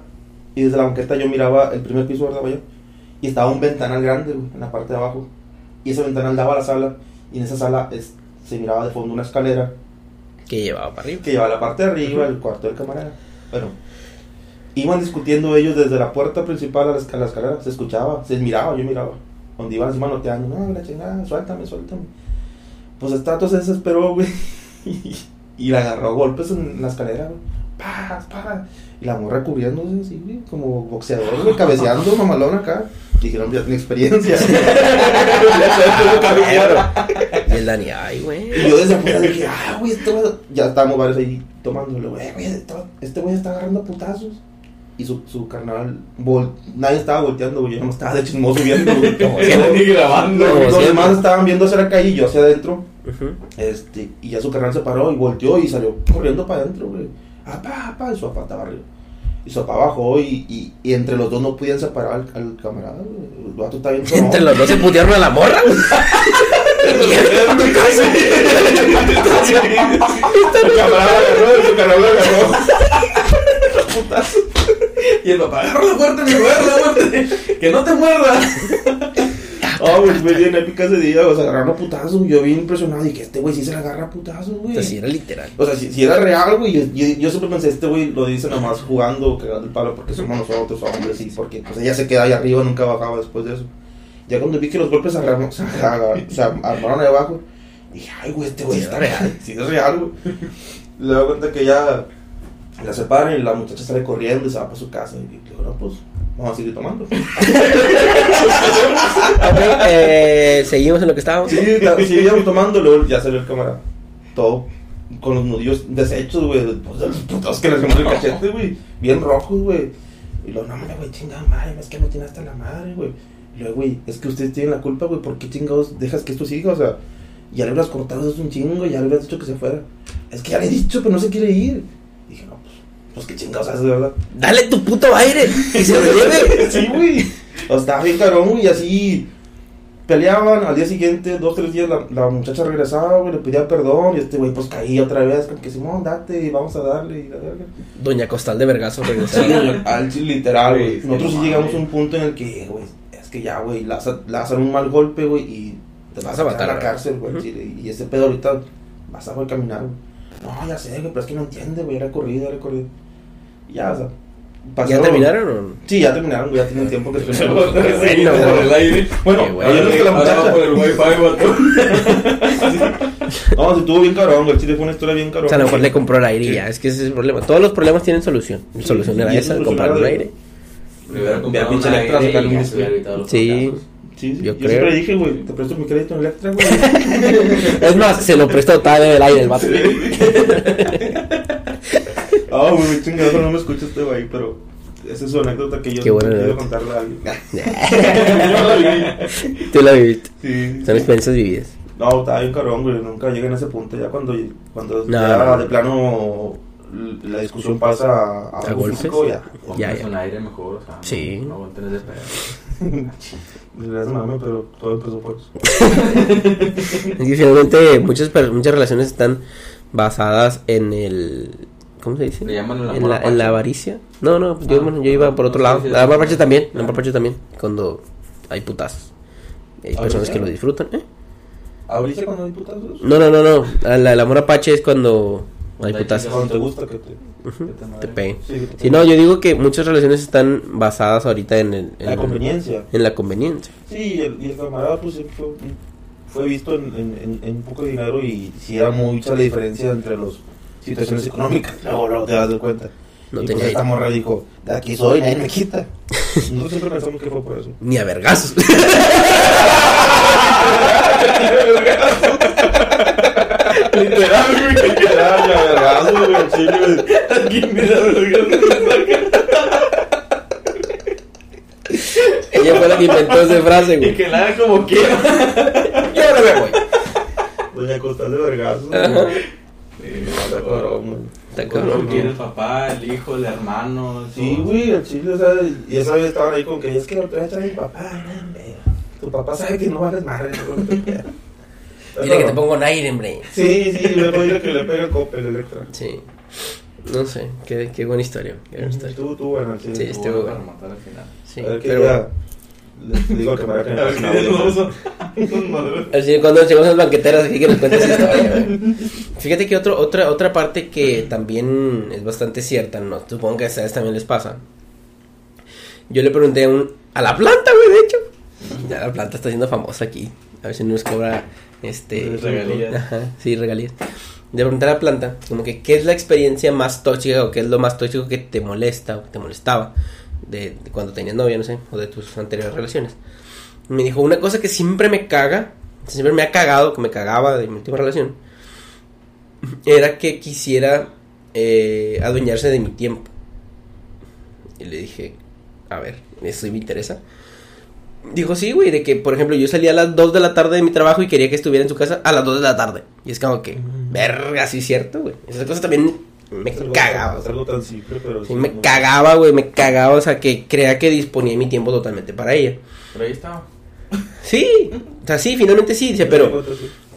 Y desde la banqueta yo miraba el primer piso, ¿verdad, güey? Y estaba un ventanal grande, güey, en la parte de abajo. Y ese ventanal daba a la sala. Y en esa sala es- se miraba de fondo una escalera Que llevaba para arriba. que llevaba la parte de arriba, el cuarto del camarada. Bueno, iban discutiendo ellos desde la puerta principal a la, a la escalera. Se escuchaba, se miraba, yo miraba. Donde iban así manoteando, no, la chingada, suéltame, suéltame. Pues este vato se desesperó, güey. Y, la agarró a golpes en la escalera, güey. Pa, pa. Y la morra cubriéndose así, güey. Como boxeador, güey. Cabeceando, mamalón acá. Dijeron, ya tiene experiencia. Y el Dani, ay, güey. Y yo desde afuera dije, ah, güey, este güey. Ya estábamos varios ahí tomándolo, güey, güey, este- este güey está agarrando putazos. Y su, su carnal, vol- nadie estaba volteando, güey, yo no estaba de chismoso viendo, güey. Ni grabando. Los, demás estaban viendo hacia la calle y yo hacia adentro. Este, y ya su carnal se paró y volteó y salió corriendo para adentro, güey. Apá, apá, y su papá estaba arriba. Y su papá bajó y, y, y entre los dos no podían separar al, al camarada, güey. El vato está bien sonado. Entre los dos se putearon a la morra. Su camarada agarró, su agarró. Y el papá, agarra la fuerte, mi güey, la fuerte. Que no te muerda. Ah, güey, fue bien épica ese día, o sea, agarraron a putazos. Yo bien impresionado y que este güey sí se la agarra a putazos, güey. Entonces, sí, era literal. O sea, si, si era real, güey, yo, yo, yo siempre pensé, este güey lo dice nada más jugando, cagando el palo, porque somos nosotros hombres, y porque pues ella se queda ahí arriba, nunca bajaba después de eso. Ya cuando vi que los golpes agarraron, se, agar- se armaron ahí abajo, dije, ay, güey, este güey Sí, está es real. sí es real, güey. Y luego cuenta que ya la separan y la muchacha sale corriendo y se va para su casa, y digo, no, pues, vamos a seguir tomando. Eh, seguimos en lo que estábamos. Sí, seguíamos tomando, luego ya salió el cámara. Todo con los nudillos deshechos, güey. Pues de los putos que le hacemos el cachete, güey. Bien rojos, güey. Y luego, no mames, güey, chingada madre, es que me tiene hasta la madre, güey. Y luego, güey, es que ustedes tienen la culpa, güey. ¿Por qué chingados dejas que esto siga? O sea, ya le hubieras cortado eso un chingo, ya le hubieras dicho que se fuera. Es que ya le he dicho, pero no se quiere ir. dije, no, pues, qué chingados haces, verdad. Dale tu puto aire y se lo lleve. Sí, güey. O sea, bien cabrón, güey, y así peleaban. Al día siguiente, dos, tres días, la, la muchacha regresaba, güey, le pedía perdón. Y este güey, pues caía otra vez, como que Simón, date, y vamos a darle. Y la verga. Doña Costal de Vergazo regresó. Sí, al sí, literal, güey. Nosotros sí llegamos a un punto en el que, güey, es que ya, güey, le vas le vas a dar un mal golpe, güey, y te vas a matar a la cárcel, güey. Y ese pedo ahorita vas a güey, caminar, güey. No, ya sé, güey, pero es que no entiende, güey, era corrido, era corrido. Y ya, o sea. ¿Ya pasó- terminaron o no? Sí, ya terminaron, ya tienen tiempo que Bueno, bueno. Bueno, bueno. unos que la muchacha. por el wifi. No, se estuvo bien cabrón, güey. El chile fue una historia bien cabrón. O sea, a lo mejor le compró el aire y ya. Es que ese es el problema. Todos los problemas tienen solución. La solución era esa, es comprar un aire. Comprado pinche un Electra, aire un ya Sí. Sí. Yo Yo, creo. siempre dije, güey, te presto mi crédito en Electra, güey. Es más, se lo prestó todavía del aire el vato. Ah, güey, chingado, no me escucha este güey, pero esa es su anécdota que yo Qué buena quiero contarle a alguien. Yo la viví. Tú la viviste. Sí. Son experiencias vividas. No, estaba bien cabrón, güey. Nunca llegué a ese punto. Ya cuando, cuando No, ya no. de plano la discusión pasa a, a, A golpes. físico, ya. Ya, ya. un aire mejor, o sea. no- Sí. No aguanten ese pedo. Les mame, pero todo empezó por eso. Finalmente muchas, muchas relaciones están basadas en el... ¿Cómo se dice? Le llaman el en, la, en la avaricia. No, no, yo, Ah, bueno, yo iba por otro lado. sí, La amor sí. apache también. La Ah. amor apache también. Cuando hay putazos. Hay ¿Ah, personas que lo disfrutan. ¿eh? ¿Ahorita cuando hay putazos? No, no, no, no. La, el amor apache es cuando hay putazos. Cuando te gusta que te... Ujú, que te Te peguen. Sí, te- Sí, no, yo digo que muchas relaciones están basadas ahorita en, el, en La conveniencia. En la conveniencia. Sí, y el, y el camarada pues fue, fue visto en, en, en, en poco dinero y sí era mucha la diferencia entre las situaciones económicas. Luego, luego te das de cuenta. No y tenía pues esta morra dijo, de aquí soy, nadie me quita. Nosotros siempre pensamos que fue por eso. Ni a vergazos. Literal, güey. Literal, la verdad, güey. Sí, güey. Aquí, mira, verga. Ella fue la que inventó esa frase, Y güey. que la haga como quiera. Yo no me voy. Doña Costal de Vergazo. Ajá. Está cabrón, güey. Está cabrón. quiere el papá, el hijo, el hermano. Sí, güey, el chile, o sea, y esa vez estaban ahí con que es que lo trae a mi papá, no, hombre. Tu papá sabe que no vales madre. Dile que te pongo un aire, hombre. Sí, sí, le voy a decir que le pega el cope el Electra. Sí. No sé, qué, qué buena historia. Qué buena historia. Tú, tú, bueno, sí. Sí, Estuvo bueno güey. para matar al final. Sí, a ver qué pero día le digo que me va a A ver, tener ¿qué fascinado. día nos vamos a- Así cuando llegamos a las banqueteras aquí que nos cuentes esa historia, güey. Fíjate que otro, otra, otra parte que también es bastante cierta, no, supongo que a ustedes también les pasa. Yo le pregunté a un, a la planta, güey, de hecho. Ya la planta está siendo famosa aquí. A ver si no nos cobra, este... Regalías. Ajá, sí, regalías. De preguntar a la planta, como que, ¿qué es la experiencia más tóxica o qué es lo más tóxico que te molesta o que te molestaba de, de cuando tenías novia, no sé, o de tus anteriores relaciones? Me dijo, una cosa que siempre me caga, siempre me ha cagado, que me cagaba de mi última relación, era que quisiera eh, adueñarse de mi tiempo. Y le dije, a ver, eso sí me interesa. Dijo, sí, güey, de que, por ejemplo, yo salía a las 2 de la tarde de mi trabajo y quería que estuviera en su casa a las 2 de la tarde. Y es como que, verga, sí es cierto, güey. Esas cosas también me algo- cagaba. Es algo tan simple, pero... Sí, me cagaba, güey, me cagaba, o sea, que crea que disponía mi tiempo totalmente para ella. Pero ahí estaba. Sí, o sea, sí, finalmente sí, dice, pero...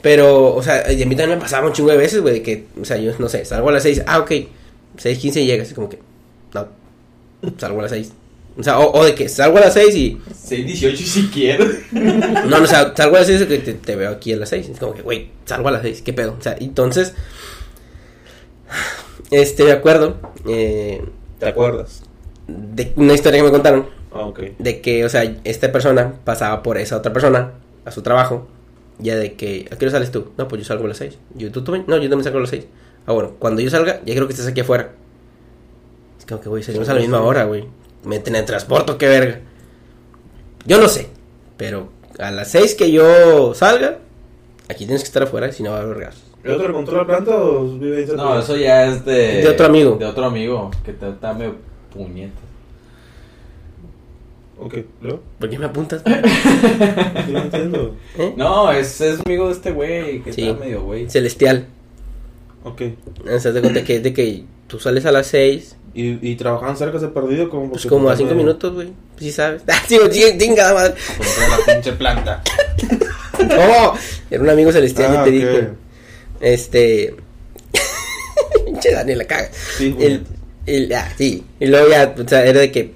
Pero, o sea, y a mí también me pasaba un chingo de veces, güey, de que, o sea, yo no sé, salgo a las 6, ah, ok, 6.15 y llegas, como que, no, salgo a las 6. O sea, o, o de que salgo a las 6 y, 6.18 si quiero. no, no, o sea, salgo a las 6 y que te, te veo aquí a las 6. Es como que, güey, salgo a las 6, ¿qué pedo? O sea, entonces, este, me acuerdo eh, ¿Te acuerdas? de una historia que me contaron, Ah, ok. de que, o sea, esta persona pasaba por esa otra persona a su trabajo, ya de que, ¿a qué hora sales tú? No, pues yo salgo a las 6. Yo, ¿tú también? No, yo también salgo a las 6. Ah, bueno, cuando yo salga, ya creo que estés aquí afuera. Es como que, güey, salimos a la misma hora, güey. Meten en transporte, qué verga. Yo no sé, pero a las 6 que yo salga, aquí tienes que estar afuera, si no va a haber gas. ¿Eso te lo contó la planta o vive ahí cerca? No, eso ya es de... De otro amigo. De otro amigo, que te está medio puñetas. Ok, ¿luego? ¿Por qué me apuntas? No entiendo. ¿Eh? No, es, es amigo de este güey, que Sí. está medio güey. Celestial. Ok. O sea, te cuenta que es de que tú sales a las 6 ¿Y, y trabajaban cerca de perdido? Como Pues como a también- cinco minutos, güey. Sí sabes. Ah, sí, madre. Contra la pinche planta. No, era un amigo celestial, Ah, y te ok. dije. Este. Pinche Daniel la caga. Sí, El, el, ah, sí. Y luego ya, o sea, era de que.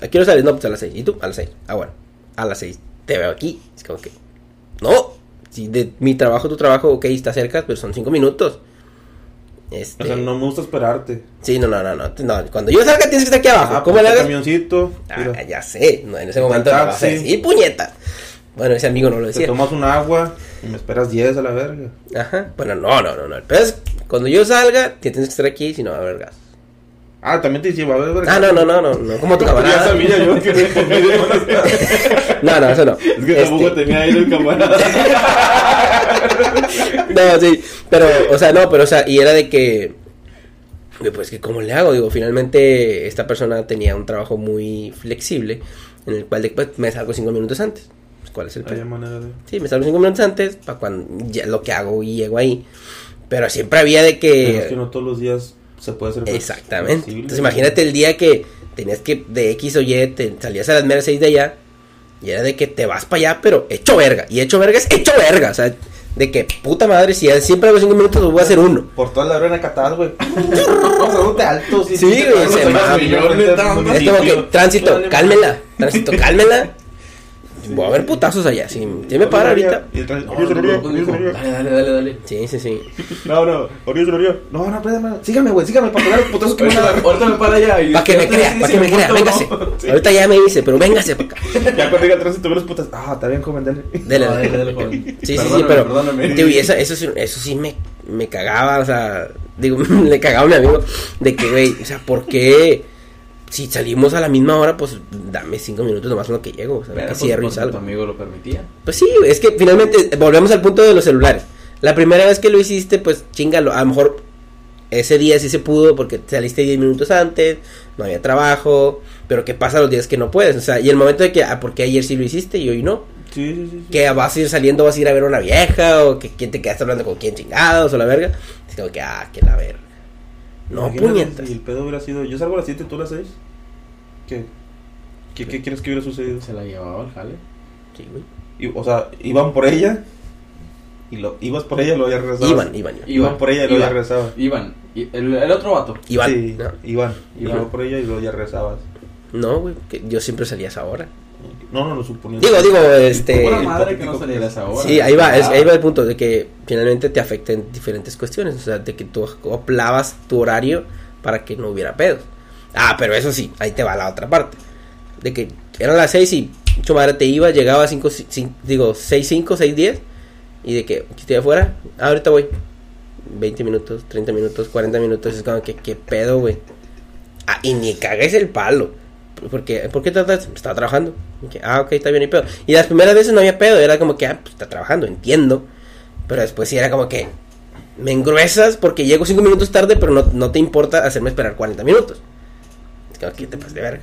¿A qué hora sales? No, pues a las seis. ¿Y tú? A las seis. Ah, bueno. A las seis. Te veo aquí. Es como que. No. Si de mi trabajo, tu trabajo, ok, está cerca, pero son cinco minutos. Este. O sea, no me gusta esperarte. Sí, no, no, no, no. no, Cuando yo salga tienes que estar aquí abajo. Ah, ¿Cómo pues, le hagas? camioncito. Ah, ya sé, no, en ese momento no taxi. decir puñeta. Bueno, ese amigo no lo Te decía. tomas un agua y me esperas 10 a la verga. Ajá. Bueno, no, no, no, no. Es cuando yo salga, tienes que estar aquí, si no va a haber gas. Ah, también te dice, va a verga. Ah, no, no, no, no, no, como tu Ya camarada. sabía yo que. No, no, eso no. Es que tampoco Este, tenía ahí el camarada. No, sí, pero, o sea, no, pero, o sea, y era de que, de, pues, que ¿cómo le hago? Digo, finalmente, esta persona tenía un trabajo muy flexible, en el cual después me salgo cinco minutos antes. Pues, ¿Cuál es el pedo? de... Sí, me salgo cinco minutos antes, para cuando ya lo que hago y llego ahí. Pero siempre había de Pero que... es que no todos los días se puede hacer Exactamente. flexible. Entonces imagínate el día que tenías que de X o Y, te salías a las meras 6 de allá, y era de que te vas para allá, pero hecho verga. Y hecho verga es hecho verga. O sea, de que puta madre, si siempre hago 5 minutos, voy a hacer uno. Por toda la arena catal, güey. Pasándote alto. Sí, güey, se. Es como que, tránsito, cálmela. Tránsito, cálmela. Voy a ver putazos allá. Si, si me para ahorita. Y. Dale, dale, dale, dale. Sí, sí, sí. No, no, lo río. No, no, espérame. Sígame, güey, sígame para pegar los putazos que me van a Ahorita, dar. ahorita me para allá. y- Para que me crea, para que me crea, véngase. Sí. Ahorita ya me dice, pero véngase para acá. Ya cuando diga el tránsito, ve los putas. Ah, está bien, joven, dale. Dele, No, dale. dale, joven. Sí, sí, sí, Perdóname, pero. perdóname. Tío, y eso, eso, sí, eso sí me, me cagaba, o sea. Digo, le cagaba a mi amigo de que, güey, o sea, ¿por qué? Si salimos a la misma hora, pues dame cinco minutos nomás en lo que llego, o sea, Pero, que pues, cierro y porque salgo. Tu amigo lo permitía. Pues sí, es que finalmente volvemos al punto de los celulares. La primera vez que lo hiciste, pues chingalo. A lo mejor ese día sí se pudo porque saliste 10 minutos antes, no había trabajo. Pero ¿qué pasa los días que no puedes? O sea, y el momento de que, ah, porque ayer sí lo hiciste y hoy no. Sí, sí, sí. Que vas a ir saliendo, vas a ir a ver a una vieja, o que quién te quedaste hablando con quién chingados, o la verga. Es como que, ah, que la verga. No, puñetas. Si el pedo hubiera sido. Yo salgo a las 7, tú a las 6. ¿Qué? ¿Qué, qué quieres que hubiera sucedido? Se la llevaba al jale. Sí, güey. Y, o sea, iban por ella. Y lo, ibas por ella y luego ya regresabas. Iban, iban, iban. Iban por ella y luego ya Iban. regresabas. Iván. y el, el otro vato. Iban. Sí, No. iban. Y Iban. luego por ella y luego ya regresabas. No, güey, que yo siempre salía a esa hora. No, no, lo suponía. Digo, digo, este... Madre que no hipotético saliera esa hora. Sí, ahí va, es- Ah. ahí va el punto de que finalmente te afecten diferentes cuestiones, o sea, de que tú acoplabas tu horario para que no hubiera pedos. Ah, pero eso sí, ahí te va la otra parte. De que eran las seis y mucho madre te iba, llegaba a 5, digo, 6, 5, 6, 10 y de que estoy afuera, ah, ahorita voy. 20 minutos, 30 minutos, 40 minutos, es como que, ¿qué pedo, güey? Ah, y ni cagues el palo. Porque, ¿Por qué tratas? Estaba trabajando. Ah, ok, está bien, y pedo. Y las primeras veces no había pedo, era como que, ah, pues está trabajando, entiendo. Pero después sí era como que, me engruesas porque llego 5 minutos tarde, pero no, no te importa hacerme esperar 40 minutos. Es que te pasas de verga.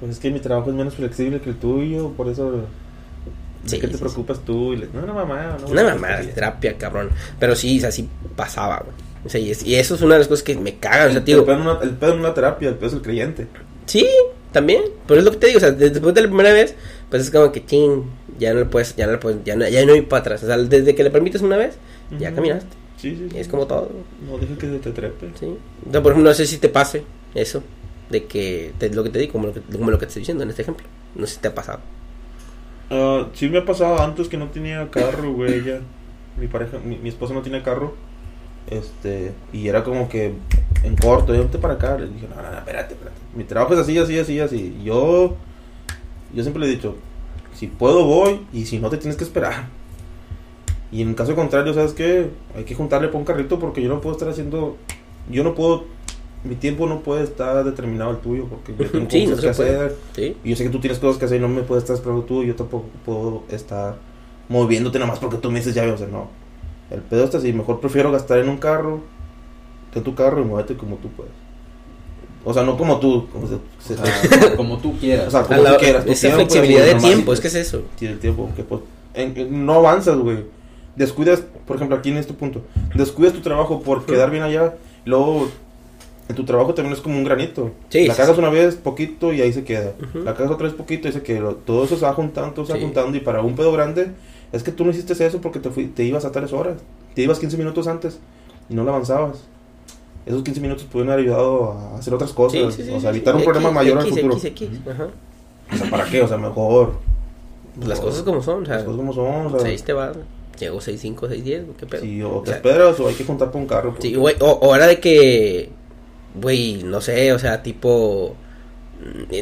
Pues es que mi trabajo es menos flexible que el tuyo, por eso. ¿De Sí, qué te sí, preocupas tú? Y le- no, una mamá. No, Una mamada de terapia, cabrón. Pero sí, o sea, sí pasaba, güey. O sea, y, es- y eso es una de las cosas que me cagan. O sea, el, tío, el pedo en una terapia, el pedo es el creyente. Sí, también. Pero es lo que te digo, o sea, de- después de la primera vez, pues es como que ching, ya no le puedes, ya no le puedes, ya no, ya no hay para atrás. O sea, desde que le permites una vez, ya caminaste. Sí, sí. sí. Es como todo, No, deja que se te trepe. sí. O sea, por ejemplo, no sé si te pase eso, de que, te- lo que te digo, como lo que, como lo que te estoy diciendo en este ejemplo. No sé si te ha pasado. Ah, sí me ha pasado antes que no tenía carro, güey, ella. Mi pareja, mi, mi esposa no tiene carro. Este, y era como que en corto, yo para acá. Le dije, no, no, no, espérate, espérate. Mi trabajo es así, así, así, así. Yo, yo siempre le he dicho, si puedo voy y si no te tienes que esperar. Y en caso contrario, ¿sabes qué? Hay que juntarle para un carrito porque yo no puedo estar haciendo, yo no puedo, mi tiempo no puede estar determinado al tuyo porque yo tengo Sí, no cosas que hacer. Sí. Y yo sé que tú tienes cosas que hacer y no me puedes estar esperando tú. Y yo tampoco puedo estar moviéndote nada más porque tú me dices ya, o sea, no. El pedo está así. Mejor prefiero gastar en un carro que en tu carro y muévete como tú puedes. O sea, no como tú. Como se- se- O sea, como tú quieras. o sea, como la- tú quieras. esa tiempo, flexibilidad de tiempo, es que es eso. Tiene tiempo. Que, pues, en- en- no avanzas, güey. Descuidas, por ejemplo, aquí en este punto. Descuidas tu trabajo por quedar bien allá. Luego, en tu trabajo también es como un granito. Sí, la sí, cagas una vez poquito y ahí se queda. La cagas otra vez poquito y se queda. Todo eso se va juntando, todo se va juntando. Y para un pedo grande, es que tú no hiciste eso porque te, fui, te ibas a tres horas. Te ibas 15 minutos antes y no la avanzabas. Esos 15 minutos pudieron haber ayudado a hacer otras cosas. Sí, sí, sí, o sea, evitar un problema X, mayor al X, futuro. X, X, ajá. O sea, ¿para qué? O sea, mejor. Pues las cosas como son, o sea, Las cosas como son. O sea, 6 te va, llegó 6, 5, 6, 10, ¿qué pedo? Sí, o te O sea, esperas o hay que juntar para un carro. Sí, güey, o, o era de que, güey, no sé, o sea, tipo,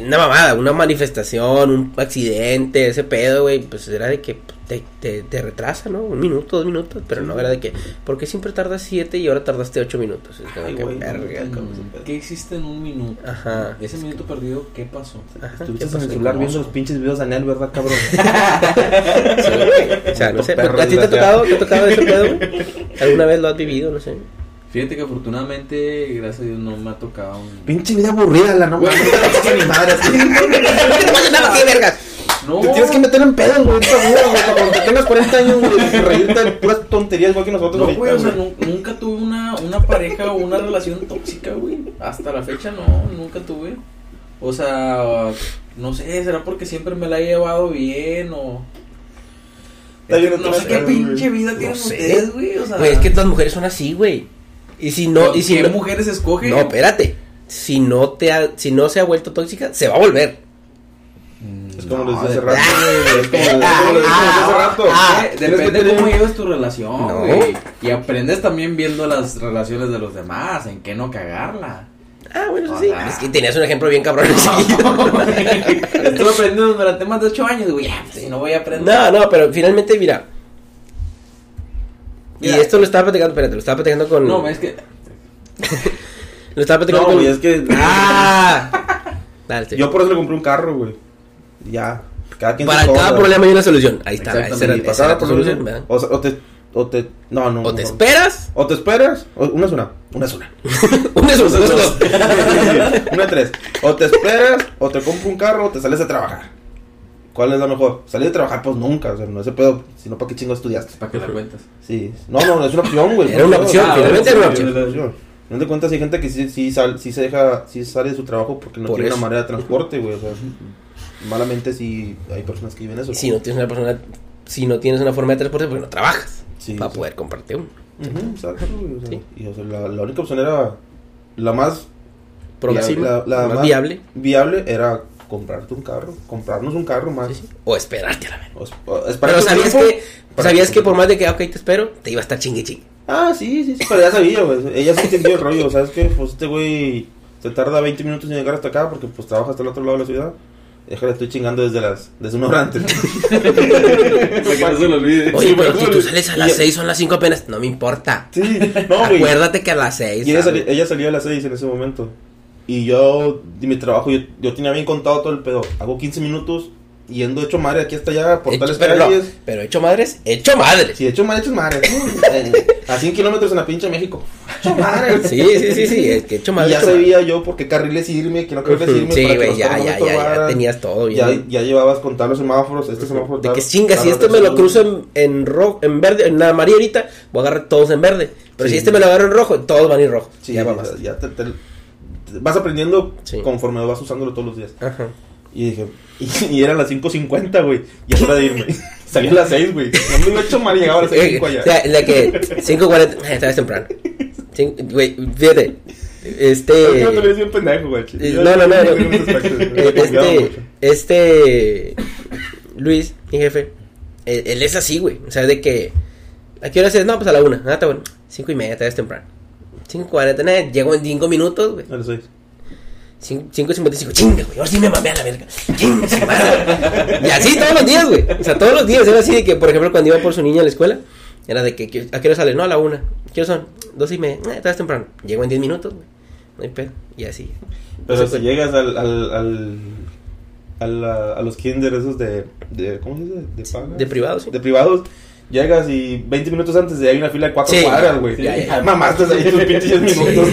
una mamada, una manifestación, un accidente, ese pedo, güey, pues era de que te, te, te retrasa, ¿no? Un minuto, dos minutos, pero Sí. no era de que, ¿por qué siempre tardas siete y ahora tardaste ocho minutos? Es como Ay, que, güey, no, verga, no, como- no. ¿Qué hiciste en un minuto? Ajá. Ese minuto perdido, ¿qué pasó? Ajá, Estuviste ¿qué en el celular viendo los pinches videos de Anel, ¿verdad, cabrón? Sí, güey. O sea, no sé, ¿a ti te ha tocado, te ha tocado ese pedo, güey? ¿Alguna vez lo has vivido? No sé. Fíjate que afortunadamente, gracias a Dios, no me ha tocado un... Pinche vida aburrida, la no mames. No ni madre. así. No pasa nada, ¿qué vergas? No, Te tienes que meter en pedos, güey. esta vida, güey, Cuando tengas 40 años, güey, reírte de puras tonterías igual que nosotros. No, güey, o sea, nunca tuve una, una pareja o una relación tóxica, güey. Hasta la fecha no, nunca tuve. O sea, no sé, será porque siempre me la he llevado bien o... No sé qué pinche vida No tienen sé. ustedes, güey. O sea, Güey, es que todas las mujeres son así, güey. Y si no, y si ¿qué no, mujeres escogen? No, espérate. Si no te ha, si no se ha vuelto tóxica, se va a volver. Es como No, les decía hace de- rato, güey. Es como les hace rato. Ah, Depende tener- cómo llevas tu relación, No. güey. Y aprendes también viendo las relaciones de los demás, en qué no cagarla. Ah, bueno, eso sí. Es que tenías un ejemplo bien cabrón. Estuve aprendiendo durante más de 8 años, güey. Ya, pues, si no voy a aprender. no, no, pero finalmente, mira. Y Mira. esto lo estaba platicando, espérate, lo estaba platicando con. No, es que. Lo estaba platicando No, con. güey, es que. ¡Ah! Dale, sí. Yo por eso le compré un carro, güey. Ya. Cada quien Para cada problema hay una solución. Ahí está. Esa era, Y esa era tu solución, ¿verdad? O, o te. O te. No, no. O te no. esperas. O te esperas. o- una es una. Una es una. Una es una, una es tres. O te esperas. O te compro un carro. O te sales a trabajar. ¿Cuál es la mejor? Salir a trabajar, pues nunca. O sea, no ese pedo. Sino para qué chingo estudiaste. ¿Para qué la cuentas? Sí. No, no, es una opción, güey. Era una opción, finalmente era una opción. No te cuentas, hay gente que sí, sí, sal- sí se deja, sí sale de su trabajo porque no Por tiene eso. una manera de transporte, güey. O sea, malamente sí hay personas que viven eso. Si no tienes una persona, si no tienes una forma de transporte, porque no trabajas Sí, para sí. poder comprarte uno. Ujú, exacto, güey, o sea, Sí. Y o sea, la, la única opción era la más la, la más viable. viable era comprarte un carro, comprarnos un carro más. Sí, sí. O esperarte a la. O o Pero sabías tiempo que, sabías que por más de que, ok, te espero, te iba a estar chingue chingue. Ah, sí, sí, sí, pero ya sabía, güey. Ella sí entendió el rollo, ¿sabes qué? Pues este güey se tarda 20 minutos en llegar hasta acá porque pues trabaja hasta el otro lado de la ciudad. Déjale, estoy chingando desde las desde una hora antes. Para que no se lo olvide. Oye, Sí, pero si tú sales a las ya- 6 son las 5 apenas, no me importa. Sí, no, güey. Acuérdate que a las 6. Y ella, sali- ella salió a las 6 en ese momento. Y yo, de mi trabajo, yo, yo tenía bien contado todo el pedo. Hago 15 minutos yendo hecho madre aquí hasta allá por tales pero, no, pero hecho madres, hecho madres. Sí, hecho madre, hecho madre. Eh, a 100 kilómetros en la pinche México. Hecho madre. Sí, sí, sí, sí, es que hecho Y madres. ya hecho sabía yo por qué carriles irme, que no carriles irme. Sí, para que güey, ya, ya, ya, ya tenías todo Ya, bien. ya llevabas contar los semáforos. Este semáforo De que chinga, si este me lo cruzo en, en rojo, en verde, en amarillo ahorita, voy a agarrar todos en verde. Pero si este me lo agarro en rojo, todos van a ir rojo. Sí, ya ya, ya te, te- te- vas aprendiendo Sí. conforme vas usándolo todos los días. Ajá. Y dije, y, y eran las 5.50, güey. Y es hora de irme. Salí a las 6, güey. No me lo he hecho mal, llegaba a las Eh, 5 allá. o sea, la que 5.40, eh, esta vez temprano. Güey, fíjate. Este. No te un pendejo, güey. No, no, no. Este, este, Luis, mi jefe, él, él es así, güey. O sea, de que, ¿a qué hora es? No, pues a la una. Ah, está bueno. Cinco y media, te ves temprano. Cinco cuarenta, nada, llego en cinco minutos, güey. A las 6. Cin- Cinco cincuenta y cinco, chinga, güey. Ahora sí me mamé a la verga. Chinga, madre. Y así todos los días, güey. O sea, todos los días era así de que, por ejemplo, cuando iba por su niña a la escuela, era de que, ¿a qué hora sale? No, a la una. ¿Qué hora son? Dos y media. Eh, ves temprano. Llego en diez minutos, güey. No hay pedo. Y así. Pero Eso si fue- llegas al, al, al, a, la- a los kinder esos de, de ¿cómo se dice? De. De privado, sí. De privados. Llegas y 20 minutos antes de hay una fila de 4 Sí. cuadras, güey. Ya, ya. Ay, Mamaste ahí tus pinches 10 minutos.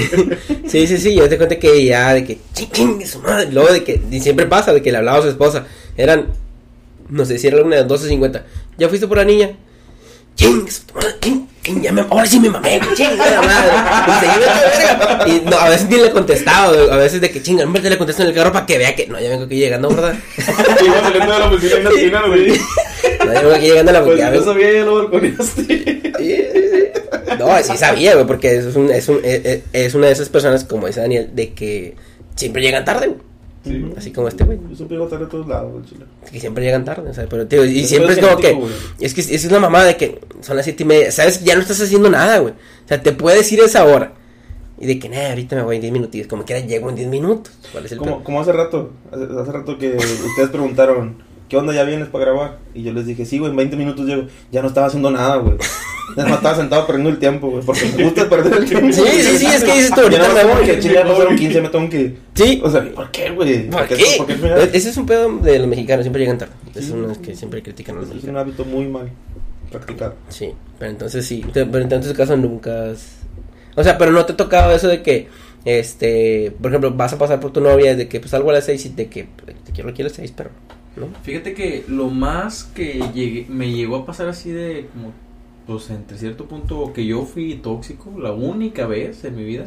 Sí, sí, sí, yo te cuenta que ya, de que, ching, su madre, luego de que, y siempre pasa, de que le hablaba a su esposa, eran, no sé si era una de 12.50, ya fuiste por la niña, ching, su madre, ching, ya me, ahora sí me mamé, güey, ching, la madre, y no, a veces ni le contestaba, a veces de que, chinga, vez de le contesto en el carro para que vea que, no, ya vengo aquí llegando, ¿verdad? Y saliendo de la oficina en la esquina, güey. No, aquí llegando a la Pues ya yo vengo- sabía, ya lo balconeaste. Sí, sí, sí. No, sí sabía, güey, porque es, un, es, un, es, es una de esas personas, como dice Daniel, de que siempre llegan tarde, güey. Sí. Así como este, güey. Yo siempre iba a todos lados, güey, chile. Que siempre llegan tarde, o sea, pero tío, y siempre es como que, güey. es que esa es la mamá de que son las siete y media, sabes, ya no estás haciendo nada, güey. O sea, te puedes ir a esa hora. Y de que, nah, ahorita me voy en 10 minutos, como quiera llego en 10 minutos. ¿Cuál es el Como, como hace rato, hace, hace rato que ustedes preguntaron, ¿qué onda ya vienes para grabar? Y yo les dije, sí, güey, en 20 minutos llego. Ya no estaba haciendo nada, güey. Ya no estaba sentado perdiendo el tiempo, güey, porque me gusta perder el tiempo. Sí, sí, sí, es que dices tú, Ya ahorita no me voy. por qué chingados pasaron 15, me tengo que. Sí. O sea, ¿por qué, güey? ¿Por qué? ¿Por qué final? Ese es un pedo de los mexicanos, siempre llegan tarde. Es Sí. uno de los que siempre critican a los Es un mexicanos. hábito muy mal practicado. Sí, pero entonces sí, pero en tu caso nunca has... O sea, pero no te ha tocado eso de que, este, por ejemplo, vas a pasar por tu novia de que pues salgo a las seis y de que te quiero aquí a las seis, pero, ¿no? Fíjate que lo más que llegué, me llegó a pasar así de como, pues entre cierto punto que yo fui tóxico, la única vez en mi vida,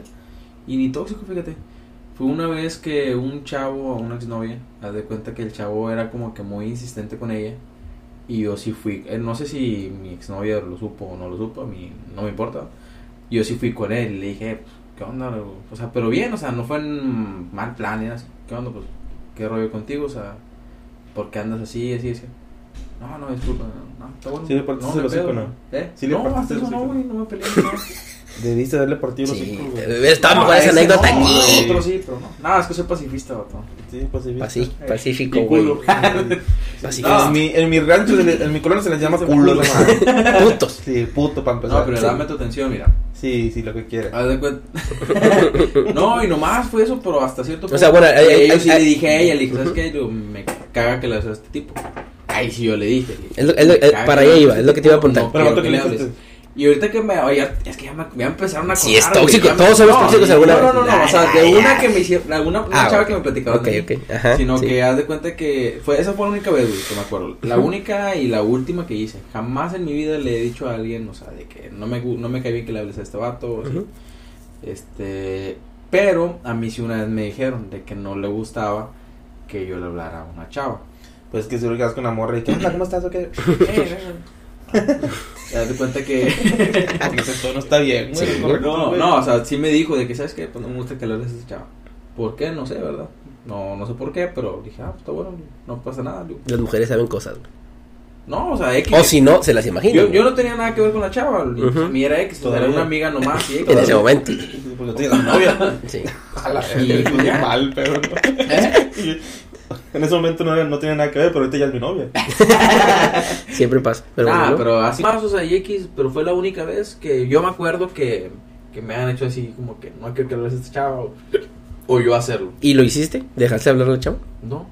y ni tóxico, fíjate, fue una vez que un chavo, una exnovia, haz de cuenta que el chavo era como que muy insistente con ella, y yo sí fui, eh, no sé si mi exnovia lo supo o no lo supo, a mí no me importa, yo sí fui con él y le dije, pues, ¿qué onda? O sea, pero bien, o sea, no fue en mal plan, nada así, ¿qué onda? Pues, ¿qué rollo contigo? O sea, ¿por qué andas así, así, así? No, no, disculpa, no, está bueno. ¿Sí le partiste no, el hocico, no? ¿Eh? ¿Sí le no, partiste hasta el eso no, hocico? güey, no me peleé, no. Debiste darle partido los Sí, hijos, güey. hubiera estado mejor esa anécdota no, aquí. Otro sí, pero no. Nada, es que soy pacifista, vato. Sí, pacifista. Paci- Pacífico, güey. culo. Pacífico. En mi, en mi rancho, se le- en mi colonia se les llama Sí, culo. culo. esa madre. Putos. Sí, puto para empezar. No, pero sí. dame tu atención, mira. Sí, sí, lo que quieras. Haz de cuenta. no, y nomás fue eso, pero hasta cierto O sea, bueno, yo sí le dije a ella, le dije, ¿sabes qué? Digo, me caga que le hagas a este tipo. Ahí sí yo le dije. Es lo- es lo- "Me es- caga para allá iba, a es lo que te iba a este apuntar. no Pero quiero ¿cuánto que le le hables". dijiste? Y ahorita que me oye, es que ya me, ya empezaron a Sí, es tóxico, me- todos somos no, tóxicos alguna no, vez. No, no, no, o sea, de una que me hicieron, alguna una Ah, chava que me platicaba. Ok, de ok, ajá, Sino sí. que haz de cuenta que fue, esa fue la única vez, güey, que me acuerdo. La única y la última que hice. Jamás en mi vida le he dicho a alguien, o sea, de que no me, no me cae bien que le hables a este vato, o así. Ujú. Este, pero a mí sí una vez me dijeron de que no le gustaba que yo le hablara a una chava. Pues es que que vas con una morra y ¿qué onda? ¿Cómo estás? ¿O qué? Te das de cuenta que ese tono está bien. Sí. correcto, no, no, o sea, sí me dijo de que sabes qué, pues no me gusta que le hables a esa chava. ¿Por qué? No sé, ¿verdad? No, no sé por qué, pero dije, ah, pues está bueno, no pasa nada. digo. Las mujeres saben cosas. güey. No, o sea, X. O si no, se las imaginan. yo, yo no tenía nada que ver con la chava, a Ujú. mí era X, sea, era Todavía. una amiga nomás. y X. En ese momento. Pues lo tienes la novia. Sí. A la Y- ya. mal, pero. ¿Eh? En ese momento no, no tenía nada que ver, pero ahorita ya es mi novia. Siempre pasa. Pero ah, bueno, pero así más, o sea, y X, pero fue la única vez que yo me acuerdo que, que me han hecho así, como que no quiero que hables a este chavo, o yo hacerlo. ¿Y lo hiciste? ¿Dejaste de hablarle al chavo? No,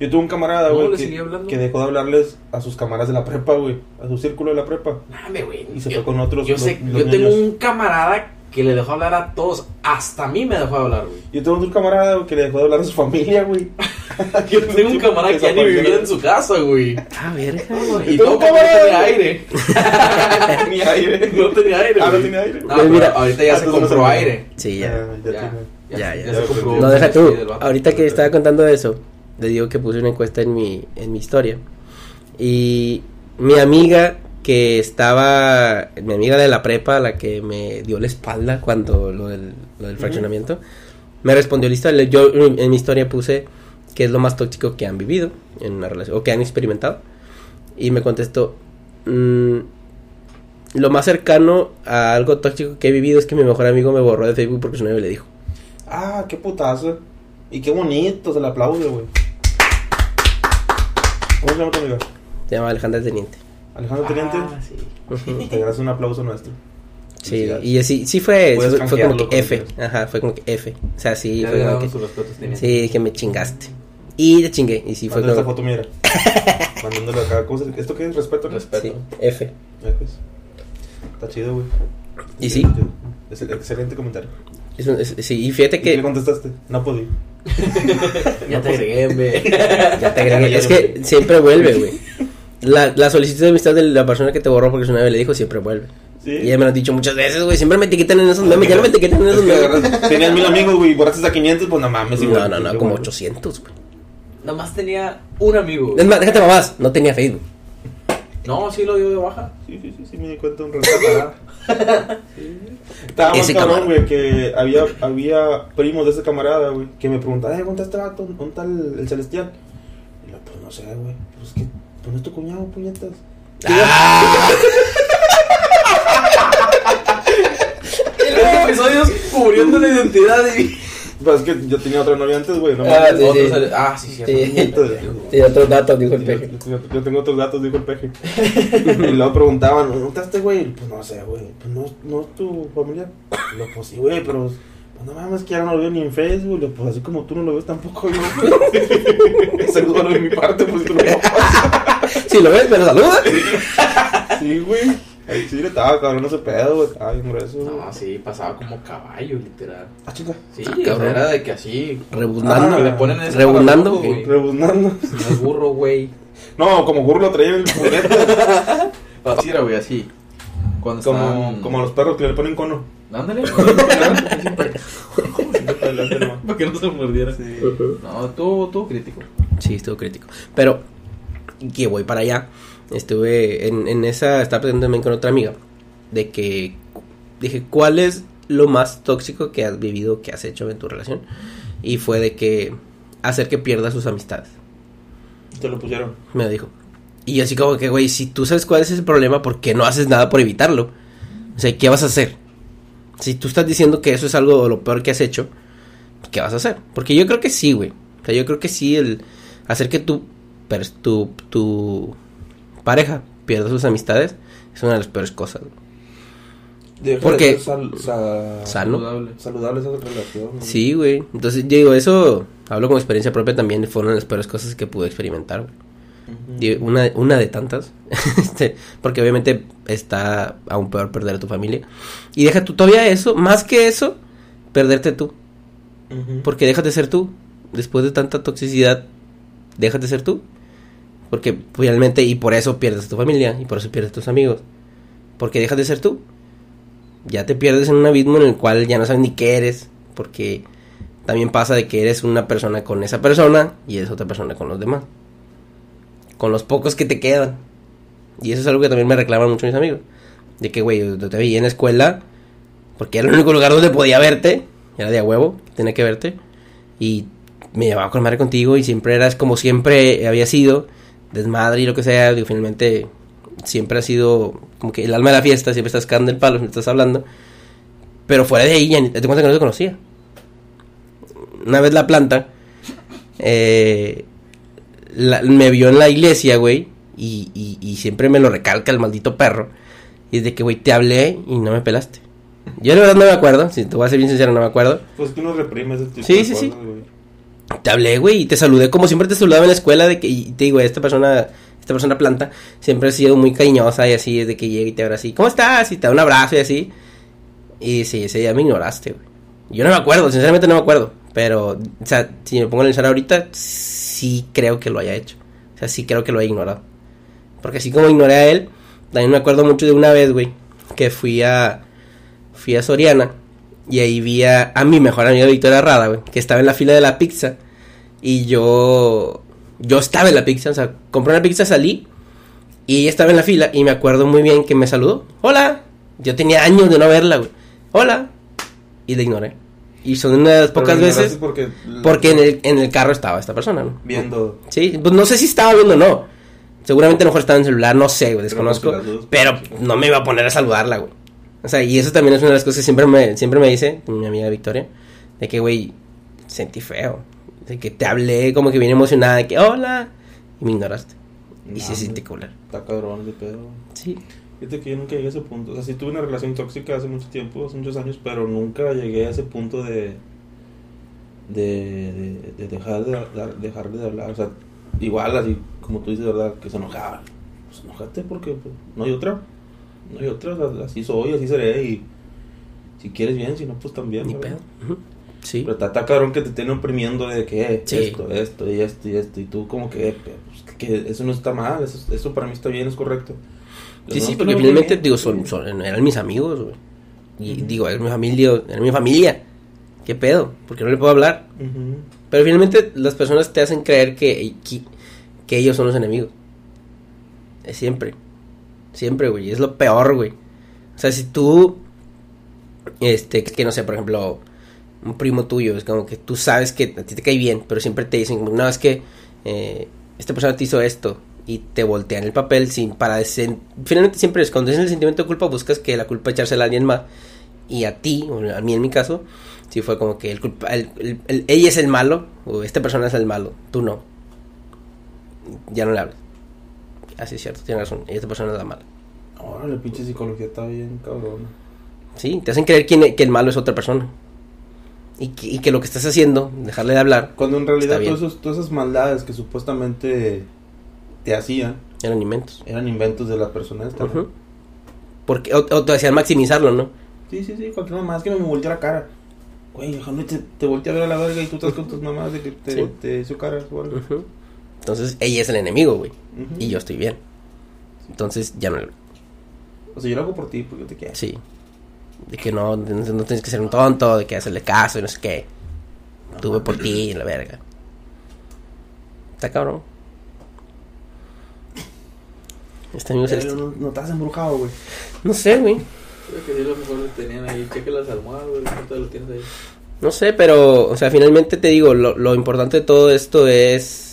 Yo tuve un camarada, No, güey, le que, seguí hablando. que dejó de hablarles a sus camaradas de la prepa, güey. A su círculo de la prepa. dame, güey. Y se Yo- fue con otros. Yo los- sé, los yo tengo niños. un camarada que le dejó hablar a todos, hasta a mí me dejó hablar, güey. Yo tengo un camarada güey, que le dejó de hablar a su familia, güey. Yo tengo un camarada que ya ni vivía en su casa, güey. Ah, verga. Y tengo todo porque no tenía aire. Tenía aire. No tenía aire, Ah, no güey. tenía aire. No, Pues pero mira, ahorita ya se no compró aire. Sí, ya. Ah, ya, Ya. No, deja tú. Ahorita que estaba contando eso, le digo que puse una encuesta en mi, en mi historia. Y mi amiga que estaba, mi amiga de la prepa, la que me dio la espalda cuando lo del, lo del fraccionamiento, me respondió la historia. Yo en mi historia puse que es lo más tóxico que han vivido en una relación, o que han experimentado. Y me contestó, "Mm, lo más cercano a algo tóxico que he vivido es que mi mejor amigo me borró de Facebook porque su novio le dijo. Ah, qué putazo. Y qué bonito, se le aplaude, güey. ¿Cómo se llama tu amiga? Se llama Alejandra Teniente. Alejandro Teniente. Ah, sí. Te das un aplauso nuestro. Sí, y sí, sí fue, fue, como que F, ajá, fue como que F, o sea, sí, Ya fue como que, sí, que me chingaste, y te chingué, y sí fue Manda esta como, foto, mira. Mandándole acá cosas. ¿Esto qué es? ¿Respeto? Respeto. sí, F, pues. Está chido, güey. Y sí. Es el excelente comentario. Es un- es- sí, y fíjate ¿Y ¿Qué que, contestaste? No podí. Ya te agregué, güey. ya te agregué, es que siempre vuelve, güey, la, la solicitud de amistad de la persona que te borró porque su novia le dijo siempre vuelve, Sí. y ya me lo han dicho muchas veces, güey, siempre me etiquetan en esos memes, ya no me etiquetan en Es esos que memes, Tenías mil amigos, güey, y borraste a 500, pues no mames. no, igual, no, no, como bueno. 800, güey, Nada más tenía un amigo. es más, déjate mamás, no tenía Facebook, No, sí lo dio de baja. Sí, sí, sí, sí, me di cuenta un rato. Estaba más cabrón, güey, que había, había primos de ese camarada, güey, que me preguntaban, eh, ¿dónde está este vato? ¿Dónde está el, el celestial? Y yo, pues no sé, güey, pues que, pues no es tu cuñado, puñetas. ah, Y luego episodios cubriendo la identidad de mi. Pues es que yo tenía otra novia antes, güey, no Ah, mames. sí, sí. sale- Ah, sí, sí. Sí. Entonces, otros datos, dijo el peje, yo- yo tengo otros datos, dijo el peje. y luego preguntaban, ¿dónde está este güey? Pues no sé, güey. Pues no, no es tu familiar. Y luego, pues sí, güey, pero pues no mames, que ya no lo veo ni en Facebook. Pues así como tú no lo ves tampoco yo. Salúdalo de mi parte, pues tú lo si lo ves, pero saluda, Sí, güey. Ahí sí le estaba cabrón ese pedo, güey. Estaba bien grueso. No, sí, pasaba como caballo, literal. Ah, chica. Sí, Ah, o sea, cabrón. era de que así. rebuznando, Ah, le ponen ese Rebundando, güey. Rebundando. No es burro, güey. No, como burro lo traía en el juguete. Así era, güey, así. Cuando como, estaban- como a los perros que le ponen cono. Ándale. Para que no se mordiera. No, tú, tú crítico. Sí, estuvo crítico. Pero, que voy para allá. Estuve en, en esa, estaba platicando también con otra amiga. De que, dije, ¿cuál es lo más tóxico que has vivido, que has hecho en tu relación? Y fue de que, hacer que pierdas sus amistades. Te lo pusieron. Me lo dijo. Y yo así como que, güey, si tú sabes cuál es ese problema, ¿por qué no haces nada por evitarlo? O sea, ¿qué vas a hacer? Si tú estás diciendo que eso es algo lo peor que has hecho, ¿qué vas a hacer? Porque yo creo que sí, güey. O sea, yo creo que sí, el hacer que tu, tu, tu pareja pierda sus amistades es una de las peores cosas. Deja Porque- de ser sal- sa- Sano. Saludable. saludable esa relación. Sí, güey. Entonces, digo, eso, hablo con experiencia propia también, fue una de las peores cosas que pude experimentar, una, una de tantas. este, porque obviamente está aún peor perder a tu familia. Y deja tú todavía eso, más que eso, perderte tú. Ujú. Porque dejas de ser tú. Después de tanta toxicidad, dejas de ser tú. Porque finalmente, y por eso pierdes tu familia, y por eso pierdes tus amigos. Porque dejas de ser tú. Ya te pierdes en un abismo en el cual ya no sabes ni qué eres. Porque también pasa de que eres una persona con esa persona y eres otra persona con los demás. Con los pocos que te quedan. Y eso es algo que también me reclaman mucho mis amigos. De que, güey, yo te veía en la escuela porque era el único lugar donde podía verte. Era de a huevo, tenía que verte. Y me llevaba con madre contigo y siempre eras como siempre había sido. Desmadre y lo que sea. Digo, finalmente siempre ha sido como que el alma de la fiesta. Siempre estás cagando el palo, me estás hablando. Pero fuera de ahí, ya ni- te cuenta que no te conocía. Una vez la planta, eh, la- me vio en la iglesia, güey, y, y, y siempre me lo recalca el maldito perro. Y es de que, güey, te hablé y no me pelaste. Yo la verdad no me acuerdo, si te voy a ser bien sincero, no me acuerdo. Pues que uno reprime ese tipo Sí, de sí, sí. güey. Te hablé, güey, y te saludé como siempre te saludaba en la escuela de que, y te digo, esta persona, esta persona planta, siempre ha sido muy cariñosa y así, desde que llega y te abraza así, ¿cómo estás? Y te da un abrazo y así. Y sí, ese día me ignoraste, güey. Yo no me acuerdo, sinceramente no me acuerdo. Pero, o sea, si me pongo a analizar ahorita, sí creo que lo haya hecho. O sea, sí creo que lo haya ignorado. Porque así como ignoré a él, también me acuerdo mucho de una vez, güey, que fui a, fui a Soriana y ahí vi a, a mi mejor amiga Victoria Rada, güey, que estaba en la fila de la pizza y yo, yo estaba en la pizza, o sea, compré una pizza, salí y ella estaba en la fila y me acuerdo muy bien que me saludó, hola, yo tenía años de no verla, güey, hola, y la ignoré. Y son unas Pero pocas lo ignoraste veces Porque, porque en el, en el carro estaba esta persona, ¿no? Viendo. Sí, pues no sé si estaba viendo o no. Seguramente a lo mejor estaba en el celular, no sé, güey, desconozco. Pero, las Pero no me iba a poner a saludarla, güey. O sea, y eso también es una de las cosas que siempre me, siempre me dice mi amiga Victoria. De que, güey, sentí feo. De que te hablé como que bien emocionada. De que, hola. Y me ignoraste. Y No, sentí culero. Está cabrón ese pedo. Sí. Fíjate que yo nunca llegué a ese punto. O sea, sí tuve una relación tóxica hace mucho tiempo, hace muchos años, pero nunca llegué a ese punto de. de, de, de dejar, de, de- dejar de hablar. O sea, igual, así como tú dices, ¿verdad? Que se enojaba. Pues enojate porque pues, no hay otra. No hay otra. o sea, así soy, así seré. Y si quieres bien, si no, pues también. Ni pedo. Sí. Pero está, está cabrón que te estén oprimiendo de que eh, Sí. esto, esto y esto y esto. Y tú, como que, eh, pues, que, que eso no está mal. Eso, eso para mí está bien, es correcto. Los Sí, sí, porque finalmente, digo, son, son- eran mis amigos, güey. Y digo, eran mi familia, era mi familia. ¿Qué pedo? Porque no le puedo hablar. Pero finalmente las personas te hacen creer que, que, que ellos son los enemigos. Es siempre. Siempre, güey. Es lo peor, güey. O sea, si tú, este, que no sé, por ejemplo, un primo tuyo, es como que tú sabes que a ti te cae bien, pero siempre te dicen, no, es que eh, esta persona te hizo esto y te voltean el papel sin para desen- finalmente siempre cuando tienes el sentimiento de culpa buscas que la culpa echársela a alguien más y a ti o a mí en mi caso sí fue como que el culpa el- el- el- ella es el malo o esta persona es el malo tú no ya no le hables así es cierto tienes razón esta persona es la mala Órale, pinche psicología está bien cabrón. sí te hacen creer que, que el malo es otra persona y que, y que lo que estás haciendo dejarle de hablar Cuando en realidad todos esos- todas esas maldades que supuestamente te hacían eran inventos eran inventos de la persona esta. porque o, o te hacían maximizarlo no Sí, sí, sí, cualquier mamá es que me volteó la cara. Güey, déjame te, te volteé a ver a la verga y tú estás con tus mamás de que te, Sí. te hizo cara o algo. Ujú. Entonces ella es el enemigo güey y yo estoy bien entonces ya no O sea, yo lo hago por ti porque te quieres. Sí. De que no, no tienes que ser un tonto, de que hacerle caso y no sé qué. Tuve por ti en la verga. Está cabrón. Este amigo es no, no estás embrujado, güey. No sé, güey. Creo que sí, lo mejor lo tenían ahí. Cheque las almohadas, güey. ¿Cuánto lo tienes ahí? No sé, pero, o sea, finalmente te digo, lo, lo importante de todo esto es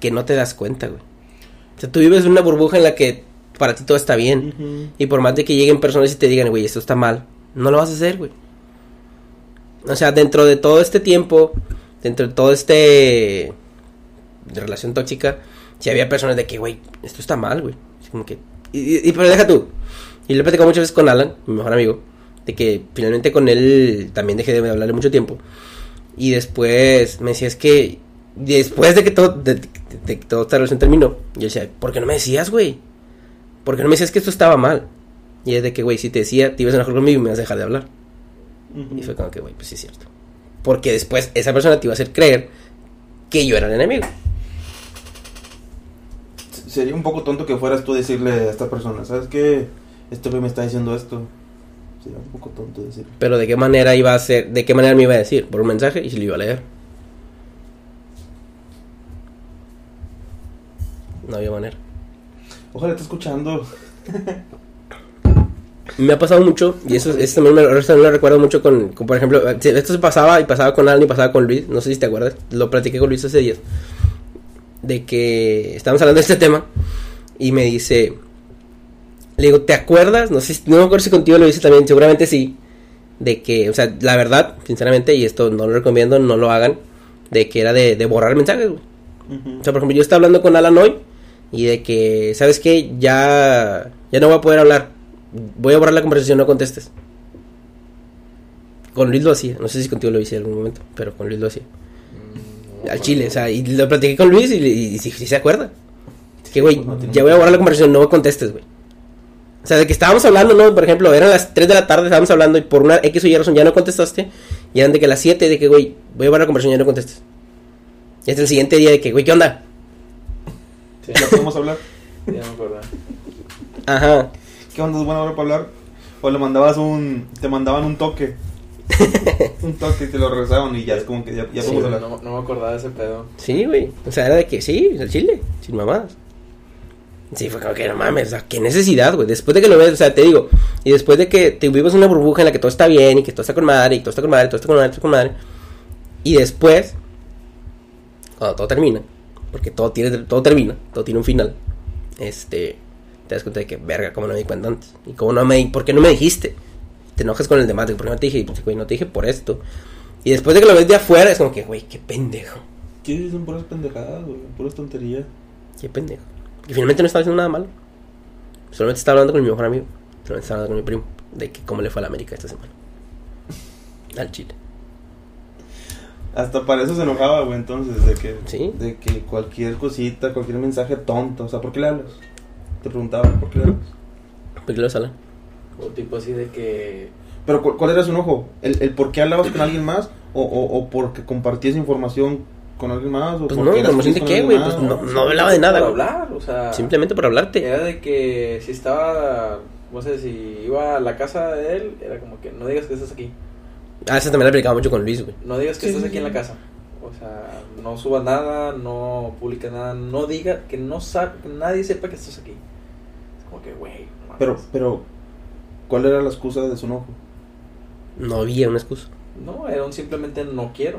que no te das cuenta, güey. O sea, tú vives en una burbuja en la que para ti todo está bien. Y por más de que lleguen personas y te digan, güey, esto está mal, no lo vas a hacer, güey. O sea, dentro de todo este tiempo, dentro de todo este de relación tóxica, si había personas de que, güey, esto está mal, güey. Como que, y- pero deja tú. Y lo he platicado muchas veces con Alan, mi mejor amigo, de que finalmente con él también dejé de hablarle mucho tiempo. Y después me decía, es que después de que todo, de, de- de que toda esta relación terminó, yo decía, ¿por qué no me decías, güey? ¿Por qué no me decías que esto estaba mal? Y es de que, güey, si te decía, te ibas a enojar conmigo y me vas a dejar de hablar. Y fue como que, güey, pues sí es cierto. Porque después esa persona te iba a hacer creer que yo era el enemigo. Sería un poco tonto que fueras tú a decirle a esta persona, ¿sabes qué? Este güey me está diciendo esto. Sería un poco tonto decirle. Pero de qué manera iba a ser, de qué manera me iba a decir, por un mensaje y se lo iba a leer. No había manera. Ojalá esté escuchando. Me ha pasado mucho, y eso, eso también me, eso también lo recuerdo mucho con, con, por ejemplo, esto se pasaba y pasaba con Alan y pasaba con Luis, no sé si te acuerdas, lo platiqué con Luis hace días, de que estábamos hablando de este tema y me dice, le digo, ¿te acuerdas? No sé, no me acuerdo si contigo lo hice también, seguramente sí, de que, o sea, la verdad, sinceramente, y esto no lo recomiendo, no lo hagan, de que era de, de borrar mensajes, güey. Ujú. O sea, por ejemplo, yo estaba hablando con Alan hoy y de que, ¿sabes qué? Ya, ya no voy a poder hablar. Voy a borrar la conversación, no contestes. Con Luis lo hacía. No sé si contigo lo hice en algún momento, pero con Luis lo hacía. Mm, Al chile, o sea, y lo platiqué con Luis y, y, y sí, sí se acuerda. Que, güey, pues no ya voy a borrar la conversación, no contestes, güey. O sea, de que estábamos hablando, ¿no? Por ejemplo, eran las 3 de la tarde, estábamos hablando y por una X o Y razón ya no contestaste. Y eran de que las 7 de que, güey, voy a borrar la conversación, ya no contestes. Y hasta el siguiente día de que, güey, ¿qué onda? Sí, ¿Ya podemos hablar? ya me acuerdo. Ajá. ¿Qué onda? ¿Es buena hora para hablar? O le mandabas un... Te mandaban un toque. un toque y te lo regresaban y ya es como que ya, ya Sí, podemos hablar. No, no me acordaba de ese pedo. Sí, güey. O sea, era de que sí, el chile, sin mamadas. Sí, fue como que no mames, o sea, qué necesidad, güey. Después de que lo ves, o sea, te digo, y después de que te vivas una burbuja en la que todo está bien y que todo está con madre, y todo está con madre, todo está con madre, todo está con madre. Y después, cuando todo termina, porque todo tiene, todo termina, todo tiene un final. Este, te das cuenta de que, verga, cómo no me di cuenta antes. Y cómo no me ¿por qué no me dijiste? Te enojas con el demás, de que, ¿por qué no te dije? Pues, güey, no te dije por esto. Y después de que lo ves de afuera, es como que, güey, qué pendejo. Sí, son puras pendejadas, güey. Puras tonterías. Qué pendejo. Y finalmente no estaba haciendo nada malo. Solamente estaba hablando con mi mejor amigo. Solamente estaba hablando con mi primo. De que cómo le fue a la América esta semana. Al Chile. Hasta para eso se enojaba, güey, entonces, de que, Sí. de que cualquier cosita, cualquier mensaje tonto, o sea, ¿por qué le hablas? Te preguntaba, ¿por qué le hablas? ¿Por qué lo sala? O tipo así de que. Pero, ¿cu- ¿cuál era su enojo? ¿El, el por qué hablabas con alguien más? ¿O, o, o porque compartías información con alguien más? ¿O Pues no, ¿información de qué, güey? Pues ¿O- no, no hablaba de nada, hablar, o sea. Simplemente por hablarte. Era de que si estaba. No sé, si iba a la casa de él, era como que no digas que estás aquí. Ah, esa también la aplicaba mucho con Luis, güey. No digas que Sí, estás sí, aquí en la casa. O sea, no subas nada, no publiques nada, no diga que no sabe, que nadie sepa que estás aquí. Es como que, güey. no. Pero, pero, ¿cuál era la excusa de su enojo? No había una excusa. No, era un simplemente no quiero.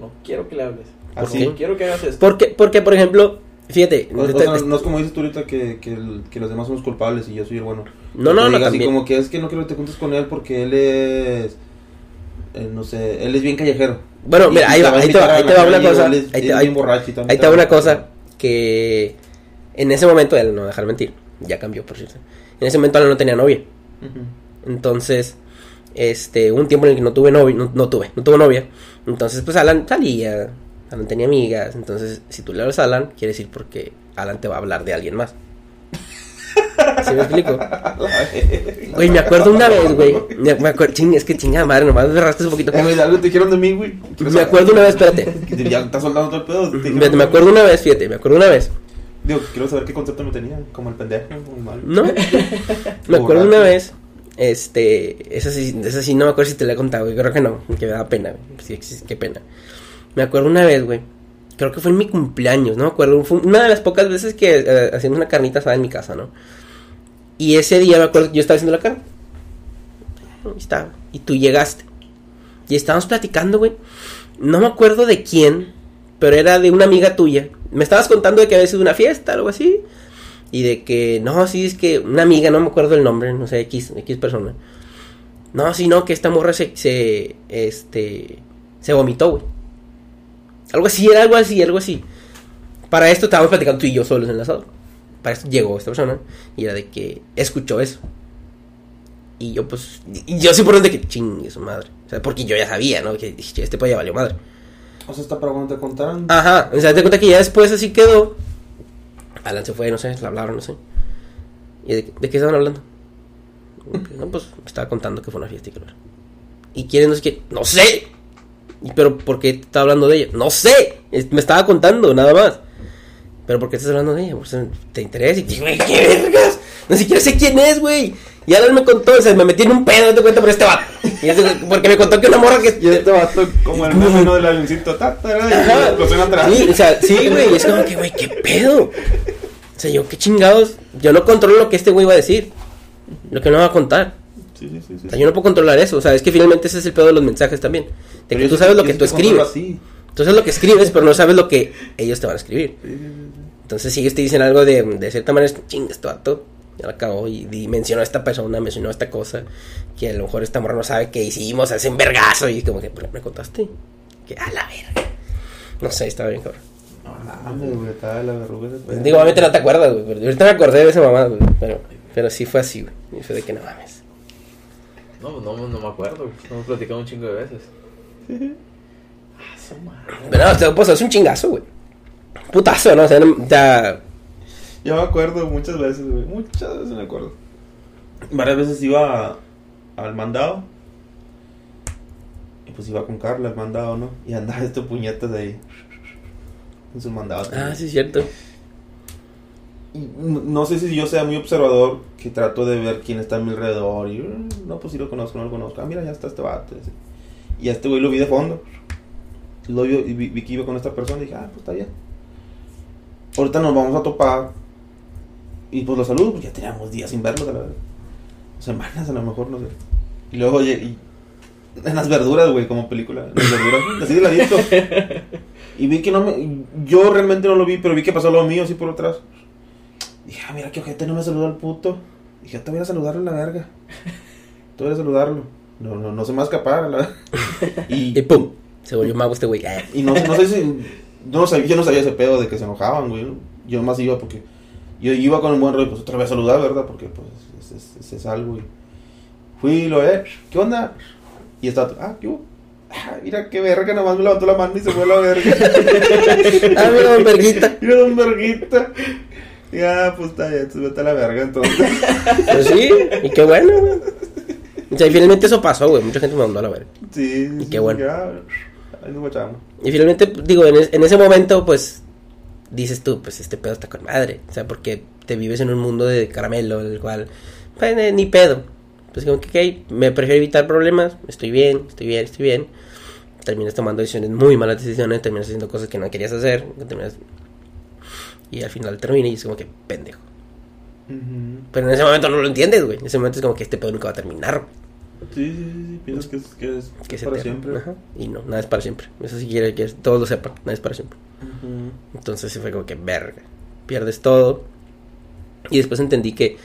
No quiero que le hables. ¿Por Así. No quiero que hagas esto. Porque, porque por ejemplo, fíjate. O, o te- sea, no es como dices tú ahorita que, que, el- que los demás somos culpables y yo soy el bueno. no, no, no, digas así también. como que es que no quiero que te juntes con él porque él es, eh, no sé, él es bien callejero. Bueno, mira, ahí va, ahí te va, a ahí la te va una cosa. Ahí te, ahí- va ahí te una cosa que en ese momento, él no dejar mentir, ya cambió, por cierto. En ese momento él no tenía novia. Entonces, este, un tiempo en el que no tuve novia, no, no tuve, no tuve novia. Entonces, pues Alan salía, Alan tenía amigas. Entonces, si tú le hablas a Alan, quiere decir porque Alan te va a hablar de alguien más. ¿Sí me explico? Güey, me acuerdo una vez, güey. Me, me acuerdo, ching, es que chingada madre, nomás me rascas un poquito. Eh, güey, algo te dijeron de mí, güey. Me acuerdo una vez, espérate. Ya estás soldando todo el pedo. Me, acuerdo una vez, fíjate, me acuerdo una vez. Digo, quiero saber qué concepto me tenían. Como el pendejo, el malo. No, me acuerdo una vez. Este, esa sí, esa sí no me acuerdo si te la he contado, güey. Creo que no, que me da pena, güey. Sí, qué pena. Me acuerdo una vez, güey. Creo que fue en mi cumpleaños, no me acuerdo. Fue una de las pocas veces que eh, hacíamos una carnita asada en mi casa, ¿no? Y ese día me acuerdo que yo estaba haciendo la estaba. Y tú llegaste. Y estábamos platicando, güey. No me acuerdo de quién, pero era de una amiga tuya. Me estabas contando de que había sido una fiesta, algo así. Y de que, no, sí, es que una amiga, no me acuerdo el nombre, no sé, X, X persona. No, sí, no, que esta morra se, se, este, se vomitó, güey. Algo así, era algo así, algo así. Para esto estábamos platicando tú y yo solos en la sala. Para esto llegó esta persona y era de que escuchó eso. Y yo, pues, y yo sí por donde que chingue su madre. O sea, porque yo ya sabía, ¿no? Que dije, este pues ya valió madre. O sea, para cuando te contaran. Ajá, o sea, te cuenta que ya después así quedó. Alan se fue, no sé, le hablaron, no sé. ¿Y de, de qué estaban hablando? No, pues me estaba contando que fue una fiesta y que era. ¿Y quieren no sé qué? ¡No sé! ¿Y pero por qué te estaba hablando de ella? ¡No sé! Me estaba contando, nada más. ¿Pero por qué estás hablando de ella? Pues, ¿Te interesa? Y güey, ¿qué vergas? Ni siquiera sé quién es, güey. Y Alan me contó, o sea, me metí en un pedo, te cuenta por este vato. Y porque me contó que una morra que... Y este vato, como el meme ¿no? del avioncito, ta, ta, y la explosión atrás. Sí, o sea, sí, güey. Es como que, güey, ¿qué pedo? O sea, yo, qué chingados. Yo no controlo lo que este güey va a decir. Lo que no va a contar. Sí, sí, sí. O sea, yo no puedo controlar eso. O sea, es que finalmente ese es el pedo de los mensajes también. De que tú sabes lo que tú escribes. así. Tú sabes lo que escribes, pero no sabes lo que ellos te van a escribir. Entonces, si ellos te dicen algo de, de cierta manera, es ching, este vato ya la acabó y, y mencionó a esta persona, mencionó esta cosa, que a lo mejor esta morra no sabe qué hicimos, hace un vergazo y como que, "¿Pero ¿me contaste? Que a la verga. No sé, estaba bien cabrón. No, mames, güey, estaba la verruga pedo. Digo, obviamente no te acuerdas, güey. Pero ahorita me acordé de esa mamá, güey. Pero, pero sí fue así, güey. Y fue de que no mames. No, no, no me acuerdo. güey. Hemos platicado un chingo de veces. Pero no, o sea, pues es un chingazo, güey. Putazo, ¿no? O sea, no- ya. Yo me acuerdo muchas veces, güey. Muchas veces me acuerdo. Varias veces iba a- al mandado. Y pues iba con Carla al mandado, ¿no? Y andaba este puñetas de ahí. En su mandado. Ah, sí, es cierto. Y no sé si yo sea muy observador, que trato de ver quién está a mi alrededor. Y "Mm, no, pues sí lo conozco, no lo conozco. Ah, mira, ya está este vato. Y a este güey lo vi de fondo. Lo vi, y vi, que iba con esta persona y dije, ah, pues está bien. Ahorita nos vamos a topar. Y pues lo saludo, porque ya teníamos días sin verlos, a la verdad. Semanas a lo mejor, no sé. Y luego, oye, en las verduras, güey, como película. En las verduras, así de ladito. Y vi que no me. Yo realmente no lo vi, pero vi que pasó lo mío así por atrás. Dije, ah, mira qué ojete, no me saludó al puto. Dije, te voy a saludarle a la verga. Te voy a saludarlo. No, no, no se me va a escapar. la- Y Y, pum. Se volvió mago este güey. Ah. y no, no sé si. No sabía, yo no sabía ese pedo de que se enojaban, güey. Yo más iba porque. Yo iba con un buen rollo, pues otra vez a saludar, ¿verdad? Porque pues es, es, es- es algo. Y fui y lo, eh, ¿qué onda? Y está, ah, ¿qué hubo? Ah, mira qué verga, nomás me levantó la mano y se fue a la verga. Ah, mira, don Verguita. Mira, don Verguita. Ya, pues está bien, se vete a la verga entonces. Pues sí, y qué bueno, güey. O sea, y finalmente eso pasó, güey. Mucha gente me mandó a la verga. Sí, Y qué bueno. Ya, ahí nos guachamos. Y finalmente, digo, en, es- en ese momento, pues, dices tú, pues este pedo está con madre. O sea, porque te vives en un mundo de caramelo, el cual, pues, eh, ni pedo. Pues como que, ok, me prefiero evitar problemas, estoy bien, estoy bien, estoy bien. Terminas tomando decisiones, muy malas decisiones, terminas haciendo cosas que no querías hacer, terminas... Y al final termina y es como que pendejo. Pero en ese momento no lo entiendes, güey. En ese momento es como que este pedo nunca va a terminar, güey. Sí, sí, sí, piensas que es, que es Que es para eterno. siempre. Ajá. Y no, nada es para siempre. Eso sí quiere que todos lo sepan, nada es para siempre. Ujú. Entonces sí fue como que verga. Pierdes todo. Y después entendí que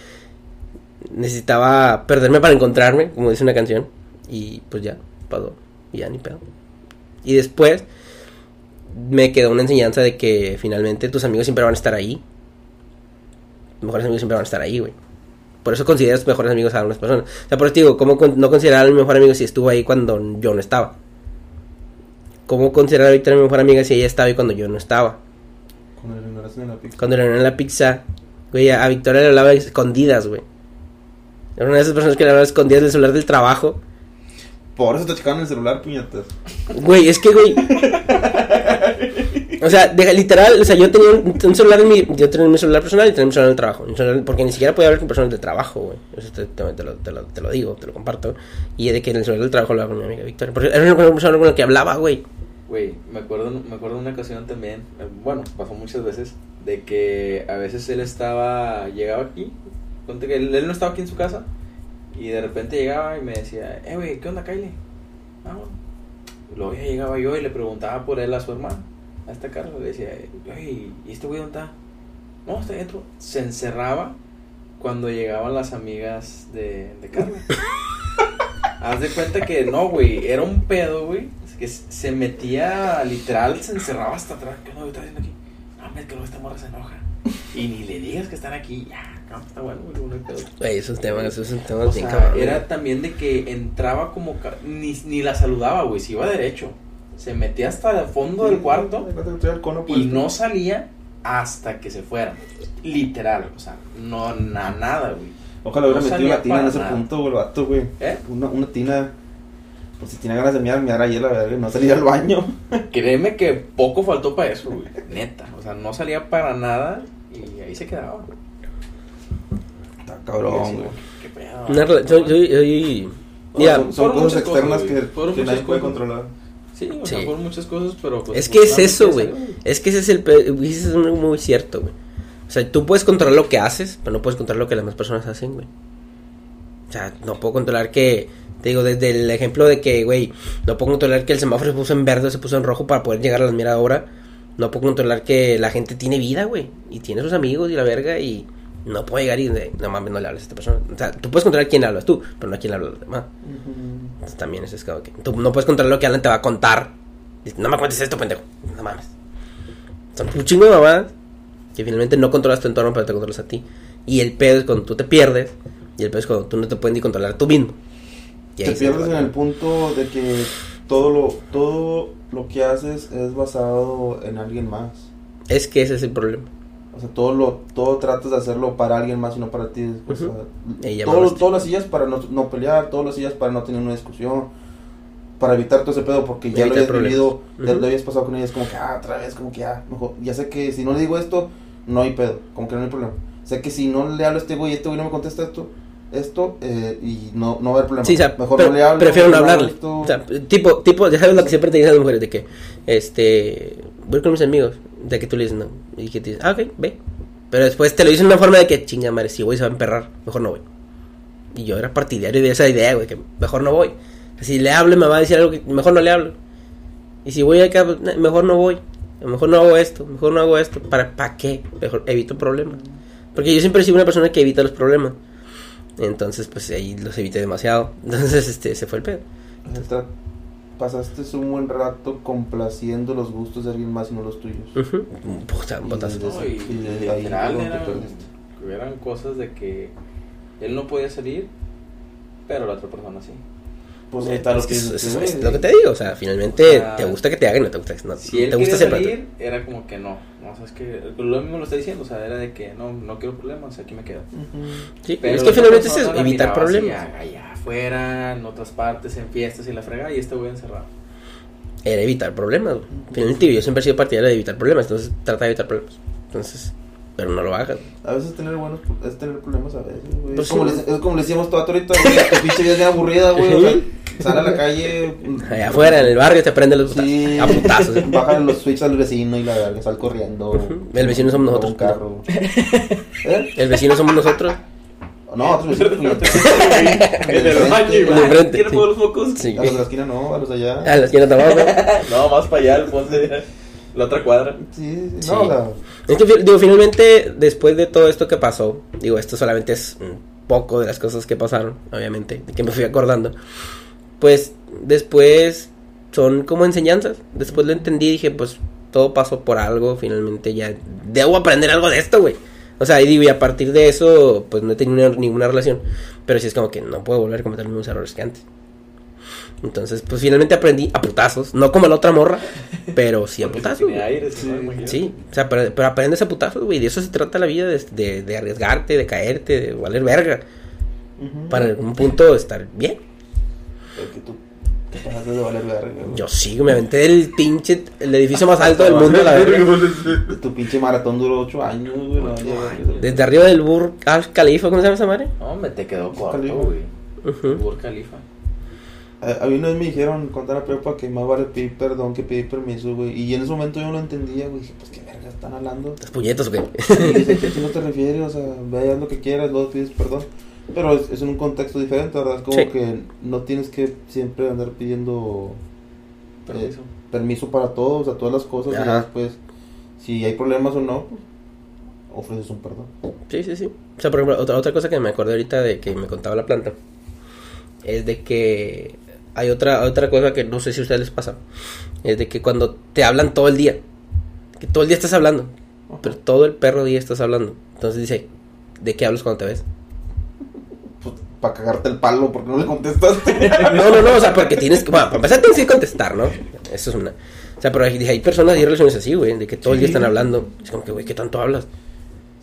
necesitaba perderme para encontrarme, como dice una canción. Y pues ya, pasó. Y ya ni pedo. Y después me quedó una enseñanza de que finalmente tus amigos siempre van a estar ahí. Tus mejores amigos siempre van a estar ahí, güey. Por eso consideras mejores amigos a algunas personas. O sea, por eso te digo, ¿cómo con- no considerar a mi mejor amigo si estuvo ahí cuando yo no estaba? ¿Cómo considerar a Victoria mi mejor amiga si ella estaba ahí cuando yo no estaba? Cuando le en la pizza. Cuando le en la pizza, güey, a Victoria le hablaba escondidas, güey. Era una de esas personas que le hablaba escondidas del celular del trabajo. Por eso te checaban el celular, puñetas. Güey, es que, güey. O sea, deja- literal, o sea, yo tenía un, un celular en mi, yo tenía mi celular personal y tenía mi celular en el trabajo. Celular- porque ni siquiera podía hablar con personas del trabajo, güey. Eso te, te- te lo, lo- te lo digo, te lo comparto. Y de que en el celular del trabajo hablaba con mi amiga Victoria. Porque era única persona con la que hablaba, güey. Güey, me acuerdo, me acuerdo de una ocasión también, bueno, pasó muchas veces, de que a veces él estaba, llegaba aquí, que él, él no estaba aquí en su casa, y de repente llegaba y me decía, eh, güey, ¿qué onda, Kylie? Ah, bueno. Luego ya llegaba yo y le preguntaba por él a su hermano, a esta Carla, le decía, "Ey, ¿y este güey dónde está? No, está dentro. Se encerraba cuando llegaban las amigas de, de Carla. Haz de cuenta que no, güey, era un pedo, güey. Que se metía, literal, se encerraba hasta atrás. ¿Qué no está haciendo aquí? No, hombre, que luego esta morra se enoja. Y ni le digas que están aquí. Ya, no, está bueno, güey, no hay pedo. Güey, esos temas, esos temas O bien sea, cabrones. era también de que entraba como. Ni, ni la saludaba, güey, se iba derecho. Se metía hasta el fondo del cuarto y no salía hasta que se fueran. Literal, o sea, no, na- nada, güey. Ojalá hubiera no metido salía una tina en ese nada. punto, güey, el vato, güey. ¿Eh? Una, una tina. Por si tiene ganas de mirar, mirar ahí a la verga. No salir al baño. Créeme que poco faltó para eso, güey. Neta. O sea, no salía para nada y ahí se quedaba. Está cabrón, güey. ¿Qué pedo? Una Mira, son cosas externas que, nadie puede controlar. Sí, o sea, fueron muchas cosas, pero pues. Es que es eso, güey. Es que ese es el... Eso es muy cierto, güey. O sea, tú puedes controlar lo que haces, pero no puedes controlar lo que las demás personas hacen, güey. O sea, no puedo controlar que... Te digo, desde el ejemplo de que, güey, no puedo controlar que el semáforo se puso en verde o se puso en rojo para poder llegar a las mira ahora. No puedo controlar que la gente tiene vida, güey. Y tiene sus amigos y la verga y... No puedo llegar y de, no mames, no le hables a esta persona. O sea, tú puedes controlar quién le hablas tú, pero no a quién le hablas a los demás. Entonces, también eso es que tú no puedes controlar lo que Alan te va a contar. Dice, No me cuentes esto, pendejo. No mames. son un chingo de mamadas que finalmente no controlas tu entorno, pero te controlas a ti. Y el pedo es cuando tú te pierdes, y el pedo es cuando tú no te puedes ni controlar tú mismo. Y Te pierdes en el punto de que todo lo, todo lo que haces es basado en alguien más. Es que ese es el problema. O sea, todo lo, todo tratas de hacerlo para alguien más y no para ti. O sea, todo- mamaste. todas las sillas para no, no pelear, todas las sillas para no tener una discusión, para evitar todo ese pedo, porque ya lo habías problemas. vivido, ya lo habías pasado con ella, es como que, ah, otra vez, como que ya, mejor, ya sé que si no le digo esto, no hay pedo, como que no hay problema. Sé que si no le hablo a este güey y este güey no me contesta esto, esto, eh, y no, no va a haber problema. Sí, o sea, mejor no le hablo. prefiero no hablarle. esto. O sea, tipo, tipo, ya sabes lo que siempre te dicen las mujeres, de que, este, voy con mis amigos, de que tú le dices no, y que te dicen, ah, ok, ve. Pero después te lo dicen de una forma de que, chinga madre, si voy se va a emperrar, mejor no voy. Y yo era partidario de esa idea, güey, que mejor no voy. Si le hablo me va a decir algo que mejor no le hablo. Y si voy acá, pues, mejor no voy. Mejor no hago esto, mejor no hago esto. ¿Para, ¿para qué? Mejor evito problemas. Porque yo siempre he sido una persona que evita los problemas. Entonces, pues ahí los evité demasiado. Entonces, este, se fue el pedo. Tra- Pasaste un buen rato complaciendo los gustos de alguien más y no los tuyos. Ujú. Puta, un Y No, ahí eran cosas de que él no podía salir, pero la otra persona sí. Pues ahí está lo Es que eso es güey. lo que te digo, o sea, finalmente te gusta que te hagan, no te gusta, no, Si él te gusta siempre. salir, era como que no. No, o sea, es que lo mismo lo está diciendo, o sea, era de que no, no quiero problemas, aquí me quedo. Ujú. Sí, Pero es que finalmente es eso, evitar así, problemas. Allá afuera, en otras partes, en fiestas y la fregada, y este güey encerrado. Era evitar problemas. Finalmente yo siempre he sido partidario de evitar problemas, entonces trata de evitar problemas. Entonces, pero no lo hagas. A veces tener buenos es tener problemas a veces, güey. Pues es, como sí. le, es como le decíamos todo ahorita, güey, tu pinche vida es bien aburrida, güey. O sea, sale a la calle. Allá afuera, en el barrio, te prenden los putazos. Sí, A putazos. Baja los switches al vecino y la verga, sal corriendo. El vecino somos nosotros, Un carro. ¿Eh? El vecino somos nosotros. No, otros vecinos. En el baño, En el igual. frente, ¿Quiere sí. poner los focos? Sí. A los de la esquina no, a los de allá. A la esquina abajo. No, más para allá, al fondo de la otra cuadra. Sí, sí, no, sea, Es que, digo, finalmente, después de todo esto que pasó, digo, esto solamente es un poco de las cosas que pasaron, obviamente, de que me fui acordando. Pues después son como enseñanzas. Después lo entendí y dije, pues todo pasó por algo, finalmente ya debo aprender algo de esto, güey. O sea, y digo, y a partir de eso, pues no he tenido ninguna relación. Pero sí es como que no puedo volver a cometer los mismos errores que antes. Entonces, pues finalmente aprendí a putazos. No como la otra morra, pero sí a Porque putazos. tiene güey. aire, Sí, ¿no? Imagínate. Sí, o sea, pero, pero aprendes a putazos, güey. De eso se trata la vida, de, de, de arriesgarte, de caerte, de valer verga. Para en algún punto estar bien. Pero que tú te pasaste de valer verga, güey. Yo sí, me aventé del pinche, el edificio más alto del mundo, la verga. Tu pinche maratón duró 8 años, güey. Desde arriba del Burj Al Khalifa, ¿cómo se llama esa madre? No, me te quedó corto, güey. Burj Khalifa. A, a mí una vez me dijeron, cuando era prepa, que más vale pedir perdón que pedir permiso, güey. Y en ese momento yo no lo entendía, güey. Dije, pues qué verga están hablando. ¿Las puñetas o qué? Y dije, ¿a qué no te refieres? O sea, ve haz lo que quieras, luego pides perdón. Pero es, es en un contexto diferente, ¿verdad? Es como Sí. que no tienes que siempre andar pidiendo eh, Permiso. permiso para todo, o sea, todas las cosas. Y Ajá. después, si hay problemas o no, pues ofreces un perdón. Sí, sí, sí. O sea, por ejemplo, otra, otra cosa que me acordé ahorita de que me contaba la planta es de que hay otra otra cosa que no sé si a ustedes les pasa. Es de que cuando te hablan todo el día, que todo el día estás hablando, pero todo el perro día estás hablando. Entonces dice, ¿de qué hablas cuando te ves? Pues, para cagarte el palo, porque no le contestaste. No, no, no, o sea, porque tienes que, bueno, para empezar tienes que contestar, ¿no? Eso es una. O sea, pero hay, hay personas y relaciones así, güey, de que todo el día están hablando. Es como que, güey, ¿qué tanto hablas?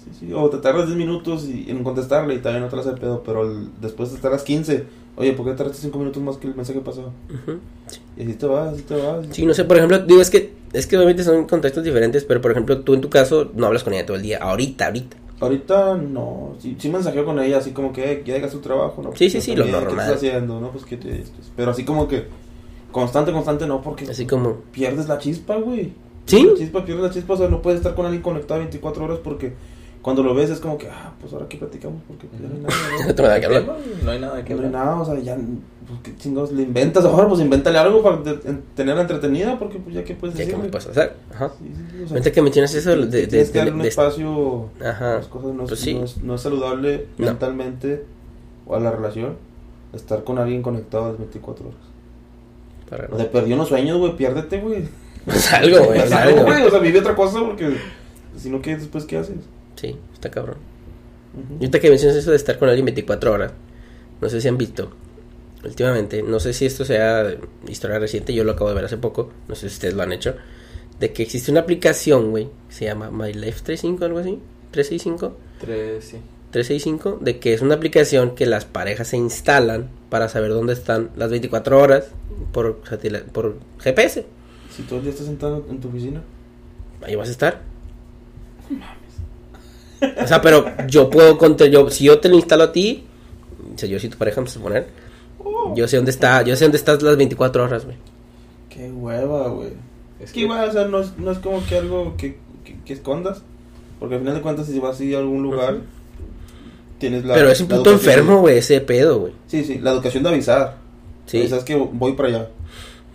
Sí, sí, o te tardas 10 minutos y, en contestarle y también no te lo hace pedo, pero el- después te tardas 15. Oye, ¿por qué tardaste 5 minutos más que el mensaje pasado? Ujú. Y así te vas, así te vas. Sí, no sé, por ejemplo, digo, es que, es que obviamente son contextos diferentes, pero por ejemplo, tú en tu caso no hablas con ella todo el día, ahorita, ahorita. Ahorita no, sí, sí mensajeo con ella así como que "Eh, ya hagas tu trabajo, ¿no? Sí, sí, sí, lo también, ¿Qué normal. estás haciendo? No, pues que te. Pero así como que constante, constante no, porque Así como, pierdes la chispa, güey. ¿Sí? La chispa, pierdes la chispa, o sea, no puedes estar con alguien conectado 24 horas porque cuando lo ves es como que, ah, pues ahora que platicamos porque pues, ya no hay nada, no que hablar. No hay nada que ¿no? No hay nada, o sea, ya, pues qué chingados le inventas ahora, pues invéntale algo para tenerla entretenida porque pues ya que puedes Ya que me decirle. puedes hacer. Ajá. Sí, sí, o sea, que mencionas eso de, de, tienes que de- darle un de- espacio Ajá. las cosas no, es- Pues sí. no es, no es saludable No. mentalmente o a la relación estar con alguien conectado las 24 horas. para- O sea, perdió unos sueños, güey, piérdete, güey. Haz algo, güey, haz Haz algo, algo. güey, o sea, vive otra cosa porque si no, ¿qué después qué haces? Sí, está cabrón. Y ahorita que mencionas eso de estar con alguien 24 horas, no sé si han visto últimamente, no sé si esto sea historia reciente, yo lo acabo de ver hace poco, no sé si ustedes lo han hecho, de que existe una aplicación, güey, que se llama My Life 35, algo así, 365, Tres, sí. 365, de que es una aplicación que las parejas se instalan para saber dónde están las 24 horas por, por GPS. Si todo el día estás sentado en tu oficina. Ahí vas a estar. O sea, pero yo puedo contra yo si yo te lo instalo a ti, o sea, yo si tu pareja me vas a poner, yo sé dónde está, yo sé dónde estás las 24 horas, güey. Qué hueva, güey. Es que igual, o sea, no es, no es como que algo que, que, que escondas. Porque al final de cuentas, si vas así a algún lugar, tienes la. Pero es un puto enfermo, güey, ese pedo, güey. Sí, sí, la educación de avisar. Sí. ¿Sabes que voy para allá?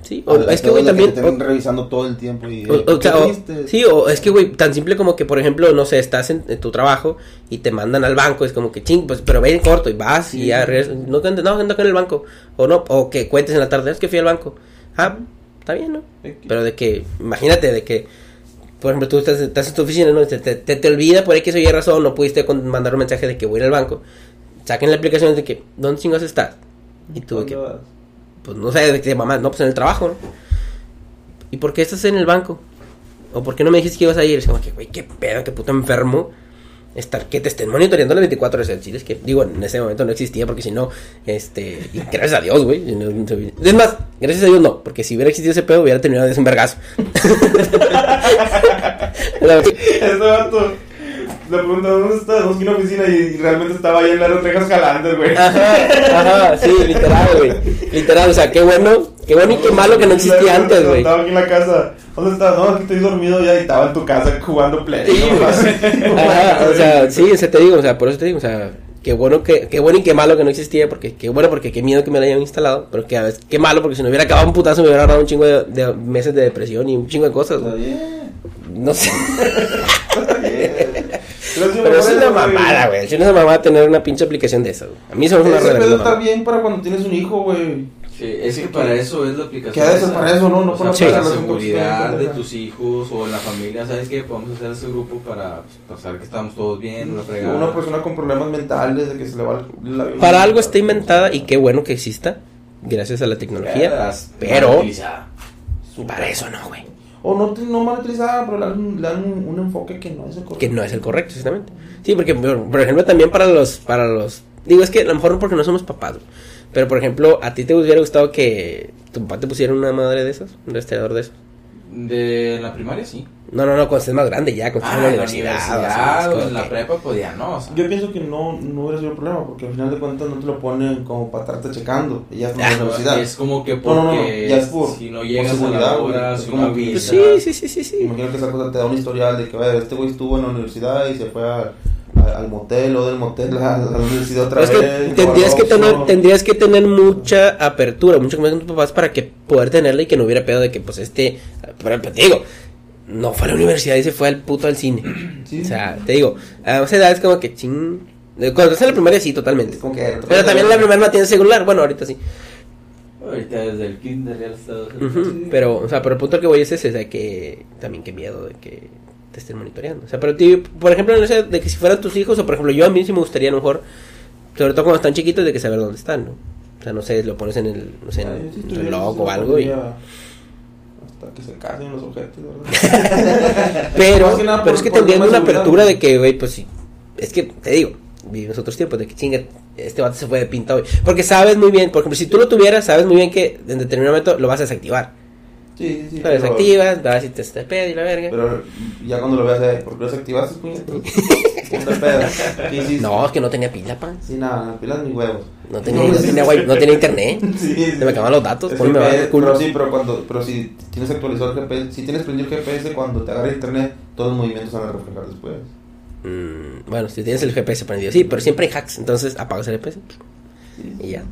Sí, o, es que güey también te estén o- revisando todo el tiempo y. O, eh, sí, o es que, güey, tan simple como que, por ejemplo, no sé, estás en, en tu trabajo y te mandan al banco, es como que ching, pues, pero ve en corto y vas y ya regresas. No, que no, ando acá en el banco. O no, o que cuentes en la tarde, es que fui al banco. Ah, está bien, ¿no? Pero de que, imagínate, de que, por ejemplo, tú estás, estás en tu oficina, ¿no? Te, te, te, te olvida por X o Y razón, no pudiste con- mandar un mensaje de que voy a ir al banco. Saquen la aplicación de que, ¿dónde chingos estás? Y tú de ¿Dónde que, vas? Pues no sé, de que mamá, no, pues en el trabajo, ¿no? ¿Y por qué estás en el banco? ¿O por qué no me dijiste que ibas a ir? Es como que, güey, qué pedo, qué puto enfermo. Estar, que te estén monitoreando las 24 horas Chile. Es que, digo, en ese momento no existía, porque si no, este, y gracias a Dios, güey. Es más, gracias a Dios no, porque si hubiera existido ese pedo, hubiera terminado de un vergazo. le pregunta dónde está, en la oficina y realmente estaba ahí en las rejas jalantes, güey. Ajá, ajá, sí, literal, güey. Literal, o sea, qué bueno, qué bueno y qué malo que no existía antes, güey. Estaba aquí en la casa. ¿Dónde estás? No, aquí estoy dormido ya y estaba en tu casa jugando play. Sí, ¿no? Ajá, o sea, sí, o sea, te digo, o sea, por eso te digo, o sea, qué bueno que, qué bueno y qué malo que no existía, porque qué bueno porque qué miedo que me lo hayan instalado, pero que a veces, qué malo porque si no hubiera acabado un putazo me hubiera dado un chingo de, de meses de depresión y un chingo de cosas, bien. No sé. Pero, es una mamada, güey, es una mamada tener una pinche aplicación de esas, güey. A mí eso es una Ese pedo está bien para cuando tienes un hijo, güey. Sí, es que para eso es la aplicación. Que a veces esa. para eso, ¿no? No O para sea, Sí. para la seguridad de tus hijos o la familia, ¿sabes qué? Podemos hacer ese grupo para, pues, para saber que estamos todos bien, una fregada. Una persona con problemas mentales, de que se le va la Para algo está inventada y qué bueno que exista, gracias a la tecnología, pero para eso no, güey. O no, no mal utilizada, pero le dan, le dan un, enfoque que no es el correcto. que no es el correcto, exactamente. Sí, porque, por, ejemplo, también para los, para los, digo, es que a lo mejor porque no somos papás, pero por ejemplo, ¿a ti te hubiera gustado que tu papá te pusiera una madre de esas? Un rastreador de esos. De la primaria, sí. No, no, no, cuando estés más grande ya, cuando estés Ah, en en la la universidad. o en la que- prepa, pues ya no. O sea, Yo pienso que no, no hubiera sido problema, porque al final de cuentas no te lo ponen como para estarte checando. Y ya es Ah, la universidad. es como que No, no, no, porque ya es por- si no por llegas a la hora, Es si como no Pues sí, sí, sí, sí, sí. Imagino que esa cosa te da un historial de que, vaya, este güey estuvo en la universidad y se fue a- al motel o del motel a, la universidad otra es vez. que y tendrías que tener, tendrías que tener mucha apertura, mucho más con tus papás para que poder tenerla y que no hubiera pedo de que pues este, pero te digo, no fue a la universidad y se fue al puto al cine. Sí. O sea, te digo, a esa edad es como que ching. Cuando estás en la primaria sí, totalmente. Es como que- Pero también en la primaria no tienes celular, bueno, ahorita sí. Ahorita desde el kinder ya lo estás Ujú, Pero, o sea, pero el punto al que voy es ese, o sea, que también qué miedo de que te estén monitoreando. O sea, pero tío, por ejemplo, no sé, de que si fueran tus hijos, o por ejemplo, yo a mí sí me gustaría a lo mejor, sobre todo cuando están chiquitos, de que saber dónde están, ¿no? O sea, no sé, lo pones en el, no sé, en Ah, sí el reloj o algo y... Hasta que se casen los objetos, ¿verdad? Pero, pero por- es que tendrían una apertura de que, güey, pues sí. Es que, te digo, vivimos otros tiempos, de que chinga, este vato se fue de pinta hoy. Porque sabes muy bien, por ejemplo, si tú lo tuvieras, sabes muy bien que en determinado momento lo vas a desactivar. Sí, sí. Lo pero- desactivas, vas y te te pedo y la verga. Pero ya cuando lo veas, eh, ¿por qué lo desactivaste. No, es que no tenía pila, pan. Sí, nada, pilas ni huevos. No tenía, no tenía, wi- no tenía internet. Sí, sí. Se me acaban los datos, ponme más el culo. Pero sí, pero, cuando, pero si tienes actualizado el GPS, si tienes prendido el GPS, cuando te agarra internet, todos los movimientos van a reflejar después. Mm, bueno, si tienes el GPS prendido, sí, pero siempre hay hacks, entonces apagas el GPS y ya.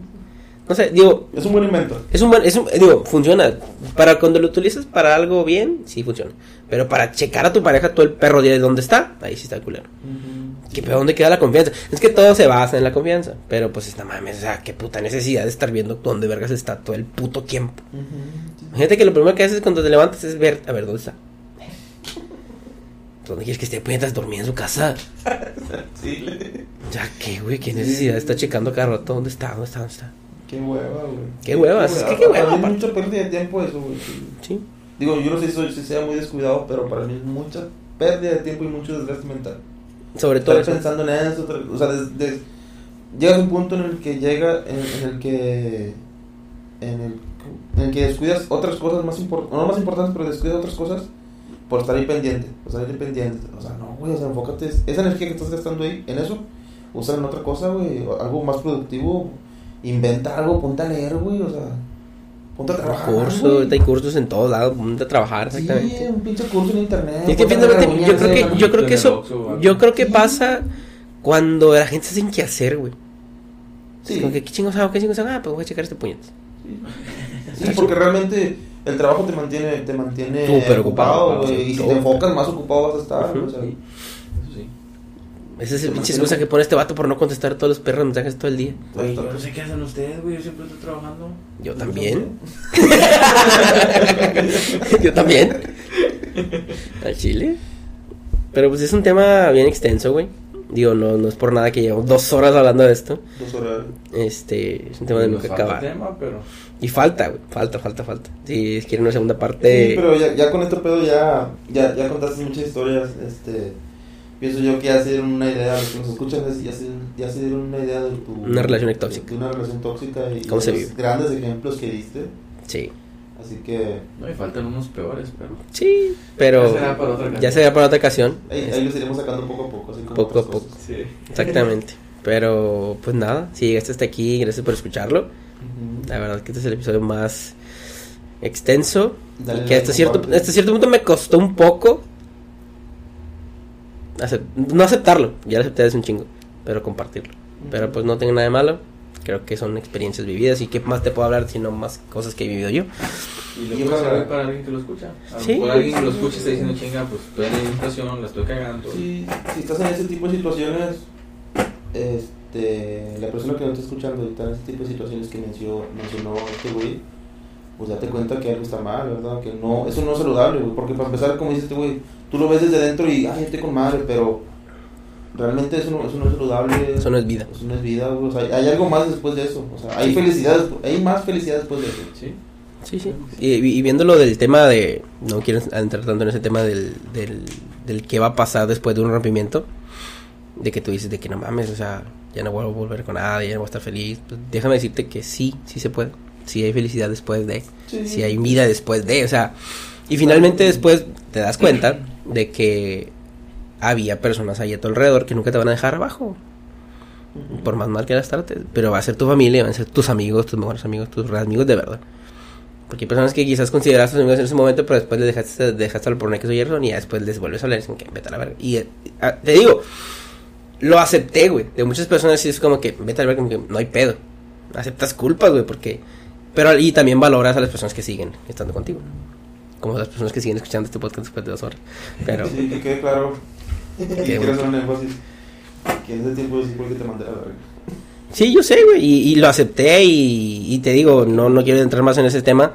No sé, digo, Es un buen invento. es un buen, es un, digo, funciona. Para cuando lo utilizas para algo bien, sí funciona. Pero para checar a tu pareja todo el perro día de dónde está, ahí sí está el culero. Sí, ¿qué pedo? ¿Dónde queda la confianza? Es que todo se basa en la confianza. Pero pues, esta mames, o sea, qué puta necesidad de estar viendo dónde vergas está todo el puto tiempo. Imagínate que lo primero que haces cuando te levantas es ver, a ver, ¿dónde está? ¿Dónde quieres que esté? Puñetas dormir en su casa. Sí. Ya, ¿qué, güey? ¿Qué necesidad de estar checando cada rato? ¿Dónde está? ¿Dónde está? ¿Dónde está? Qué hueva, güey. Qué huevas, es que qué hueva, Para mí es mucha pérdida de tiempo eso, güey. sí. Digo, yo no sé si, sea muy descuidado, pero para mí es mucha pérdida de tiempo y mucho desgaste mental. Sobre todo Estar pensando en eso, o sea, des- des- llegas a un punto en el que llega, en, en el que, en el, en el que descuidas otras cosas más importantes, no más importantes, pero descuidas otras cosas por estar ahí pendiente, por estar ahí pendiente. O sea, no, güey, o sea, enfócate, esa energía que estás gastando ahí, en eso, úsala en otra cosa, güey, algo más productivo, inventa algo, ponte a leer, güey, o sea, ponte a trabajar. Curso, ahorita hay cursos en todos lados, ponte a trabajar, Sí, exactamente. un pinche curso en internet. Es que finalmente, yo creo que, yo creo que eso, yo creo que Sí. pasa cuando la gente se sin qué hacer, güey. Sí. Es como que, ¿qué chingos hago? ¿Qué chingos hago? Ah, pues voy a checar este puñetazo. Sí, porque realmente el trabajo te mantiene, te mantiene Súper ocupado, ocupado, güey. sí, y si te enfocas, más ocupado vas a estar. Ujú. o sea, sí. Esa es pinche excusa que pone este vato por no contestar todos los perros mensajes todo el día. Güey, yo no sé qué hacen ustedes, güey. Yo siempre estoy trabajando. Yo también. Yo también. Al chile. Pero pues es un tema bien extenso, güey. Digo, no, no es por nada que llevamos dos horas hablando de esto. Dos horas. Este, es un tema de nunca acabar. tema, pero... Y falta, güey. Falta, falta, falta. Si quieren una segunda parte. Sí, pero ya, ya con este pedo ya, ya, ya contaste muchas historias. Este, pienso yo que ya se dieron una idea, los que nos escuchan, es- ya se, ya se dieron una idea de tu. Una relación tóxica. De una relación tóxica y ¿Cómo se los vive? grandes ejemplos que diste. Sí. Así que No, y faltan unos peores, pero... Sí, pero. Ya será para otra ocasión. Ya será para otra ocasión. ahí, ahí los iremos sacando poco a poco. Así como Poco a poco. cosas. Sí. Exactamente. Pero, pues nada, si llegaste hasta aquí, gracias por escucharlo. Ujú. La verdad que este es el episodio más extenso. Dale y que hasta cierto, hasta cierto punto me costó un poco. Acep- no aceptarlo, ya lo acepté hace un chingo. Pero compartirlo. Pero pues no tengo nada de malo. Creo que son experiencias vividas. Y qué más te puedo hablar sino más cosas que he vivido yo. Y lo Y puede ojalá- servir para alguien que lo escucha. A Sí. mejor alguien que lo escucha y está diciendo, chinga, pues estoy en la situación, la estoy cagando. Sí, si estás en ese tipo de situaciones, este, la persona que no está escuchando y está en ese tipo de situaciones que mencionó, mencionó este güey, pues date cuenta que algo está mal, ¿verdad? Que no, eso no es saludable, güey, porque para empezar, como dice este güey, tú lo ves desde dentro y, ay, estoy con madre, pero realmente eso no, eso no es saludable. Eso no es vida. Eso no es vida, güey, o sea, hay algo más después de eso, o sea, hay felicidad, hay más felicidad después de eso. Sí. Sí, sí. Y, y viéndolo del tema de. No quiero entrar tanto en ese tema del, del, del qué va a pasar después de un rompimiento. De que tú dices de que no mames, o sea, ya no vuelvo a volver con nadie, ya no voy a estar feliz. Pues déjame decirte que sí, sí se puede. Sí hay felicidad después de. Sí. Sí hay vida después de. O sea, y finalmente después te das cuenta de que había personas ahí a tu alrededor que nunca te van a dejar abajo. Por más mal que las trates. Pero va a ser tu familia, van a ser tus amigos, tus mejores amigos, tus amigos de verdad. Porque hay personas que quizás consideras tus amigos en ese momento, pero después les dejaste, dejaste al poner que soy y ya después les vuelves a hablar y dicen que vete a la verga. Y eh, ah, te digo, lo acepté, güey. De muchas personas sí es como que vete a la verga, como que no hay pedo. Aceptas culpas, güey, porque. Pero y también valoras a las personas que siguen estando contigo. Como las personas que siguen escuchando este podcast después de dos horas. Pero. Sí, que quede claro. Y Qué quiero hacer un énfasis. Que en ese tiempo sí fue que te mandé a la verga. Sí, yo sé, güey, y, y lo acepté y, y te digo, no, no quiero entrar más en ese tema.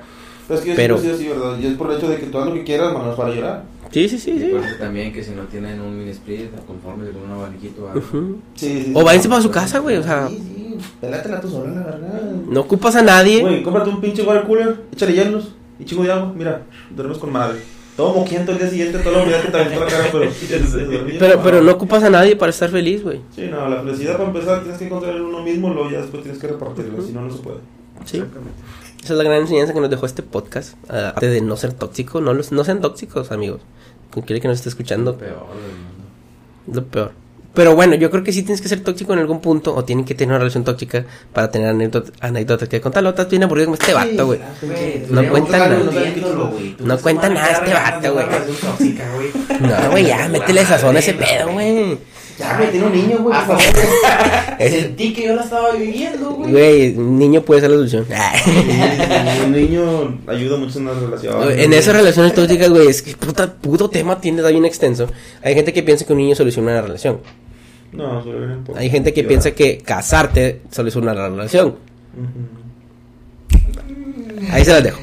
Pero es que yo Pero- sido así, ¿verdad? Y es por el hecho de que tú haz lo que quieras, manos para llorar. Sí, sí, sí, Y sí. también que si no tienen un mini split, conformes con un abaniquito o algo. Ujú. Sí, sí, O váyanse para su casa, güey, o sea- Sí, sí, pelátela tú sola, la verdad. No ocupas a nadie. Güey, cómprate un pinche water cooler, échale hielos y chingo de agua. Mira, duermes con madre. Todo moquiento el día siguiente, toda la humedad que te aventó la cara, pero. Pero, pero no ocupas a nadie para estar feliz, güey. Sí, no, la felicidad para empezar tienes que encontrar en uno mismo, luego ya después tienes que repartirla, Ujú. si no, no se puede. Sí. Esa es la gran enseñanza que nos dejó este podcast. Aparte de no ser tóxico, no, los, no sean tóxicos, amigos. Quien quiere que nos esté escuchando, Peor del mundo. es lo peor. Pero bueno, yo creo que sí tienes que ser tóxico en algún punto o tienen que tener una relación tóxica para tener anécdotas, anécdotas que contar. Estás bien aburrido como este vato, güey. No cuenta nada. No cuenta nada este vato, güey. No, güey, ya, métele sazón a ese pedo, güey. Ya, güey, tiene un niño, güey, Ah, por favor. Es- Sentí que yo la estaba viviendo, güey. Güey, un niño puede ser la solución. Un niño ayuda mucho en una relación. En esas relaciones tóxicas, güey, es que puta, puto tema tiene bien extenso. Hay gente que piensa que un niño soluciona una relación. No, solo vienen por. Hay gente que piensa que casarte es una relación. Ahí se las dejo.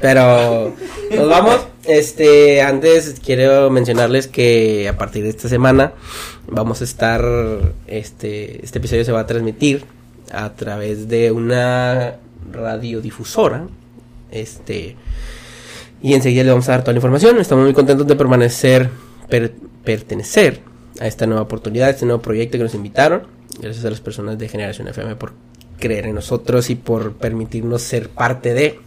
Pero nos vamos. Este, antes quiero mencionarles que a partir de esta semana vamos a estar este este episodio se va a transmitir a través de una radiodifusora. Este y enseguida le vamos a dar toda la información. Estamos muy contentos de permanecer per- pertenecer a esta nueva oportunidad, este nuevo proyecto que nos invitaron. Gracias a las personas de Generación FM por creer en nosotros y por permitirnos ser parte de.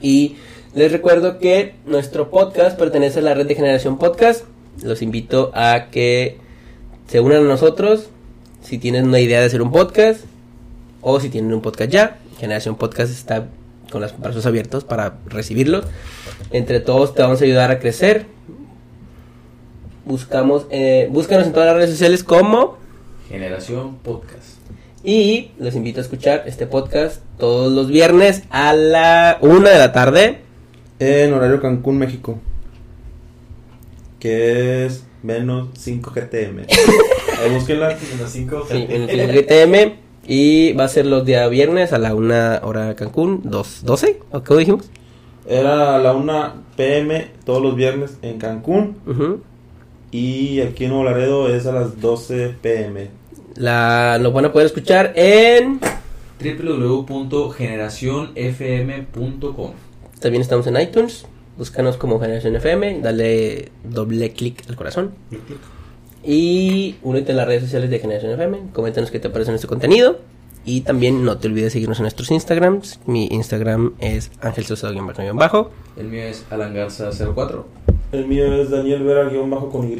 Y les recuerdo que nuestro podcast pertenece a la red de Generación Podcast. Los invito a que se unan a nosotros si tienen una idea de hacer un podcast o si tienen un podcast ya. Generación Podcast está con los brazos abiertos para recibirlo. Entre todos te vamos a ayudar a crecer. Buscamos, eh, búscanos en todas las redes sociales como Generación Podcast. y los invito a escuchar este podcast todos los viernes a la una de la tarde. En horario Cancún, México. Que es menos 5 GTM. Ahí búsquenla. Menos 5 Sí, en el GTM. Y va a ser los días viernes a la una hora Cancún, dos, 12, ¿o qué dijimos? Era a la 1 pm todos los viernes en Cancún. Ujú. Y aquí en Nuevo Laredo es a las 12 pm. La, lo van a poder escuchar en... www.generacionfm.com También estamos en iTunes. Búscanos como Generación FM. Dale doble clic al corazón. Y únete a las redes sociales de Generación FM. Coméntanos qué te parece nuestro contenido. Y también no te olvides seguirnos en nuestros Instagrams. Mi Instagram es Ángel bajo El mío es Alan Garza 04. El mío es Daniel Vera guion bajo con Y.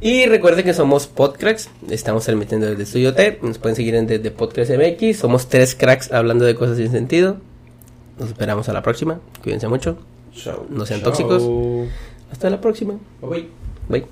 Y recuerden que somos Podcracks. Estamos transmitiendo desde Estudio T. Nos pueden seguir en desde Podcracks MX. Somos tres cracks hablando de cosas sin sentido. Nos esperamos a la próxima. Cuídense mucho. Chao. No sean Chao. tóxicos. Hasta la próxima. Bye. Bye.